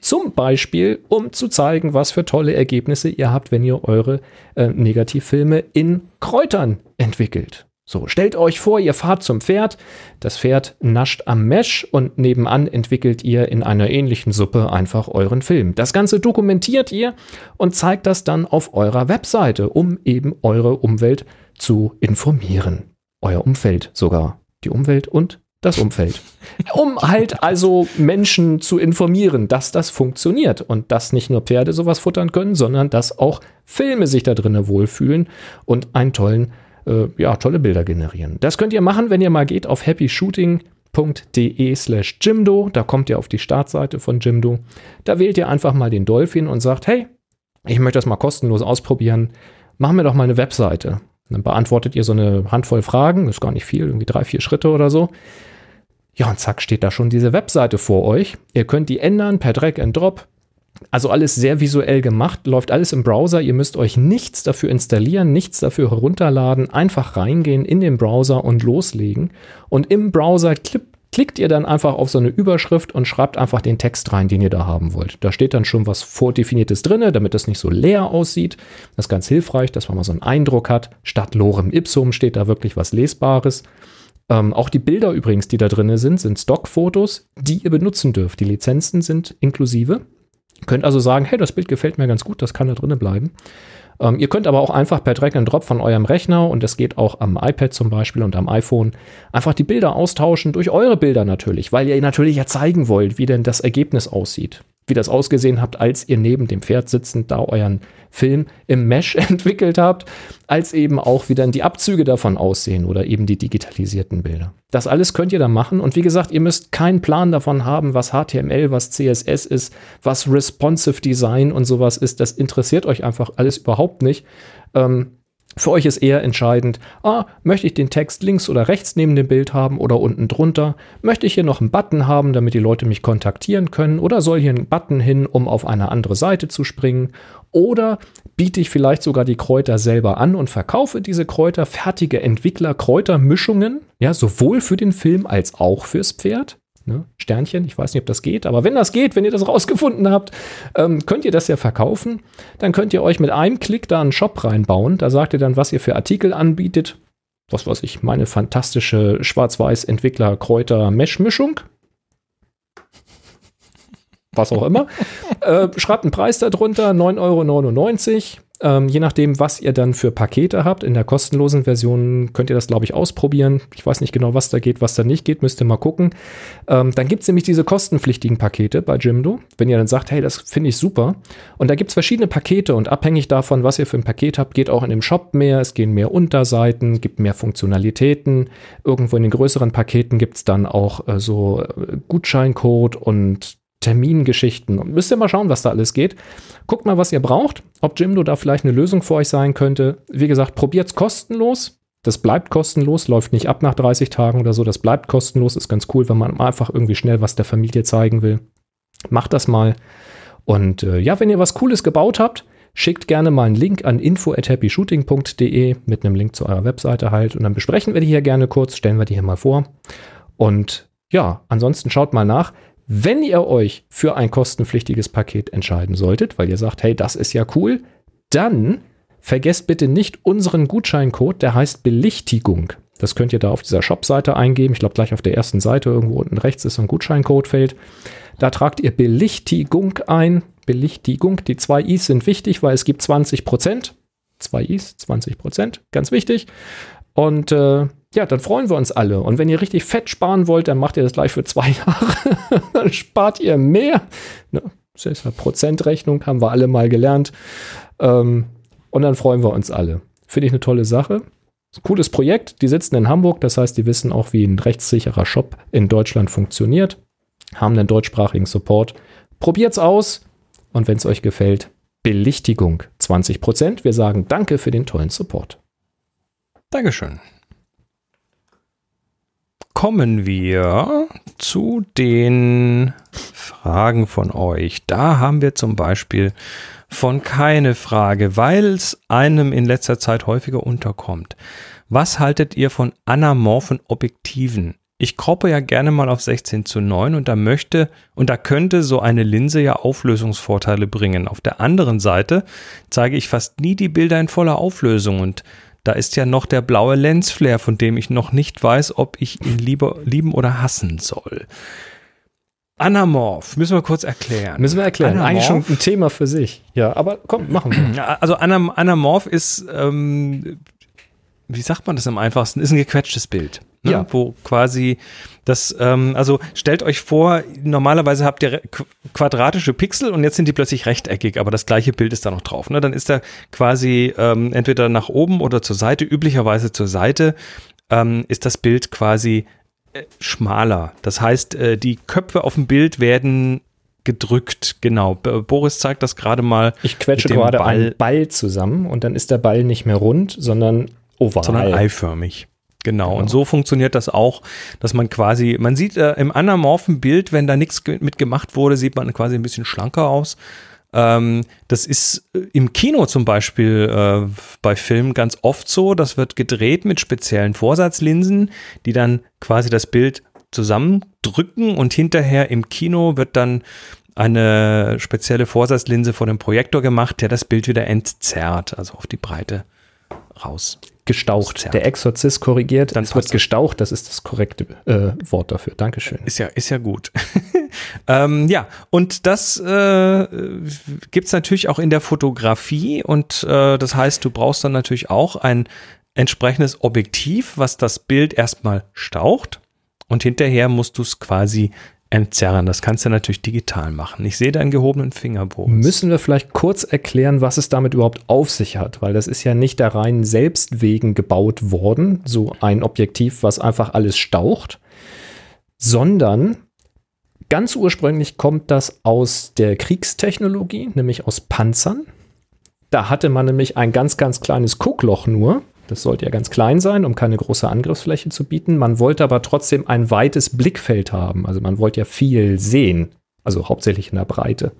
Zum Beispiel, um zu zeigen, was für tolle Ergebnisse ihr habt, wenn ihr eure äh, Negativfilme in Kräutern entwickelt. So, stellt euch vor, ihr fahrt zum Pferd, das Pferd nascht am Mesh und nebenan entwickelt ihr in einer ähnlichen Suppe einfach euren Film. Das Ganze dokumentiert ihr und zeigt das dann auf eurer Webseite, um eben eure Umwelt zu informieren. Euer Umfeld sogar. Die Umwelt und das Umfeld. (laughs) Um halt also Menschen zu informieren, dass das funktioniert und dass nicht nur Pferde sowas futtern können, sondern dass auch Filme sich da drinnen wohlfühlen und einen tollen äh, ja, tolle Bilder generieren. Das könnt ihr machen, wenn ihr mal geht auf happyshooting.de slash Jimdo. Da kommt ihr auf die Startseite von Jimdo. Da wählt ihr einfach mal den Dolphin und sagt, hey, ich möchte das mal kostenlos ausprobieren. Machen wir doch mal eine Webseite. Dann beantwortet ihr so eine Handvoll Fragen, ist gar nicht viel, irgendwie drei, vier Schritte oder so. Ja, und zack, steht da schon diese Webseite vor euch. Ihr könnt die ändern per Drag and Drop. Also alles sehr visuell gemacht, läuft alles im Browser. Ihr müsst euch nichts dafür installieren, nichts dafür herunterladen. Einfach reingehen in den Browser und loslegen. Und im Browser klickt ihr dann einfach auf so eine Überschrift und schreibt einfach den Text rein, den ihr da haben wollt. Da steht dann schon was Vordefiniertes drin, damit das nicht so leer aussieht. Das ist ganz hilfreich, dass man mal so einen Eindruck hat. Statt Lorem Ipsum steht da wirklich was Lesbares. Ähm, auch die Bilder übrigens, die da drin sind, sind Stockfotos, die ihr benutzen dürft. Die Lizenzen sind inklusive. Könnt also sagen, hey, das Bild gefällt mir ganz gut, das kann da drinnen bleiben. Ähm, ihr könnt aber auch einfach per Drag and Drop von eurem Rechner und das geht auch am iPad zum Beispiel und am iPhone einfach die Bilder austauschen durch eure Bilder natürlich, weil ihr natürlich ja zeigen wollt, wie denn das Ergebnis aussieht wie das ausgesehen habt, als ihr neben dem Pferd sitzend da euren Film im Mesh (laughs) entwickelt habt, als eben auch wie dann die Abzüge davon aussehen oder eben die digitalisierten Bilder. Das alles könnt ihr dann machen und wie gesagt, ihr müsst keinen Plan davon haben, was HTML, was CSS ist, was Responsive Design und sowas ist. Das interessiert euch einfach alles überhaupt nicht. Ähm, für euch ist eher entscheidend, ah, möchte ich den Text links oder rechts neben dem Bild haben oder unten drunter? Möchte ich hier noch einen Button haben, damit die Leute mich kontaktieren können? Oder soll hier ein Button hin, um auf eine andere Seite zu springen? Oder biete ich vielleicht sogar die Kräuter selber an und verkaufe diese Kräuter, fertige Entwickler, Kräutermischungen, ja, sowohl für den Film als auch fürs Pferd? Ne? Sternchen, ich weiß nicht, ob das geht, aber wenn das geht, wenn ihr das rausgefunden habt, ähm, könnt ihr das ja verkaufen. Dann könnt ihr euch mit einem Klick da einen Shop reinbauen. Da sagt ihr dann, was ihr für Artikel anbietet. Was weiß ich, meine fantastische Schwarz-Weiß-Entwickler-Kräuter-Mesh-Mischung. Was auch immer. (laughs) äh, schreibt einen Preis darunter, 9,99 Euro. Ähm, je nachdem, was ihr dann für Pakete habt, in der kostenlosen Version könnt ihr das, glaube ich, ausprobieren. Ich weiß nicht genau, was da geht, was da nicht geht, müsst ihr mal gucken. Ähm, dann gibt es nämlich diese kostenpflichtigen Pakete bei Jimdo, wenn ihr dann sagt, hey, das finde ich super. Und da gibt es verschiedene Pakete und abhängig davon, was ihr für ein Paket habt, geht auch in dem Shop mehr, es gehen mehr Unterseiten, gibt mehr Funktionalitäten. Irgendwo in den größeren Paketen gibt es dann auch äh, so äh, Gutscheincode und Termingeschichten. Und müsst ihr mal schauen, was da alles geht. Guckt mal, was ihr braucht, ob Jimdo da vielleicht eine Lösung für euch sein könnte. Wie gesagt, probiert es kostenlos. Das bleibt kostenlos, läuft nicht ab nach 30 Tagen oder so. Das bleibt kostenlos. Ist ganz cool, wenn man einfach irgendwie schnell was der Familie zeigen will. Macht das mal. Und äh, ja, wenn ihr was Cooles gebaut habt, schickt gerne mal einen Link an info at happyshooting.de mit einem Link zu eurer Webseite halt. Und dann besprechen wir die hier gerne kurz, stellen wir die hier mal vor. Und ja, ansonsten schaut mal nach Wenn ihr euch für ein kostenpflichtiges Paket entscheiden solltet, weil ihr sagt, hey, das ist ja cool, dann vergesst bitte nicht unseren Gutscheincode, der heißt Belichtigung. Das könnt ihr da auf dieser Shop-Seite eingeben. Ich glaube, gleich auf der ersten Seite irgendwo unten rechts ist so ein Gutscheincodefeld. Da tragt ihr Belichtigung ein. Belichtigung. Die zwei I's sind wichtig, weil es gibt 20 Prozent. Zwei I's, 20 Prozent. Ganz wichtig. Und äh, ja, dann freuen wir uns alle. Und wenn ihr richtig fett sparen wollt, dann macht ihr das gleich für zwei (laughs) Jahre. dann spart ihr mehr. Ne? Das ist Prozentrechnung, haben wir alle mal gelernt. Ähm, und dann freuen wir uns alle. Finde ich eine tolle Sache. Cooles Projekt. Die sitzen in Hamburg, das heißt, die wissen auch, wie ein rechtssicherer Shop in Deutschland funktioniert. Haben einen deutschsprachigen Support. Probiert's aus und wenn es euch gefällt, Belichtigung 20%. Wir sagen Danke für den tollen Support. Dankeschön. Kommen wir zu den Fragen von euch. Da haben wir zum Beispiel von keine Frage, weil es einem in letzter Zeit häufiger unterkommt. Was haltet ihr von anamorphen Objektiven? Ich kroppe ja gerne mal auf 16 zu 9 und da möchte und da könnte so eine Linse ja Auflösungsvorteile bringen. Auf der anderen Seite zeige ich fast nie die Bilder in voller Auflösung und da ist ja noch der blaue Lensflare, von dem ich noch nicht weiß, ob ich ihn lieber lieben oder hassen soll. Anamorph, müssen wir kurz erklären. Müssen wir erklären. Anamorph. Eigentlich schon ein Thema für sich. Ja, aber komm, machen wir. Also Anam Anamorph ist, ähm, wie sagt man das am einfachsten, ist ein gequetschtes Bild. Ne? Ja. Wo quasi das, ähm, also stellt euch vor, normalerweise habt ihr quadratische Pixel und jetzt sind die plötzlich rechteckig, aber das gleiche Bild ist da noch drauf. Ne? Dann ist da quasi ähm, entweder nach oben oder zur Seite, üblicherweise zur Seite, ähm, ist das Bild quasi äh, schmaler. Das heißt, äh, die Köpfe auf dem Bild werden gedrückt. Genau. Boris zeigt das gerade mal. Ich quetsche gerade Ball. einen Ball zusammen und dann ist der Ball nicht mehr rund, sondern oval. sondern eiförmig. Genau. Und so funktioniert das auch, dass man quasi, man sieht äh, im anamorphen Bild, wenn da nichts mit gemacht wurde, sieht man quasi ein bisschen schlanker aus. Ähm, das ist äh, im Kino zum Beispiel äh, bei Filmen ganz oft so. Das wird gedreht mit speziellen Vorsatzlinsen, die dann quasi das Bild zusammendrücken und hinterher im Kino wird dann eine spezielle Vorsatzlinse vor dem Projektor gemacht, der das Bild wieder entzerrt, also auf die Breite raus. Gestaucht. Zerrt. Der Exorzist korrigiert. Dann es wird gestaucht, das ist das korrekte äh, Wort dafür. Dankeschön. Ist ja, ist ja gut. (laughs) ähm, ja, und das äh, gibt es natürlich auch in der Fotografie und äh, das heißt, du brauchst dann natürlich auch ein entsprechendes Objektiv, was das Bild erstmal staucht und hinterher musst du es quasi entzerren. Das kannst du natürlich digital machen. Ich sehe deinen gehobenen Finger, Boris. Müssen wir vielleicht kurz erklären, was es damit überhaupt auf sich hat, weil das ist ja nicht der reinen Selbst wegen gebaut worden, so ein Objektiv, was einfach alles staucht, sondern ganz ursprünglich kommt das aus der Kriegstechnologie, nämlich aus Panzern. Da hatte man nämlich ein ganz, ganz kleines Guckloch nur. Das sollte ja ganz klein sein, um keine große Angriffsfläche zu bieten. Man wollte aber trotzdem ein weites Blickfeld haben. Also man wollte ja viel sehen, also hauptsächlich in der Breite.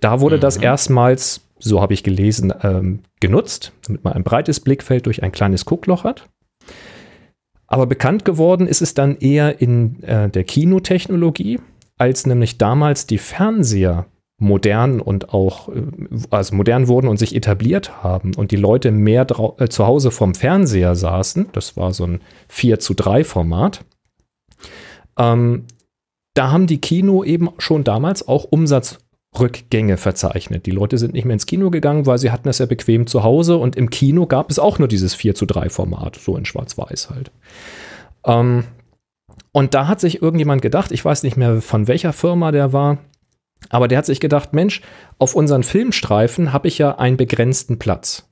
Da wurde das erstmals, so habe ich gelesen, ähm, genutzt, damit man ein breites Blickfeld durch ein kleines Guckloch hat. Aber bekannt geworden ist es dann eher in äh, der Kinotechnologie, als nämlich damals die Fernseher modern und auch also modern wurden und sich etabliert haben und die Leute mehr äh, zu Hause vom Fernseher saßen, das war so ein 4 zu 3 Format, ähm, da haben die Kino eben schon damals auch Umsatzrückgänge verzeichnet. Die Leute sind nicht mehr ins Kino gegangen, weil sie hatten es ja bequem zu Hause und im Kino gab es auch nur dieses 4 zu 3 Format, so in schwarz-weiß halt. Ähm, und da hat sich irgendjemand gedacht, ich weiß nicht mehr von welcher Firma der war, aber der hat sich gedacht, Mensch, auf unseren Filmstreifen habe ich ja einen begrenzten Platz.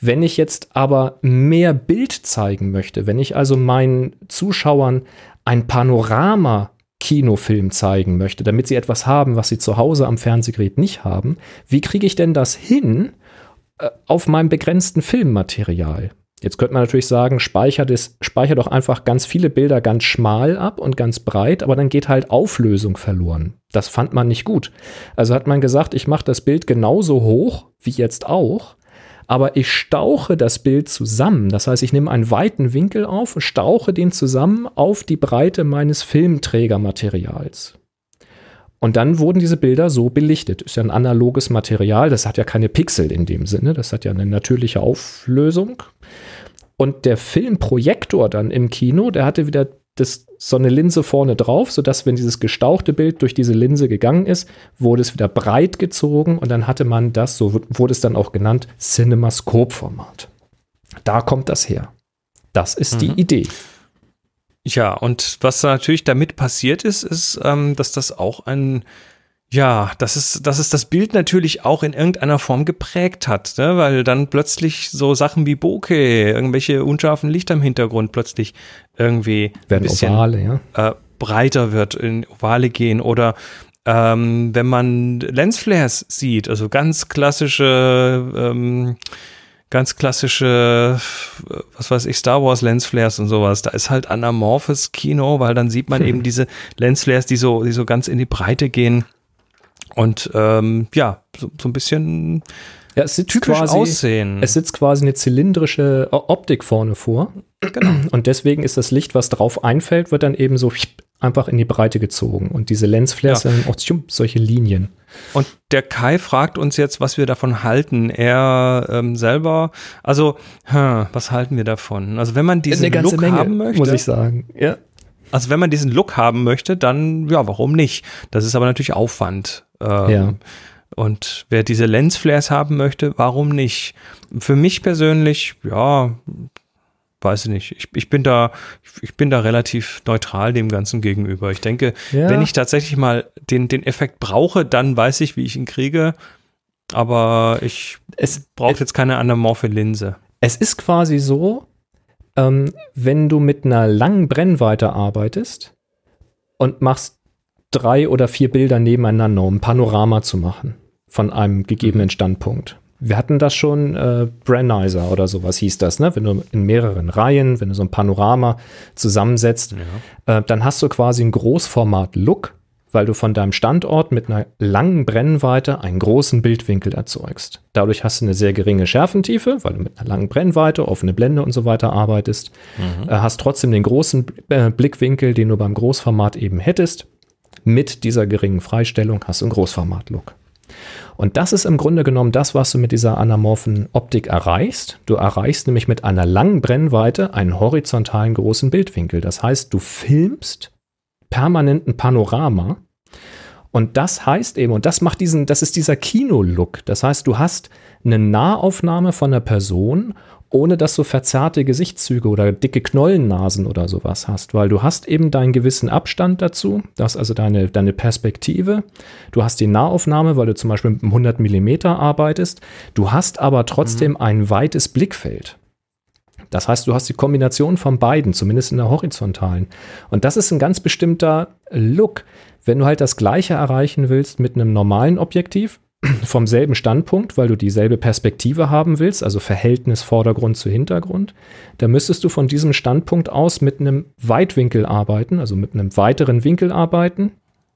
Wenn ich jetzt aber mehr Bild zeigen möchte, wenn ich also meinen Zuschauern ein Panorama-Kinofilm zeigen möchte, damit sie etwas haben, was sie zu Hause am Fernsehgerät nicht haben, wie kriege ich denn das hin äh, auf meinem begrenzten Filmmaterial? Jetzt könnte man natürlich sagen, speicher, das, speicher doch einfach ganz viele Bilder ganz schmal ab und ganz breit, aber dann geht halt Auflösung verloren. Das fand man nicht gut. Also hat man gesagt, ich mache das Bild genauso hoch wie jetzt auch, aber ich stauche das Bild zusammen. Das heißt, ich nehme einen weiten Winkel auf, stauche den zusammen auf die Breite meines Filmträgermaterials. Und dann wurden diese Bilder so belichtet. Ist ja ein analoges Material, das hat ja keine Pixel in dem Sinne, das hat ja eine natürliche Auflösung. Und der Filmprojektor dann im Kino, der hatte wieder das, so eine Linse vorne drauf, sodass, wenn dieses gestauchte Bild durch diese Linse gegangen ist, wurde es wieder breit gezogen und dann hatte man das, so wurde es dann auch genannt, Cinemascope-Format. Da kommt das her. Das ist mhm. die Idee. Ja, und was natürlich damit passiert ist, ist, ähm, dass das auch ein ja, dass es, dass es das Bild natürlich auch in irgendeiner Form geprägt hat, ne? weil dann plötzlich so Sachen wie Bokeh, irgendwelche unscharfen Lichter im Hintergrund plötzlich irgendwie Werden ein bisschen Ovale, ja. äh, breiter wird, in Ovale gehen oder ähm, wenn man Lensflares sieht, also ganz klassische ähm, ganz klassische, was weiß ich, Star Wars Lensflares und sowas. Da ist halt anamorphes Kino, weil dann sieht man hm. eben diese Lensflares, die so, die so ganz in die Breite gehen. Und ähm, ja, so, so ein bisschen ja, es sitzt typisch quasi, aussehen. Es sitzt quasi eine zylindrische Optik vorne vor. Genau. (clears throat) Und deswegen ist das Licht, was drauf einfällt, wird dann eben so einfach in die Breite gezogen. Und diese Lensflares ja. sind auch solche Linien. Und der Kai fragt uns jetzt, was wir davon halten. Er ähm, selber, also, hm, was halten wir davon? Also, wenn man diesen Look Menge, haben möchte, muss ich sagen. Ja. Also, wenn man diesen Look haben möchte, dann, ja, warum nicht? Das ist aber natürlich Aufwand. Ähm, ja. Und wer diese Lensflares haben möchte, warum nicht? Für mich persönlich, ja, weiß ich nicht. Ich, ich bin da, ich bin da relativ neutral dem Ganzen gegenüber. Ich denke, ja. wenn ich tatsächlich mal den, den Effekt brauche, dann weiß ich, wie ich ihn kriege. Aber ich brauche jetzt keine anamorphe Linse. Es ist quasi so, ähm, wenn du mit einer langen Brennweite arbeitest und machst drei oder vier Bilder nebeneinander, um ein Panorama zu machen von einem gegebenen Standpunkt. Wir hatten das schon, äh, Brannizer oder sowas hieß das, ne? Wenn du in mehreren Reihen, wenn du so ein Panorama zusammensetzt, ja. äh, dann hast du quasi ein Großformat-Look, weil du von deinem Standort mit einer langen Brennweite einen großen Bildwinkel erzeugst. Dadurch hast du eine sehr geringe Schärfentiefe, weil du mit einer langen Brennweite, offene Blende und so weiter arbeitest. Mhm. Äh, hast trotzdem den großen äh, Blickwinkel, den du beim Großformat eben hättest. Mit dieser geringen Freistellung hast du einen Großformat-Look. Und das ist im Grunde genommen das, was du mit dieser anamorphen Optik erreichst. Du erreichst nämlich mit einer langen Brennweite einen horizontalen großen Bildwinkel. Das heißt, du filmst permanenten Panorama. Und das heißt eben, und das macht diesen, das ist dieser Kino-Look. Das heißt, du hast eine Nahaufnahme von einer Person ohne dass du verzerrte Gesichtszüge oder dicke Knollennasen oder sowas hast, weil du hast eben deinen gewissen Abstand dazu, das also deine, deine Perspektive, du hast die Nahaufnahme, weil du zum Beispiel mit einem 100 mm arbeitest, du hast aber trotzdem mhm. ein weites Blickfeld. Das heißt, du hast die Kombination von beiden, zumindest in der horizontalen. Und das ist ein ganz bestimmter Look. Wenn du halt das gleiche erreichen willst mit einem normalen Objektiv, vom selben Standpunkt, weil du dieselbe Perspektive haben willst, also Verhältnis Vordergrund zu Hintergrund, da müsstest du von diesem Standpunkt aus mit einem Weitwinkel arbeiten, also mit einem weiteren Winkel arbeiten.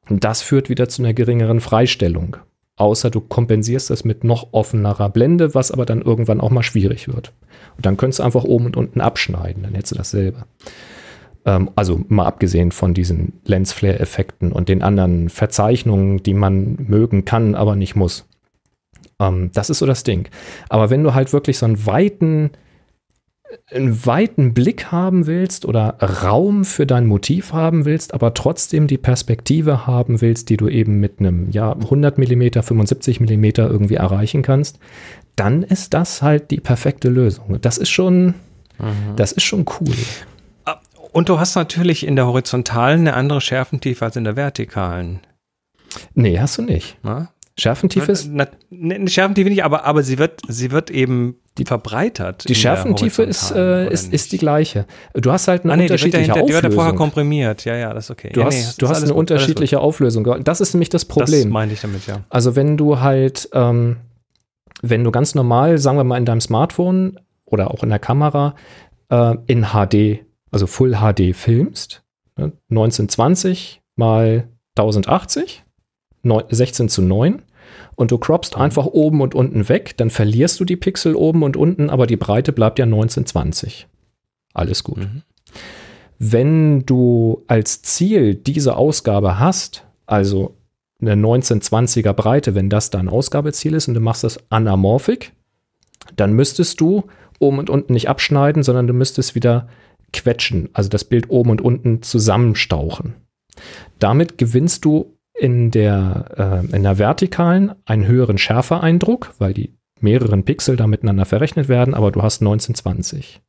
Und das führt wieder zu einer geringeren Freistellung. Außer du kompensierst das mit noch offenerer Blende, was aber dann irgendwann auch mal schwierig wird. Und dann könntest du einfach oben und unten abschneiden, dann hättest du dasselbe. Ähm, also mal abgesehen von diesen Lensflare-Effekten und den anderen Verzeichnungen, die man mögen kann, aber nicht muss. Ähm, das ist so das Ding. Aber wenn du halt wirklich so einen weiten, einen weiten Blick haben willst oder Raum für dein Motiv haben willst, aber trotzdem die Perspektive haben willst, die du eben mit einem ja, 100 mm, 75 mm irgendwie erreichen kannst, dann ist das halt die perfekte Lösung. Das ist schon, mhm. das ist schon cool. Und du hast natürlich in der horizontalen eine andere Schärfentiefe als in der vertikalen. Nee, hast du nicht. Na? Schärfentiefe ist. Na, ne, Schärfentiefe nicht, aber, aber sie wird, sie wird eben die, verbreitert. Die Schärfentiefe ist, äh, ist, ist die gleiche. Du hast halt eine ah, nee, unterschiedliche die dahinter, Auflösung. Die wird ja vorher komprimiert, ja, ja, das ist okay. Du ja, hast, nee, du hast eine gut, unterschiedliche Auflösung. Das ist nämlich das Problem. Das meinte ich damit, ja. Also wenn du halt, ähm, wenn du ganz normal, sagen wir mal in deinem Smartphone oder auch in der Kamera äh, in HD also Full HD filmst, ne, 1920 mal 1080, 16 zu 9 und du croppst mhm. einfach oben und unten weg, dann verlierst du die Pixel oben und unten, aber die Breite bleibt ja 1920. Alles gut. Mhm. Wenn du als Ziel diese Ausgabe hast, also eine 1920er Breite, wenn das dein Ausgabeziel ist und du machst das anamorphic, dann müsstest du oben und unten nicht abschneiden, sondern du müsstest wieder quetschen, also das Bild oben und unten zusammenstauchen. Damit gewinnst du in der, äh, in der vertikalen einen höheren Schärfeeindruck, weil die mehreren Pixel da miteinander verrechnet werden, aber du hast 1920.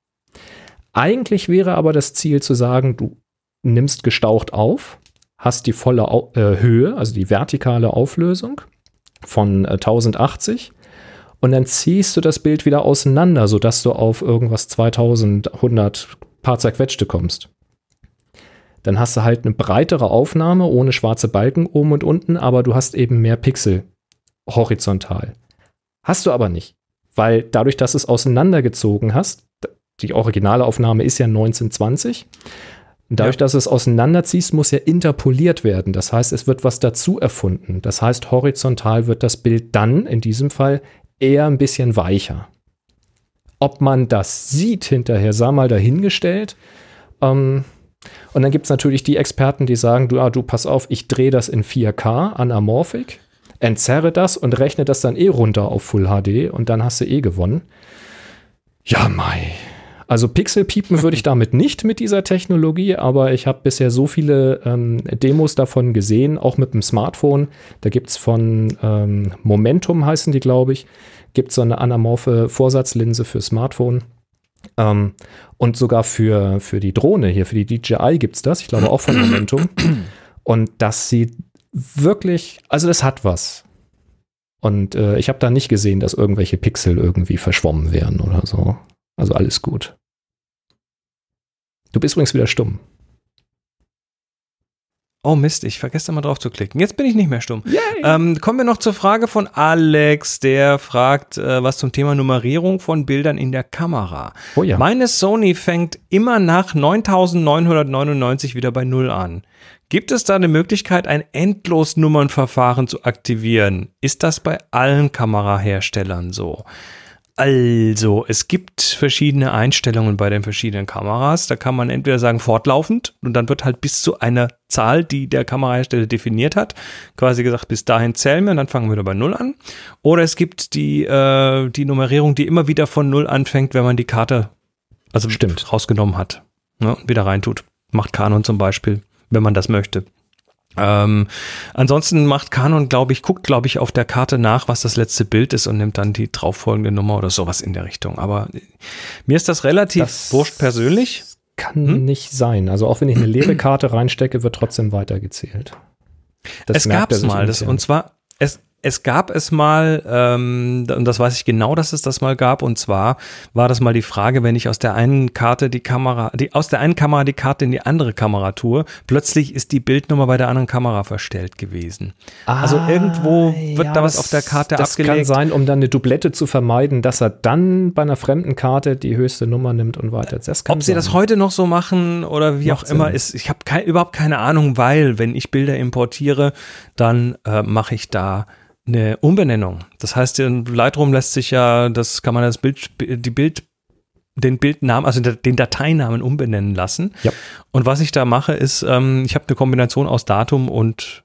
Eigentlich wäre aber das Ziel zu sagen, du nimmst gestaucht auf, hast die volle Au äh, Höhe, also die vertikale Auflösung von äh, 1080 und dann ziehst du das Bild wieder auseinander, sodass du auf irgendwas 2100 paar zerquetschte kommst. Dann hast du halt eine breitere Aufnahme ohne schwarze Balken oben und unten, aber du hast eben mehr Pixel horizontal. Hast du aber nicht, weil dadurch, dass du es auseinandergezogen hast, die originale Aufnahme ist ja 1920, dadurch, ja. dass du es auseinanderziehst, muss ja interpoliert werden. Das heißt, es wird was dazu erfunden. Das heißt, horizontal wird das Bild dann in diesem Fall eher ein bisschen weicher. Ob man das sieht hinterher, sei mal dahingestellt. Ähm, und dann gibt es natürlich die Experten, die sagen, du, ah, du pass auf, ich drehe das in 4K anamorphic, entzerre das und rechne das dann eh runter auf Full HD und dann hast du eh gewonnen. Ja, Mai. Also Pixelpiepen würde ich (laughs) damit nicht mit dieser Technologie, aber ich habe bisher so viele ähm, Demos davon gesehen, auch mit dem Smartphone. Da gibt es von ähm, Momentum heißen die, glaube ich, gibt es so eine anamorphe Vorsatzlinse für Smartphone. Ähm, und sogar für, für die Drohne hier, für die DJI gibt es das, ich glaube auch von Momentum. Und das sieht wirklich, also das hat was. Und äh, ich habe da nicht gesehen, dass irgendwelche Pixel irgendwie verschwommen wären oder so. Also alles gut. Du bist übrigens wieder stumm. Oh Mist, ich vergesse immer drauf zu klicken. Jetzt bin ich nicht mehr stumm. Ähm, kommen wir noch zur Frage von Alex, der fragt äh, was zum Thema Nummerierung von Bildern in der Kamera. Oh ja. Meine Sony fängt immer nach 9999 wieder bei Null an. Gibt es da eine Möglichkeit, ein Endlosnummernverfahren zu aktivieren? Ist das bei allen Kameraherstellern so? Also, es gibt verschiedene Einstellungen bei den verschiedenen Kameras. Da kann man entweder sagen fortlaufend und dann wird halt bis zu einer Zahl, die der Kamerahersteller definiert hat, quasi gesagt, bis dahin zählen wir und dann fangen wir wieder bei Null an. Oder es gibt die, äh, die Nummerierung, die immer wieder von Null anfängt, wenn man die Karte also Stimmt. rausgenommen hat ne, und wieder reintut. Macht Canon zum Beispiel, wenn man das möchte. Ähm, ansonsten macht Canon, glaube ich, guckt, glaube ich, auf der Karte nach, was das letzte Bild ist und nimmt dann die drauffolgende Nummer oder sowas in der Richtung. Aber mir ist das relativ das wurscht persönlich. Kann hm? nicht sein. Also auch wenn ich eine leere Karte reinstecke, wird trotzdem weitergezählt. Das es gab es mal, das, und zwar, es, gab es mal, ähm, und das weiß ich genau, dass es das mal gab, und zwar war das mal die Frage, wenn ich aus der einen Karte die Kamera, die, aus der einen Kamera die Karte in die andere Kamera tue, plötzlich ist die Bildnummer bei der anderen Kamera verstellt gewesen. Also ah, also irgendwo wird ja, da was auf der Karte das abgelegt. Das kann sein, um dann eine Doublette zu vermeiden, dass er dann bei einer fremden Karte die höchste Nummer nimmt und weiter. Ob sein. sie das heute noch so machen oder wie Macht auch Sinn. immer, ist, ich habe überhaupt keine Ahnung, weil wenn ich Bilder importiere, dann äh, mache ich da eine Umbenennung. Das heißt, in Lightroom lässt sich ja, das kann man das Bild, die Bild, den Bildnamen, also den Dateinamen umbenennen lassen. Ja. Und was ich da mache, ist, ähm, ich habe eine Kombination aus Datum und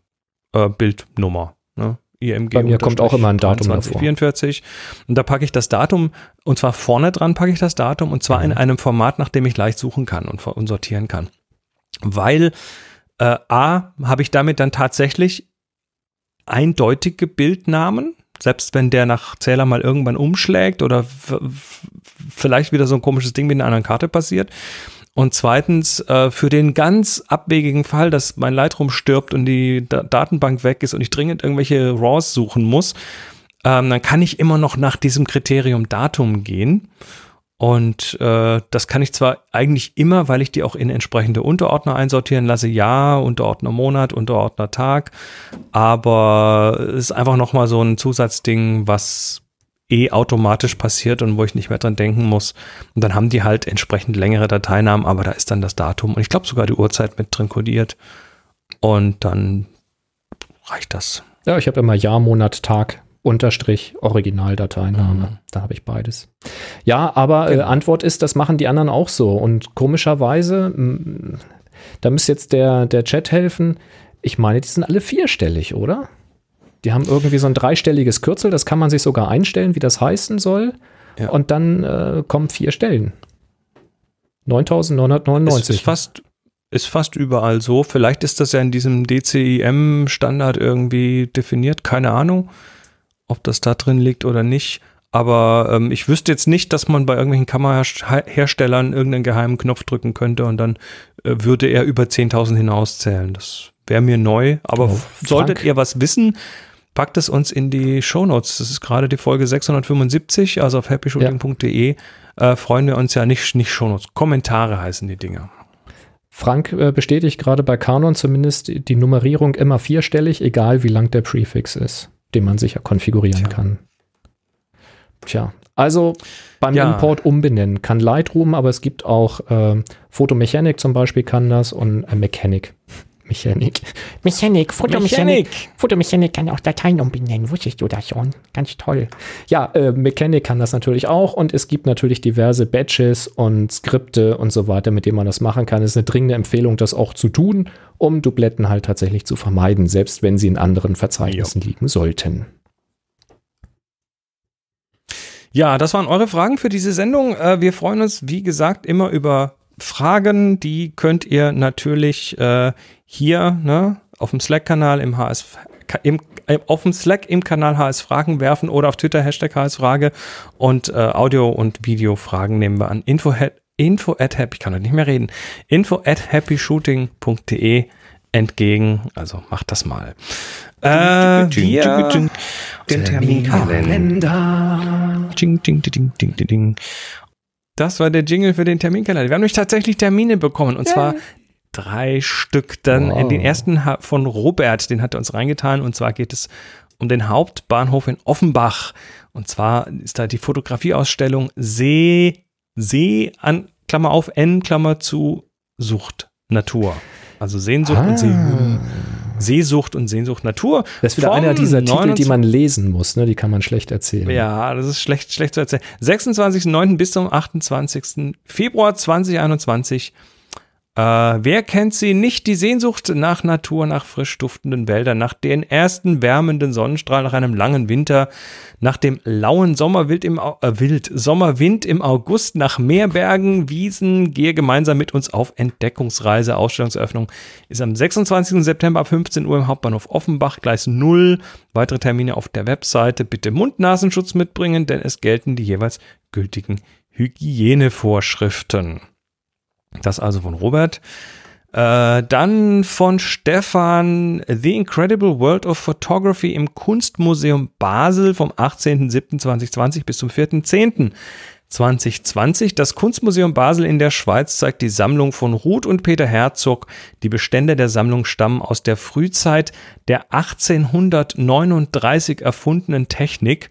äh, Bildnummer. Ne? IMG Bei mir kommt auch immer ein Datum 2044. Und da packe ich das Datum, und zwar vorne dran packe ich das Datum, und zwar mhm. in einem Format, nach dem ich leicht suchen kann und, und sortieren kann. Weil äh, A, habe ich damit dann tatsächlich eindeutige Bildnamen, selbst wenn der nach Zähler mal irgendwann umschlägt oder vielleicht wieder so ein komisches Ding mit einer anderen Karte passiert. Und zweitens, äh, für den ganz abwegigen Fall, dass mein Lightroom stirbt und die da Datenbank weg ist und ich dringend irgendwelche RAWs suchen muss, ähm, dann kann ich immer noch nach diesem Kriterium Datum gehen und äh, das kann ich zwar eigentlich immer, weil ich die auch in entsprechende Unterordner einsortieren lasse, ja, Unterordner Monat, Unterordner Tag, aber es ist einfach nochmal so ein Zusatzding, was eh automatisch passiert und wo ich nicht mehr dran denken muss. Und dann haben die halt entsprechend längere Dateinamen, aber da ist dann das Datum und ich glaube sogar die Uhrzeit mit drin kodiert. Und dann reicht das. Ja, ich habe immer Jahr, Monat, Tag Unterstrich Originaldateiname. Mhm. Da habe ich beides. Ja, aber äh, genau. Antwort ist, das machen die anderen auch so. Und komischerweise, da müsste jetzt der, der Chat helfen. ich meine, die sind alle vierstellig, oder? Die haben irgendwie so ein dreistelliges Kürzel, das kann man sich sogar einstellen, wie das heißen soll. Ja. Und dann äh, kommen vier Stellen. 9999. Ist fast, ist fast überall so. Vielleicht ist das ja in diesem DCIM-Standard irgendwie definiert. Keine Ahnung, ob das da drin liegt oder nicht. Aber ähm, ich wüsste jetzt nicht, dass man bei irgendwelchen Kameraherstellern irgendeinen geheimen Knopf drücken könnte und dann äh, würde er über 10.000 hinauszählen. Das wäre mir neu. Aber Oh, solltet ihr was wissen, packt es uns in die Shownotes. Das ist gerade die Folge 675, also auf happyshooting.de. Äh, freuen wir uns ja nicht, nicht Shownotes. Kommentare heißen die Dinger. Frank äh, bestätigt gerade bei Canon zumindest die Nummerierung immer vierstellig, egal wie lang der Prefix ist, den man sicher konfigurieren Tja. kann. Tja, also beim Ja. Import umbenennen kann Lightroom, aber es gibt auch ähm, Photomechanic zum Beispiel kann das und äh, Mechanic. Mechanic. Mechanik, Fotomechanik. Fotomechanik kann auch Dateien umbenennen. Wusstest du das schon? Ganz toll. Ja, äh, Mechanic kann das natürlich auch und es gibt natürlich diverse Batches und Skripte und so weiter, mit denen man das machen kann. Es ist eine dringende Empfehlung, das auch zu tun, um Dubletten halt tatsächlich zu vermeiden, selbst wenn sie in anderen Verzeichnissen liegen sollten. Ja, das waren eure Fragen für diese Sendung. Äh, wir freuen uns, wie gesagt, immer über Fragen. Die könnt ihr natürlich äh, hier ne, auf dem Slack-Kanal im HS im, äh, auf dem Slack im Kanal HS Fragen werfen oder auf Twitter Hashtag HS Frage und äh, Audio- und Videofragen nehmen wir an info at, info at happy, ich kann heute nicht mehr reden, info at happyshooting.de entgegen. Also macht das mal. Äh, wir, Den Terminkalender. Ding, ding, ding, ding, ding, ding. Das war der Jingle für den Terminkalender. Wir haben nämlich tatsächlich Termine bekommen und zwar drei Stück. Dann Wow. in den ersten von Robert, den hat er uns reingetan und zwar geht es um den Hauptbahnhof in Offenbach. Und zwar ist da die Fotografieausstellung See, See an, Klammer auf, N, Klammer zu, Sucht, Natur. Also Sehnsucht und See, Seesucht und Sehnsucht Natur. Das ist wieder Vom einer dieser Titel, die 29 man lesen muss, ne? Die kann man schlecht erzählen. ja, das ist schlecht, schlecht zu erzählen. 26.09. bis zum 28. Februar 2021. Äh, wer kennt sie nicht? Die Sehnsucht nach Natur, nach frisch duftenden Wäldern, nach den ersten wärmenden Sonnenstrahlen, nach einem langen Winter, nach dem lauen Sommerwind im, äh, Wild, Sommerwind im August, nach Meerbergen, Wiesen. Gehe gemeinsam mit uns auf Entdeckungsreise. Ausstellungseröffnung ist am 26. September ab 15 Uhr im Hauptbahnhof Offenbach, Gleis 0. Weitere Termine auf der Webseite. Bitte Mund-Nasenschutz mitbringen, denn es gelten die jeweils gültigen Hygienevorschriften. Das also von Robert. Äh, dann von Stefan The Incredible World of Photography im Kunstmuseum Basel vom 18.07.2020 bis zum 4.10.2020. Das Kunstmuseum Basel in der Schweiz zeigt die Sammlung von Ruth und Peter Herzog. Die Bestände der Sammlung stammen aus der Frühzeit der 1839 erfundenen Technik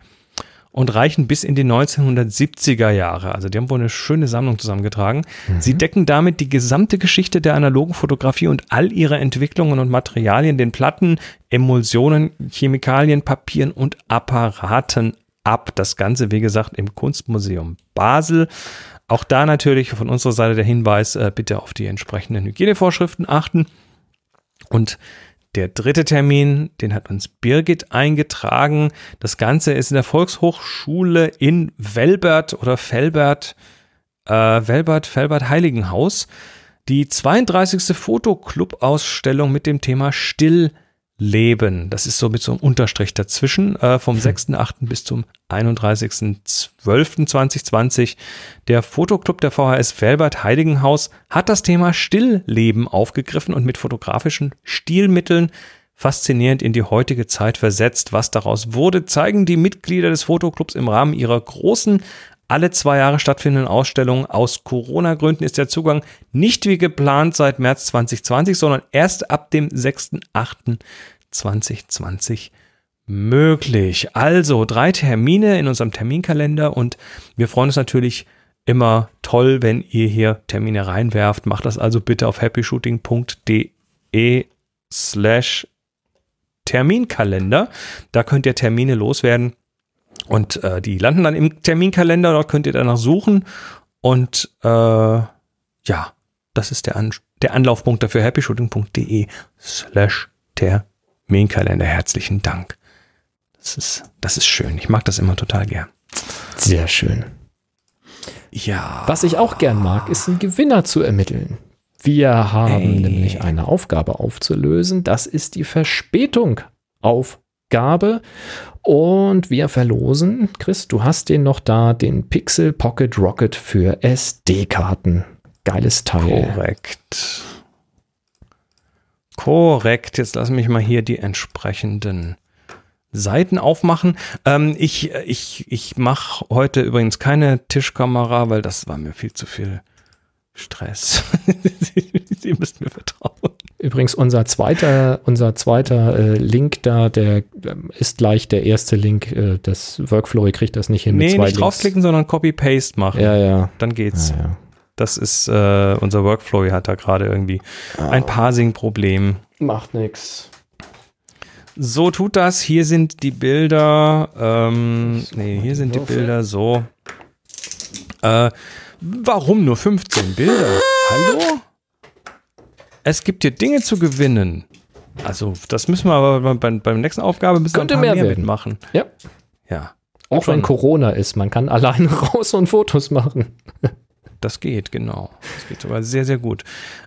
und reichen bis in die 1970er Jahre. Also die haben wohl eine schöne Sammlung zusammengetragen. Sie decken damit die gesamte Geschichte der analogen Fotografie und all ihre Entwicklungen und Materialien, den Platten, Emulsionen, Chemikalien, Papieren und Apparaten ab. Das Ganze, wie gesagt, im Kunstmuseum Basel. Auch da natürlich von unserer Seite der Hinweis, äh, bitte auf die entsprechenden Hygienevorschriften achten. Und der dritte Termin, den hat uns Birgit eingetragen. Das Ganze ist in der Volkshochschule in Velbert oder Velbert, äh, Velbert, Velbert Heiligenhaus. Die 32. Fotoclub-Ausstellung mit dem Thema Stillleben. Das ist so mit so einem Unterstrich dazwischen, äh, vom 6.8. bis zum 31.12.2020. Der Fotoclub der VHS Velbert Heiligenhaus hat das Thema Stillleben aufgegriffen und mit fotografischen Stilmitteln faszinierend in die heutige Zeit versetzt. Was daraus wurde, zeigen die Mitglieder des Fotoclubs im Rahmen ihrer großen alle zwei Jahre stattfindenden Ausstellung. Aus Corona-Gründen ist der Zugang nicht wie geplant seit März 2020, sondern erst ab dem 6.8.2020 möglich. Also drei Termine in unserem Terminkalender und wir freuen uns natürlich immer toll, wenn ihr hier Termine reinwerft. Macht das also bitte auf happyshooting.de slash Terminkalender. Da könnt ihr Termine loswerden. Und äh, die landen dann im Terminkalender, dort könnt ihr danach suchen. Und äh, ja, das ist der, An der Anlaufpunkt dafür, happyshooting.de slash Terminkalender. Herzlichen Dank. Das ist, das ist schön. Ich mag das immer total gern. Sehr schön. Ja. Was ich auch gern mag, ist einen Gewinner zu ermitteln. Wir haben Hey. nämlich eine Aufgabe aufzulösen. Das ist die Verspätung Aufgabe. Und wir verlosen, Chris, du hast den noch da, den Pixel Pocket Rocket für SD-Karten. Geiles Teil. Korrekt. Korrekt. Jetzt lass mich mal hier die entsprechenden Seiten aufmachen. Ähm, ich ich, ich mache heute übrigens keine Tischkamera, weil das war mir viel zu viel Stress. (laughs) Sie müsst mir vertrauen. Übrigens, unser zweiter, unser zweiter äh, Link da, der ähm, ist gleich der erste Link. Äh, das Workflow, ihr kriegt das nicht hin Nee, mit zwei nicht draufklicken, sondern Copy-Paste machen. Links. Ja, ja. Dann geht's. ja, ja. Das ist äh, unser Workflow, hat da gerade irgendwie ein Parsing-Problem. Macht nix. So tut das. Hier sind die Bilder. Ähm, nee, hier sind die. Bilder so. Äh, warum nur 15 Bilder? Hallo? Es gibt hier Dinge zu gewinnen. Also, das müssen wir aber beim, beim, beim nächsten Aufgabe müssen wir Könnte ein paar mehr mehr mitmachen. Ja. Ja, Auch Schon. wenn Corona ist, man kann (laughs) alleine raus und Fotos machen. Das geht, genau. Das geht sogar sehr, sehr gut.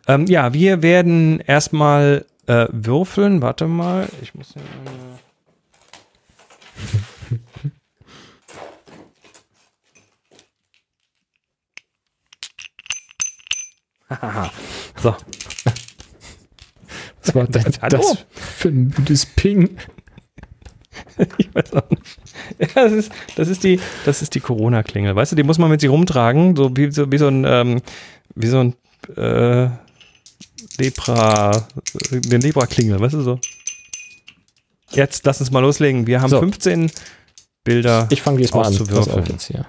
Ähm, ja, wir werden erstmal äh, würfeln. Warte mal, ich muss hier meine (laughs) so, (laughs) Was war denn Hallo? das für ein müdes Ping? (laughs) ich weiß auch nicht. Ja, das ist, das ist die, das ist die Corona-Klingel. Weißt du, die muss man mit sich rumtragen, so wie, so, wie so ein, ähm, wie so ein äh, Lepra, den Lepra-Klingel, weißt du so? Jetzt lass uns mal loslegen. Wir haben So. 15 Bilder. Ich fange diesmal an. Auszuwürfeln. auf jetzt hier.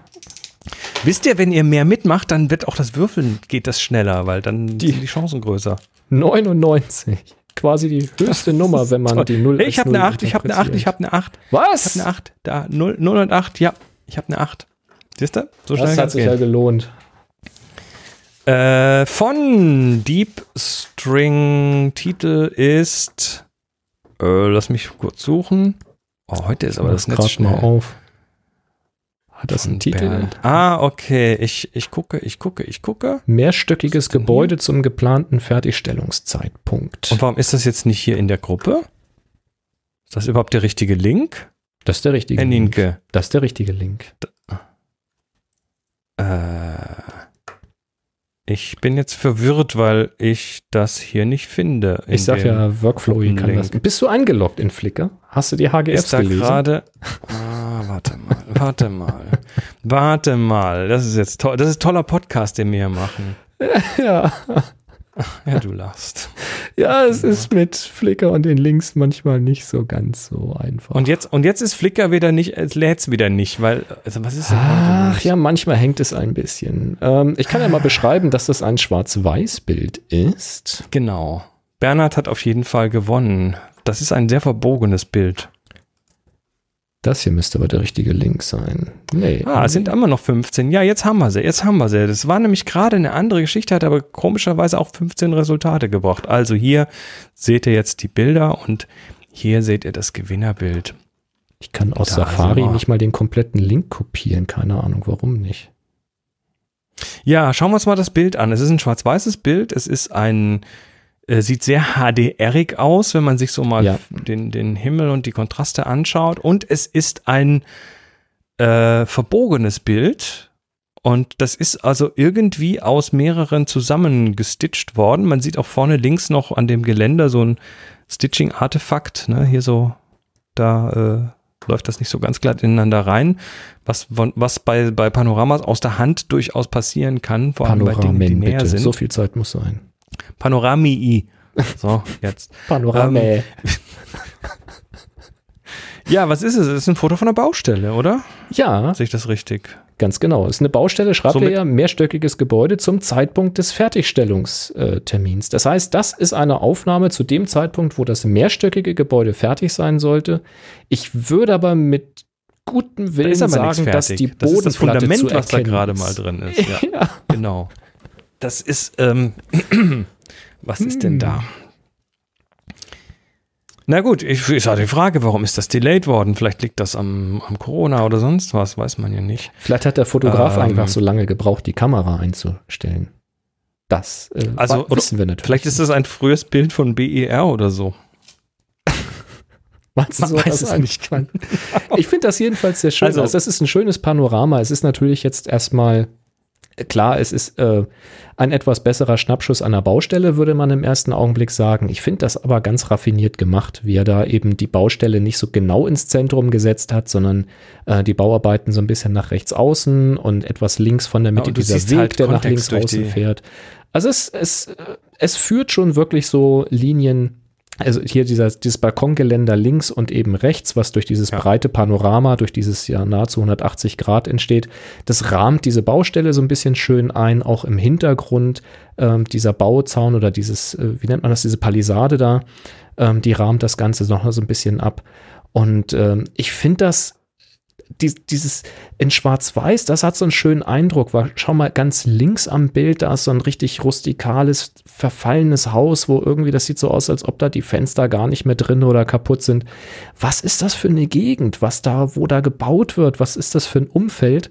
Wisst ihr, wenn ihr mehr mitmacht, dann wird auch das Würfeln geht das schneller, weil dann Die- sind die Chancen größer. 99. Quasi die höchste Nummer, wenn man (laughs) die 0 Hey, ich habe eine 8, ich habe eine 8, ich habe eine 8. Was? Ich habe eine 8. Da 0, 0 und 8. Ja, ich habe eine 8. Siehst du? So schnell das hat sich gehen. ja gelohnt. Äh, von Deep String Titel ist. Äh, lass mich kurz suchen. Oh, heute ist aber das Netz grad schnell. mal auf. Hat das einen Titel? Bernd. Ah, okay. Ich, ich gucke, ich gucke, ich gucke. Mehrstöckiges Gebäude zum geplanten Fertigstellungszeitpunkt. Und warum ist das jetzt nicht hier in der Gruppe? Ist das überhaupt der richtige Link? das ist der richtige Herr Link. Das ist der richtige Link. Äh, ich bin jetzt verwirrt, weil ich das hier nicht finde. in Ich sag ja, Workflow kann Gruppenlink. das. Bist du eingeloggt in Flickr? Hast du die HGFs Ist da gerade. Ah, warte mal, warte mal. Warte mal. Das ist jetzt toll. Das ist toller Podcast, den wir hier machen. (laughs) Ja. Ja, du lachst. ja, es ist mit Flickr und den Links manchmal nicht so ganz so einfach. Und jetzt, und jetzt ist Flickr wieder nicht, es lädt's wieder nicht, weil, also was ist denn Ach ja, manchmal hängt es ein bisschen. Ähm, ich kann ja mal beschreiben, dass das ein Schwarz-Weiß-Bild ist. Genau. Bernhard hat auf jeden Fall gewonnen. Das ist ein sehr verbogenes Bild. Das hier müsste aber der richtige Link sein. Nee. Ah, es sind immer noch 15. Ja, jetzt haben wir sie. Jetzt haben wir sie. Das war nämlich gerade eine andere Geschichte, hat aber komischerweise auch 15 Resultate gebracht. Also hier seht ihr jetzt die Bilder und hier seht ihr das Gewinnerbild. ich kann aus Da Safari nicht mal den kompletten Link kopieren. Keine Ahnung, warum nicht. Ja, schauen wir uns mal das Bild an. Es ist ein schwarz-weißes Bild. Es ist ein, äh, sieht sehr HDRig aus, wenn man sich so mal Ja. den, den Himmel und die Kontraste anschaut. Und es ist ein äh, verbogenes Bild. Und das ist also irgendwie aus mehreren zusammengestitcht worden. Man sieht auch vorne links noch an dem Geländer so ein Stitching-Artefakt. Ne? Hier so, da äh, läuft das nicht so ganz glatt ineinander rein. Was, was bei, bei Panoramas aus der Hand durchaus passieren kann, vor allem bei Dingen, die näher bitte. sind. So viel Zeit muss sein. Panoramii. So, jetzt. (laughs) Panorame. Ja, was ist es? Es ist ein Foto von einer Baustelle, oder? ja, Sehe ich das richtig? ganz genau. Ist eine Baustelle, schreibt Somit- er ja, mehrstöckiges Gebäude zum Zeitpunkt des Fertigstellungstermins. Das heißt, das ist eine Aufnahme zu dem Zeitpunkt, wo das mehrstöckige Gebäude fertig sein sollte. Ich würde aber mit gutem Da Willen nichts sagen, dass die das ist das Bodenplatte Fundament, was da gerade mal drin ist. (laughs) Ja, Ja. genau. Das ist, ähm, (clears throat) was ist denn da? Na gut, ich, ist halt die Frage, warum ist das delayed worden? Vielleicht liegt das am, am Corona oder sonst was, weiß man ja nicht. Vielleicht hat der Fotograf Ähm. einfach so lange gebraucht, die Kamera einzustellen. Das äh, Also, wa- wissen wir natürlich. Vielleicht ist das ein frühes Bild von BER oder so. (laughs) Meinst du so, weiß es nicht. Ich finde das jedenfalls sehr schön. Also- Also, das ist ein schönes Panorama. Es ist natürlich jetzt erstmal klar, es ist äh, ein etwas besserer Schnappschuss an der Baustelle, würde man im ersten Augenblick sagen. Ich finde das aber ganz raffiniert gemacht, wie er da eben die Baustelle nicht so genau ins Zentrum gesetzt hat, sondern äh, die Bauarbeiten so ein bisschen nach rechts außen und etwas links von der Mitte du dieser siehst Weg, halt der nach links außen fährt. Also es, es, es führt schon wirklich so Linien, also hier dieser, dieses Balkongeländer links und eben rechts, was durch dieses Ja. breite Panorama, durch dieses ja nahezu 180 Grad entsteht, das rahmt diese Baustelle so ein bisschen schön ein, auch im Hintergrund ähm, dieser Bauzaun oder dieses, äh, wie nennt man das, diese Palisade da, ähm, die rahmt das Ganze noch so ein bisschen ab. Und ähm, ich finde das, die, dieses in Schwarz-Weiß, das hat so einen schönen Eindruck. Weil, schau mal ganz links am Bild, da ist so ein richtig rustikales, verfallenes Haus, wo irgendwie das sieht so aus, als ob da die Fenster gar nicht mehr drin oder kaputt sind. Was ist das für eine Gegend, was da, wo da gebaut wird? Was ist das für ein Umfeld?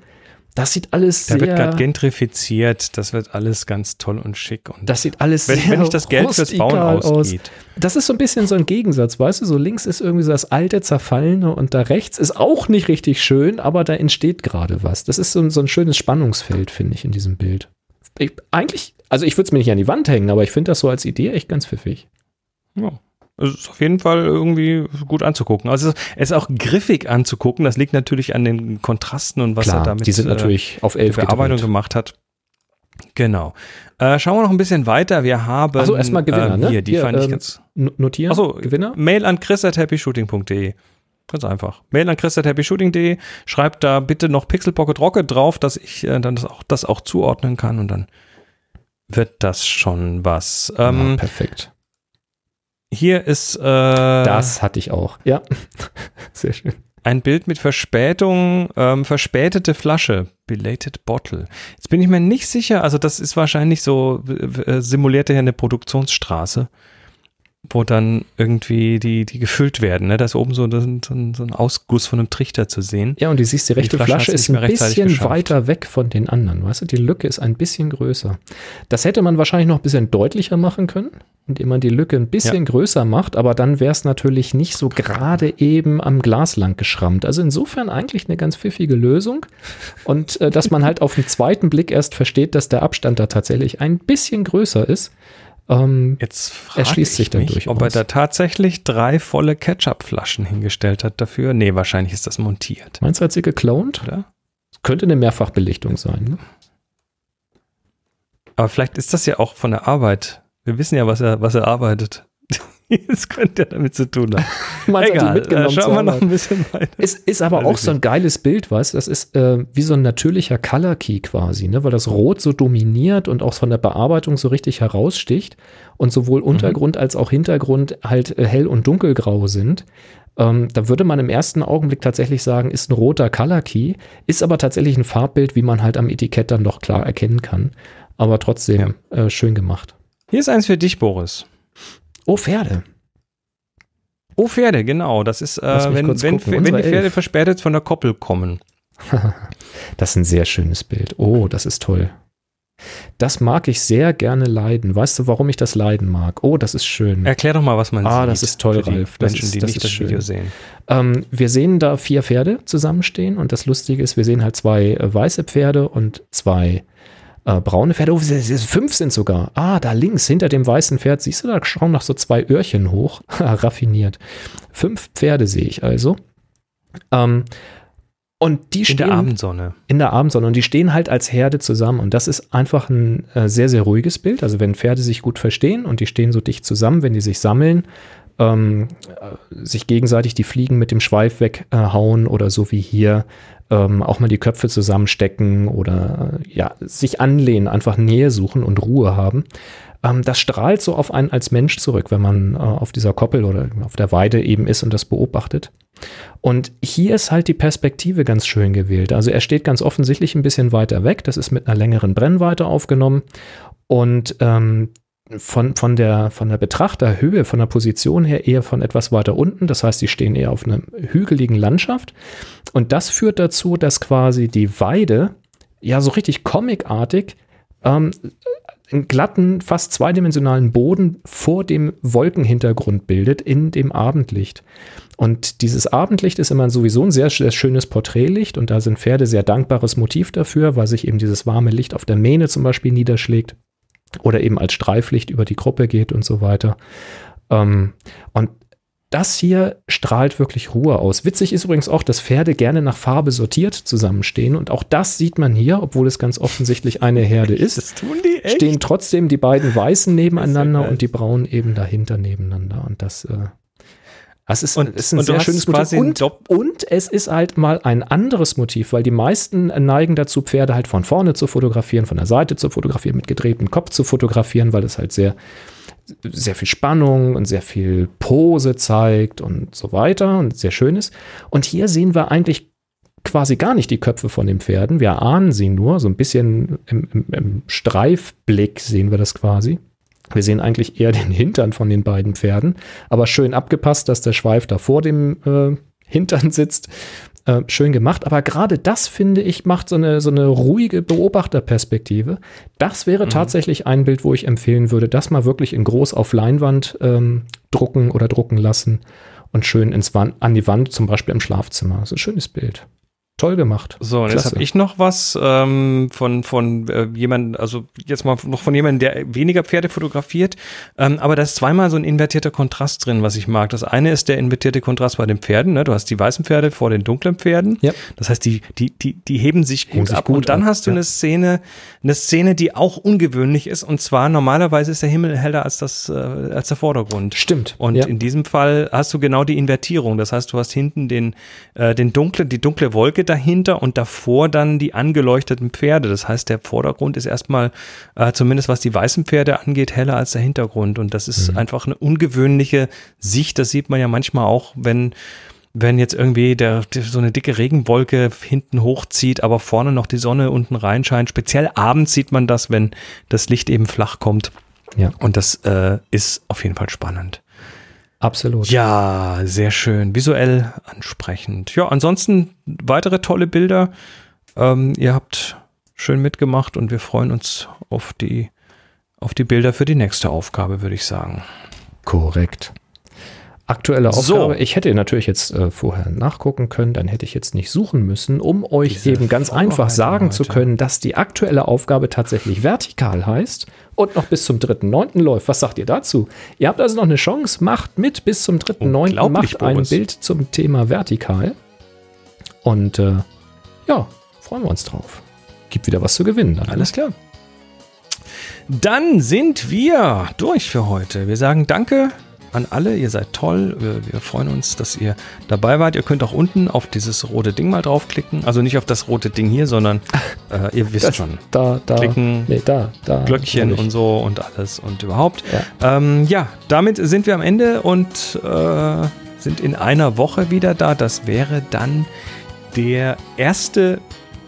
Das sieht alles Da sehr, wird gerade gentrifiziert, das wird alles ganz toll und schick. Und das sieht alles wenn, sehr wenn nicht das Geld fürs Bauen aus. ausgeht. Das ist so ein bisschen so ein Gegensatz, weißt du? So links ist irgendwie so das alte, zerfallene und da rechts ist auch nicht richtig schön, aber da entsteht gerade was. Das ist so, ein- so ein schönes Spannungsfeld, finde ich, in diesem Bild. Ich, eigentlich, also ich würde es mir nicht an die Wand hängen, aber ich finde das so als Idee echt ganz pfiffig. Ja. Es ist auf jeden Fall irgendwie gut anzugucken. Also es ist auch griffig anzugucken. Das liegt natürlich an den Kontrasten und was er damit die sind äh, natürlich auf die elf Bearbeitung gemacht hat. Genau. Äh, schauen wir noch ein bisschen weiter. Wir haben Ach so, erstmal Gewinner, ähm, ne? Hier, die Hier, fand ich ähm, ganz. N- Notieren? Achso, Gewinner? Mail an chris.happyshooting.de. Ganz einfach. Mail an chris.happyshooting.de. Schreibt da bitte noch Pixel Pocket Rocket drauf, dass ich äh, dann das auch, das auch zuordnen kann und dann wird das schon was. Ähm, ja, perfekt. Hier ist äh, Das hatte ich auch. Ja. (laughs) Sehr schön. ein Bild mit Verspätung, ähm, verspätete Flasche, belated bottle. Jetzt bin ich mir nicht sicher, also das ist wahrscheinlich so, äh, simuliert er ja eine Produktionsstraße, wo dann irgendwie die, die gefüllt werden. Ne? Da ist oben so, ein- so, ein- Ausguss von einem Trichter zu sehen. Ja, und die siehst, die rechte Flasche Flasche hat's ist ein bisschen weiter weg von den anderen. Weißt du, die Lücke ist ein bisschen größer. Das hätte man wahrscheinlich noch ein bisschen deutlicher machen können, indem man die Lücke ein bisschen größer macht, aber dann wäre es natürlich nicht so gerade eben am Glas lang geschrammt. Also insofern eigentlich eine ganz pfiffige Lösung. Und äh, dass man halt auf den zweiten Blick erst versteht, dass der Abstand da tatsächlich ein bisschen größer ist. Ähm, Jetzt Erschließt sich durchaus. ob er da tatsächlich drei volle Ketchup-Flaschen hingestellt hat dafür. Nee, wahrscheinlich ist das montiert, meinst du, hat sie geklont? oder? Könnte eine Mehrfachbelichtung sein. Ne? Aber vielleicht ist das ja auch von der Arbeit. Wir wissen ja, was er, was er arbeitet. (laughs) (laughs) Das könnte ja damit zu tun haben. (laughs) Meinst Egal, äh, mitgenommen schauen zur wir noch ein bisschen weiter. Es ist aber auch so ein geiles Bild, weißt du? Das ist äh, wie so ein natürlicher Color Key quasi, ne? weil das Rot so dominiert und auch von der Bearbeitung so richtig heraussticht und sowohl Mhm. Untergrund als auch Hintergrund halt äh, hell- und dunkelgrau sind. Ähm, da würde man im ersten Augenblick tatsächlich sagen, ist ein roter Color Key, ist aber tatsächlich ein Farbbild, wie man halt am Etikett dann doch klar erkennen kann. Aber trotzdem äh, schön gemacht. Hier ist eins für dich, Boris. Oh, Pferde. Oh, Pferde, genau. Das ist, äh, wenn, wenn, wenn die Pferde Elf. verspätet von der Koppel kommen. (laughs) Das ist ein sehr schönes Bild. Oh, das ist toll. Das mag ich sehr gerne leiden. Weißt du, warum ich das leiden mag? Oh, das ist schön. Erklär doch mal, was man Ah, sieht. das ist toll, Ralf. Das Menschen, ist- die das nicht ist das schön. Video sehen. Ähm, wir sehen da vier Pferde zusammenstehen und das Lustige ist, wir sehen halt zwei äh, weiße Pferde und zwei äh, braune Pferde. Oh, fünf sind sogar. Ah, da links hinter dem weißen Pferd, siehst du, da schauen noch so zwei Öhrchen hoch. (laughs) Raffiniert. Fünf Pferde sehe ich also. Ähm, und die In stehen der Abendsonne. in der Abendsonne und die stehen halt als Herde zusammen und das ist einfach ein äh, sehr, sehr ruhiges Bild. Also wenn Pferde sich gut verstehen und die stehen so dicht zusammen, wenn die sich sammeln, ähm, äh, sich gegenseitig die Fliegen mit dem Schweif weghauen oder so wie hier ähm, auch mal die Köpfe zusammenstecken oder ja, sich anlehnen, einfach Nähe suchen und Ruhe haben. Ähm, das strahlt so auf einen als Mensch zurück, wenn man äh, auf dieser Koppel oder auf der Weide eben ist und das beobachtet. Und hier ist halt die Perspektive ganz schön gewählt. Also er steht ganz offensichtlich ein bisschen weiter weg. Das ist mit einer längeren Brennweite aufgenommen. Und ähm, von, von, der, von der Betrachterhöhe, von der Position her eher von etwas weiter unten. Das heißt, sie stehen eher auf einer hügeligen Landschaft. Und das führt dazu, dass quasi die Weide ja so richtig comicartig ähm, einen glatten, fast zweidimensionalen Boden vor dem Wolkenhintergrund bildet in dem Abendlicht. Und dieses Abendlicht ist immer sowieso ein sehr, sehr schönes Porträtlicht und da sind Pferde sehr dankbares Motiv dafür, weil sich eben dieses warme Licht auf der Mähne zum Beispiel niederschlägt oder eben als Streiflicht über die Gruppe geht und so weiter. Ähm, und das hier strahlt wirklich Ruhe aus. Witzig ist übrigens auch, dass Pferde gerne nach Farbe sortiert zusammenstehen. Und auch das sieht man hier, obwohl es ganz offensichtlich eine Herde (laughs) ist. Das tun die echt? Stehen trotzdem die beiden Weißen (laughs) nebeneinander und die Braunen eben dahinter nebeneinander. Und das, äh, das ist, Und- ist ein sehr schönes Motiv. Und, und es ist halt mal ein anderes Motiv, weil die meisten neigen dazu, Pferde halt von vorne zu fotografieren, von der Seite zu fotografieren, mit gedrehtem Kopf zu fotografieren, weil es halt sehr, sehr viel Spannung und sehr viel Pose zeigt und so weiter und sehr schön ist. Und hier sehen wir eigentlich quasi gar nicht die Köpfe von den Pferden. Wir ahnen sie nur, so ein bisschen im, im, im Streifblick sehen wir das quasi. Wir sehen eigentlich eher den Hintern von den beiden Pferden, aber schön abgepasst, dass der Schweif da vor dem äh, Hintern sitzt. Äh, schön gemacht, aber gerade das, finde ich, macht so eine, so eine ruhige Beobachterperspektive. Das wäre tatsächlich ein Bild, wo ich empfehlen würde, das mal wirklich in groß auf Leinwand ähm, drucken oder drucken lassen und schön ins Wand, an die Wand, zum Beispiel im Schlafzimmer. Das ist ein schönes Bild. Toll gemacht. So, und jetzt habe ich noch was ähm, von, von äh, jemandem, also jetzt mal noch von jemandem, der weniger Pferde fotografiert. Ähm, aber da ist zweimal so ein invertierter Kontrast drin, was ich mag. Das eine ist der invertierte Kontrast bei den Pferden. Ne? Du hast die weißen Pferde vor den dunklen Pferden. Ja. Das heißt, die, die, die, die heben sich gut Heben sich ab. gut und dann ab, hast du ja. eine Szene, eine Szene, die auch ungewöhnlich ist. Und zwar normalerweise ist der Himmel heller als das, äh, als der Vordergrund. Stimmt. Und ja. in diesem Fall hast du genau die Invertierung. Das heißt, du hast hinten den, äh, den dunkle, die dunkle Wolke dahinter und davor dann die angeleuchteten Pferde. Das heißt, der Vordergrund ist erstmal, äh, zumindest was die weißen Pferde angeht, heller als der Hintergrund. Und das ist einfach eine ungewöhnliche Sicht. Das sieht man ja manchmal auch, wenn wenn jetzt irgendwie der, der, so eine dicke Regenwolke hinten hochzieht, aber vorne noch die Sonne unten reinscheint. Speziell abends sieht man das, wenn das Licht eben flach kommt. Ja. Und das äh, ist auf jeden Fall spannend. Absolut. Ja, sehr schön. Visuell ansprechend. Ja, ansonsten weitere tolle Bilder. Ähm, ihr habt schön mitgemacht und wir freuen uns auf die, auf die Bilder für die nächste Aufgabe, würde ich sagen. Korrekt. Aktuelle So. Aufgabe. Ich hätte natürlich jetzt äh, vorher nachgucken können, dann hätte ich jetzt nicht suchen müssen, um euch Diese eben ganz einfach sagen zu heute. können, dass die aktuelle Aufgabe tatsächlich vertikal heißt und noch bis zum 3.9. läuft. Was sagt ihr dazu? Ihr habt also noch eine Chance, macht mit bis zum 3.9. Unglaublich, Macht ein Boris. Bild zum Thema vertikal. Und äh, ja, freuen wir uns drauf. Gibt wieder was zu gewinnen. Dann, ne? Alles klar. Dann sind wir durch für heute. Wir sagen Danke an alle. Ihr seid toll. Wir, wir freuen uns, dass ihr dabei wart. Ihr könnt auch unten auf dieses rote Ding mal draufklicken. Also nicht auf das rote Ding hier, sondern (laughs) äh, ihr wisst Das- schon. Da, da. Klicken, Nee, da, da. Glöckchen und so und alles und überhaupt. Ja. Ähm, ja, damit sind wir am Ende und äh, sind in einer Woche wieder da. Das wäre dann der 1.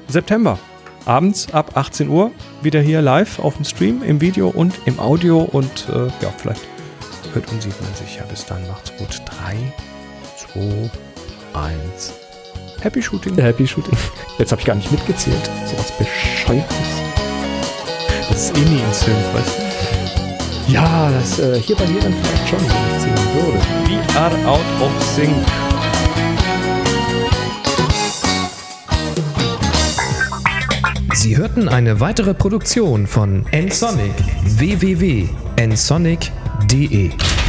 September. Abends ab 18 Uhr wieder hier live auf dem Stream, im Video und im Audio. Und äh, ja, vielleicht hört und sieht man sich ja. Bis dann, macht's gut. 3, 2, 1. Happy Shooting. Happy Shooting. Jetzt habe ich gar nicht mitgezählt. So was Bescheuertes. Das ist eh nie in Sync, weißt du? Ja, das äh, hier bei mir dann vielleicht schon, wenn ich zählen würde. We are out of sync. Sie hörten eine weitere Produktion von nsonic www.nsonic.de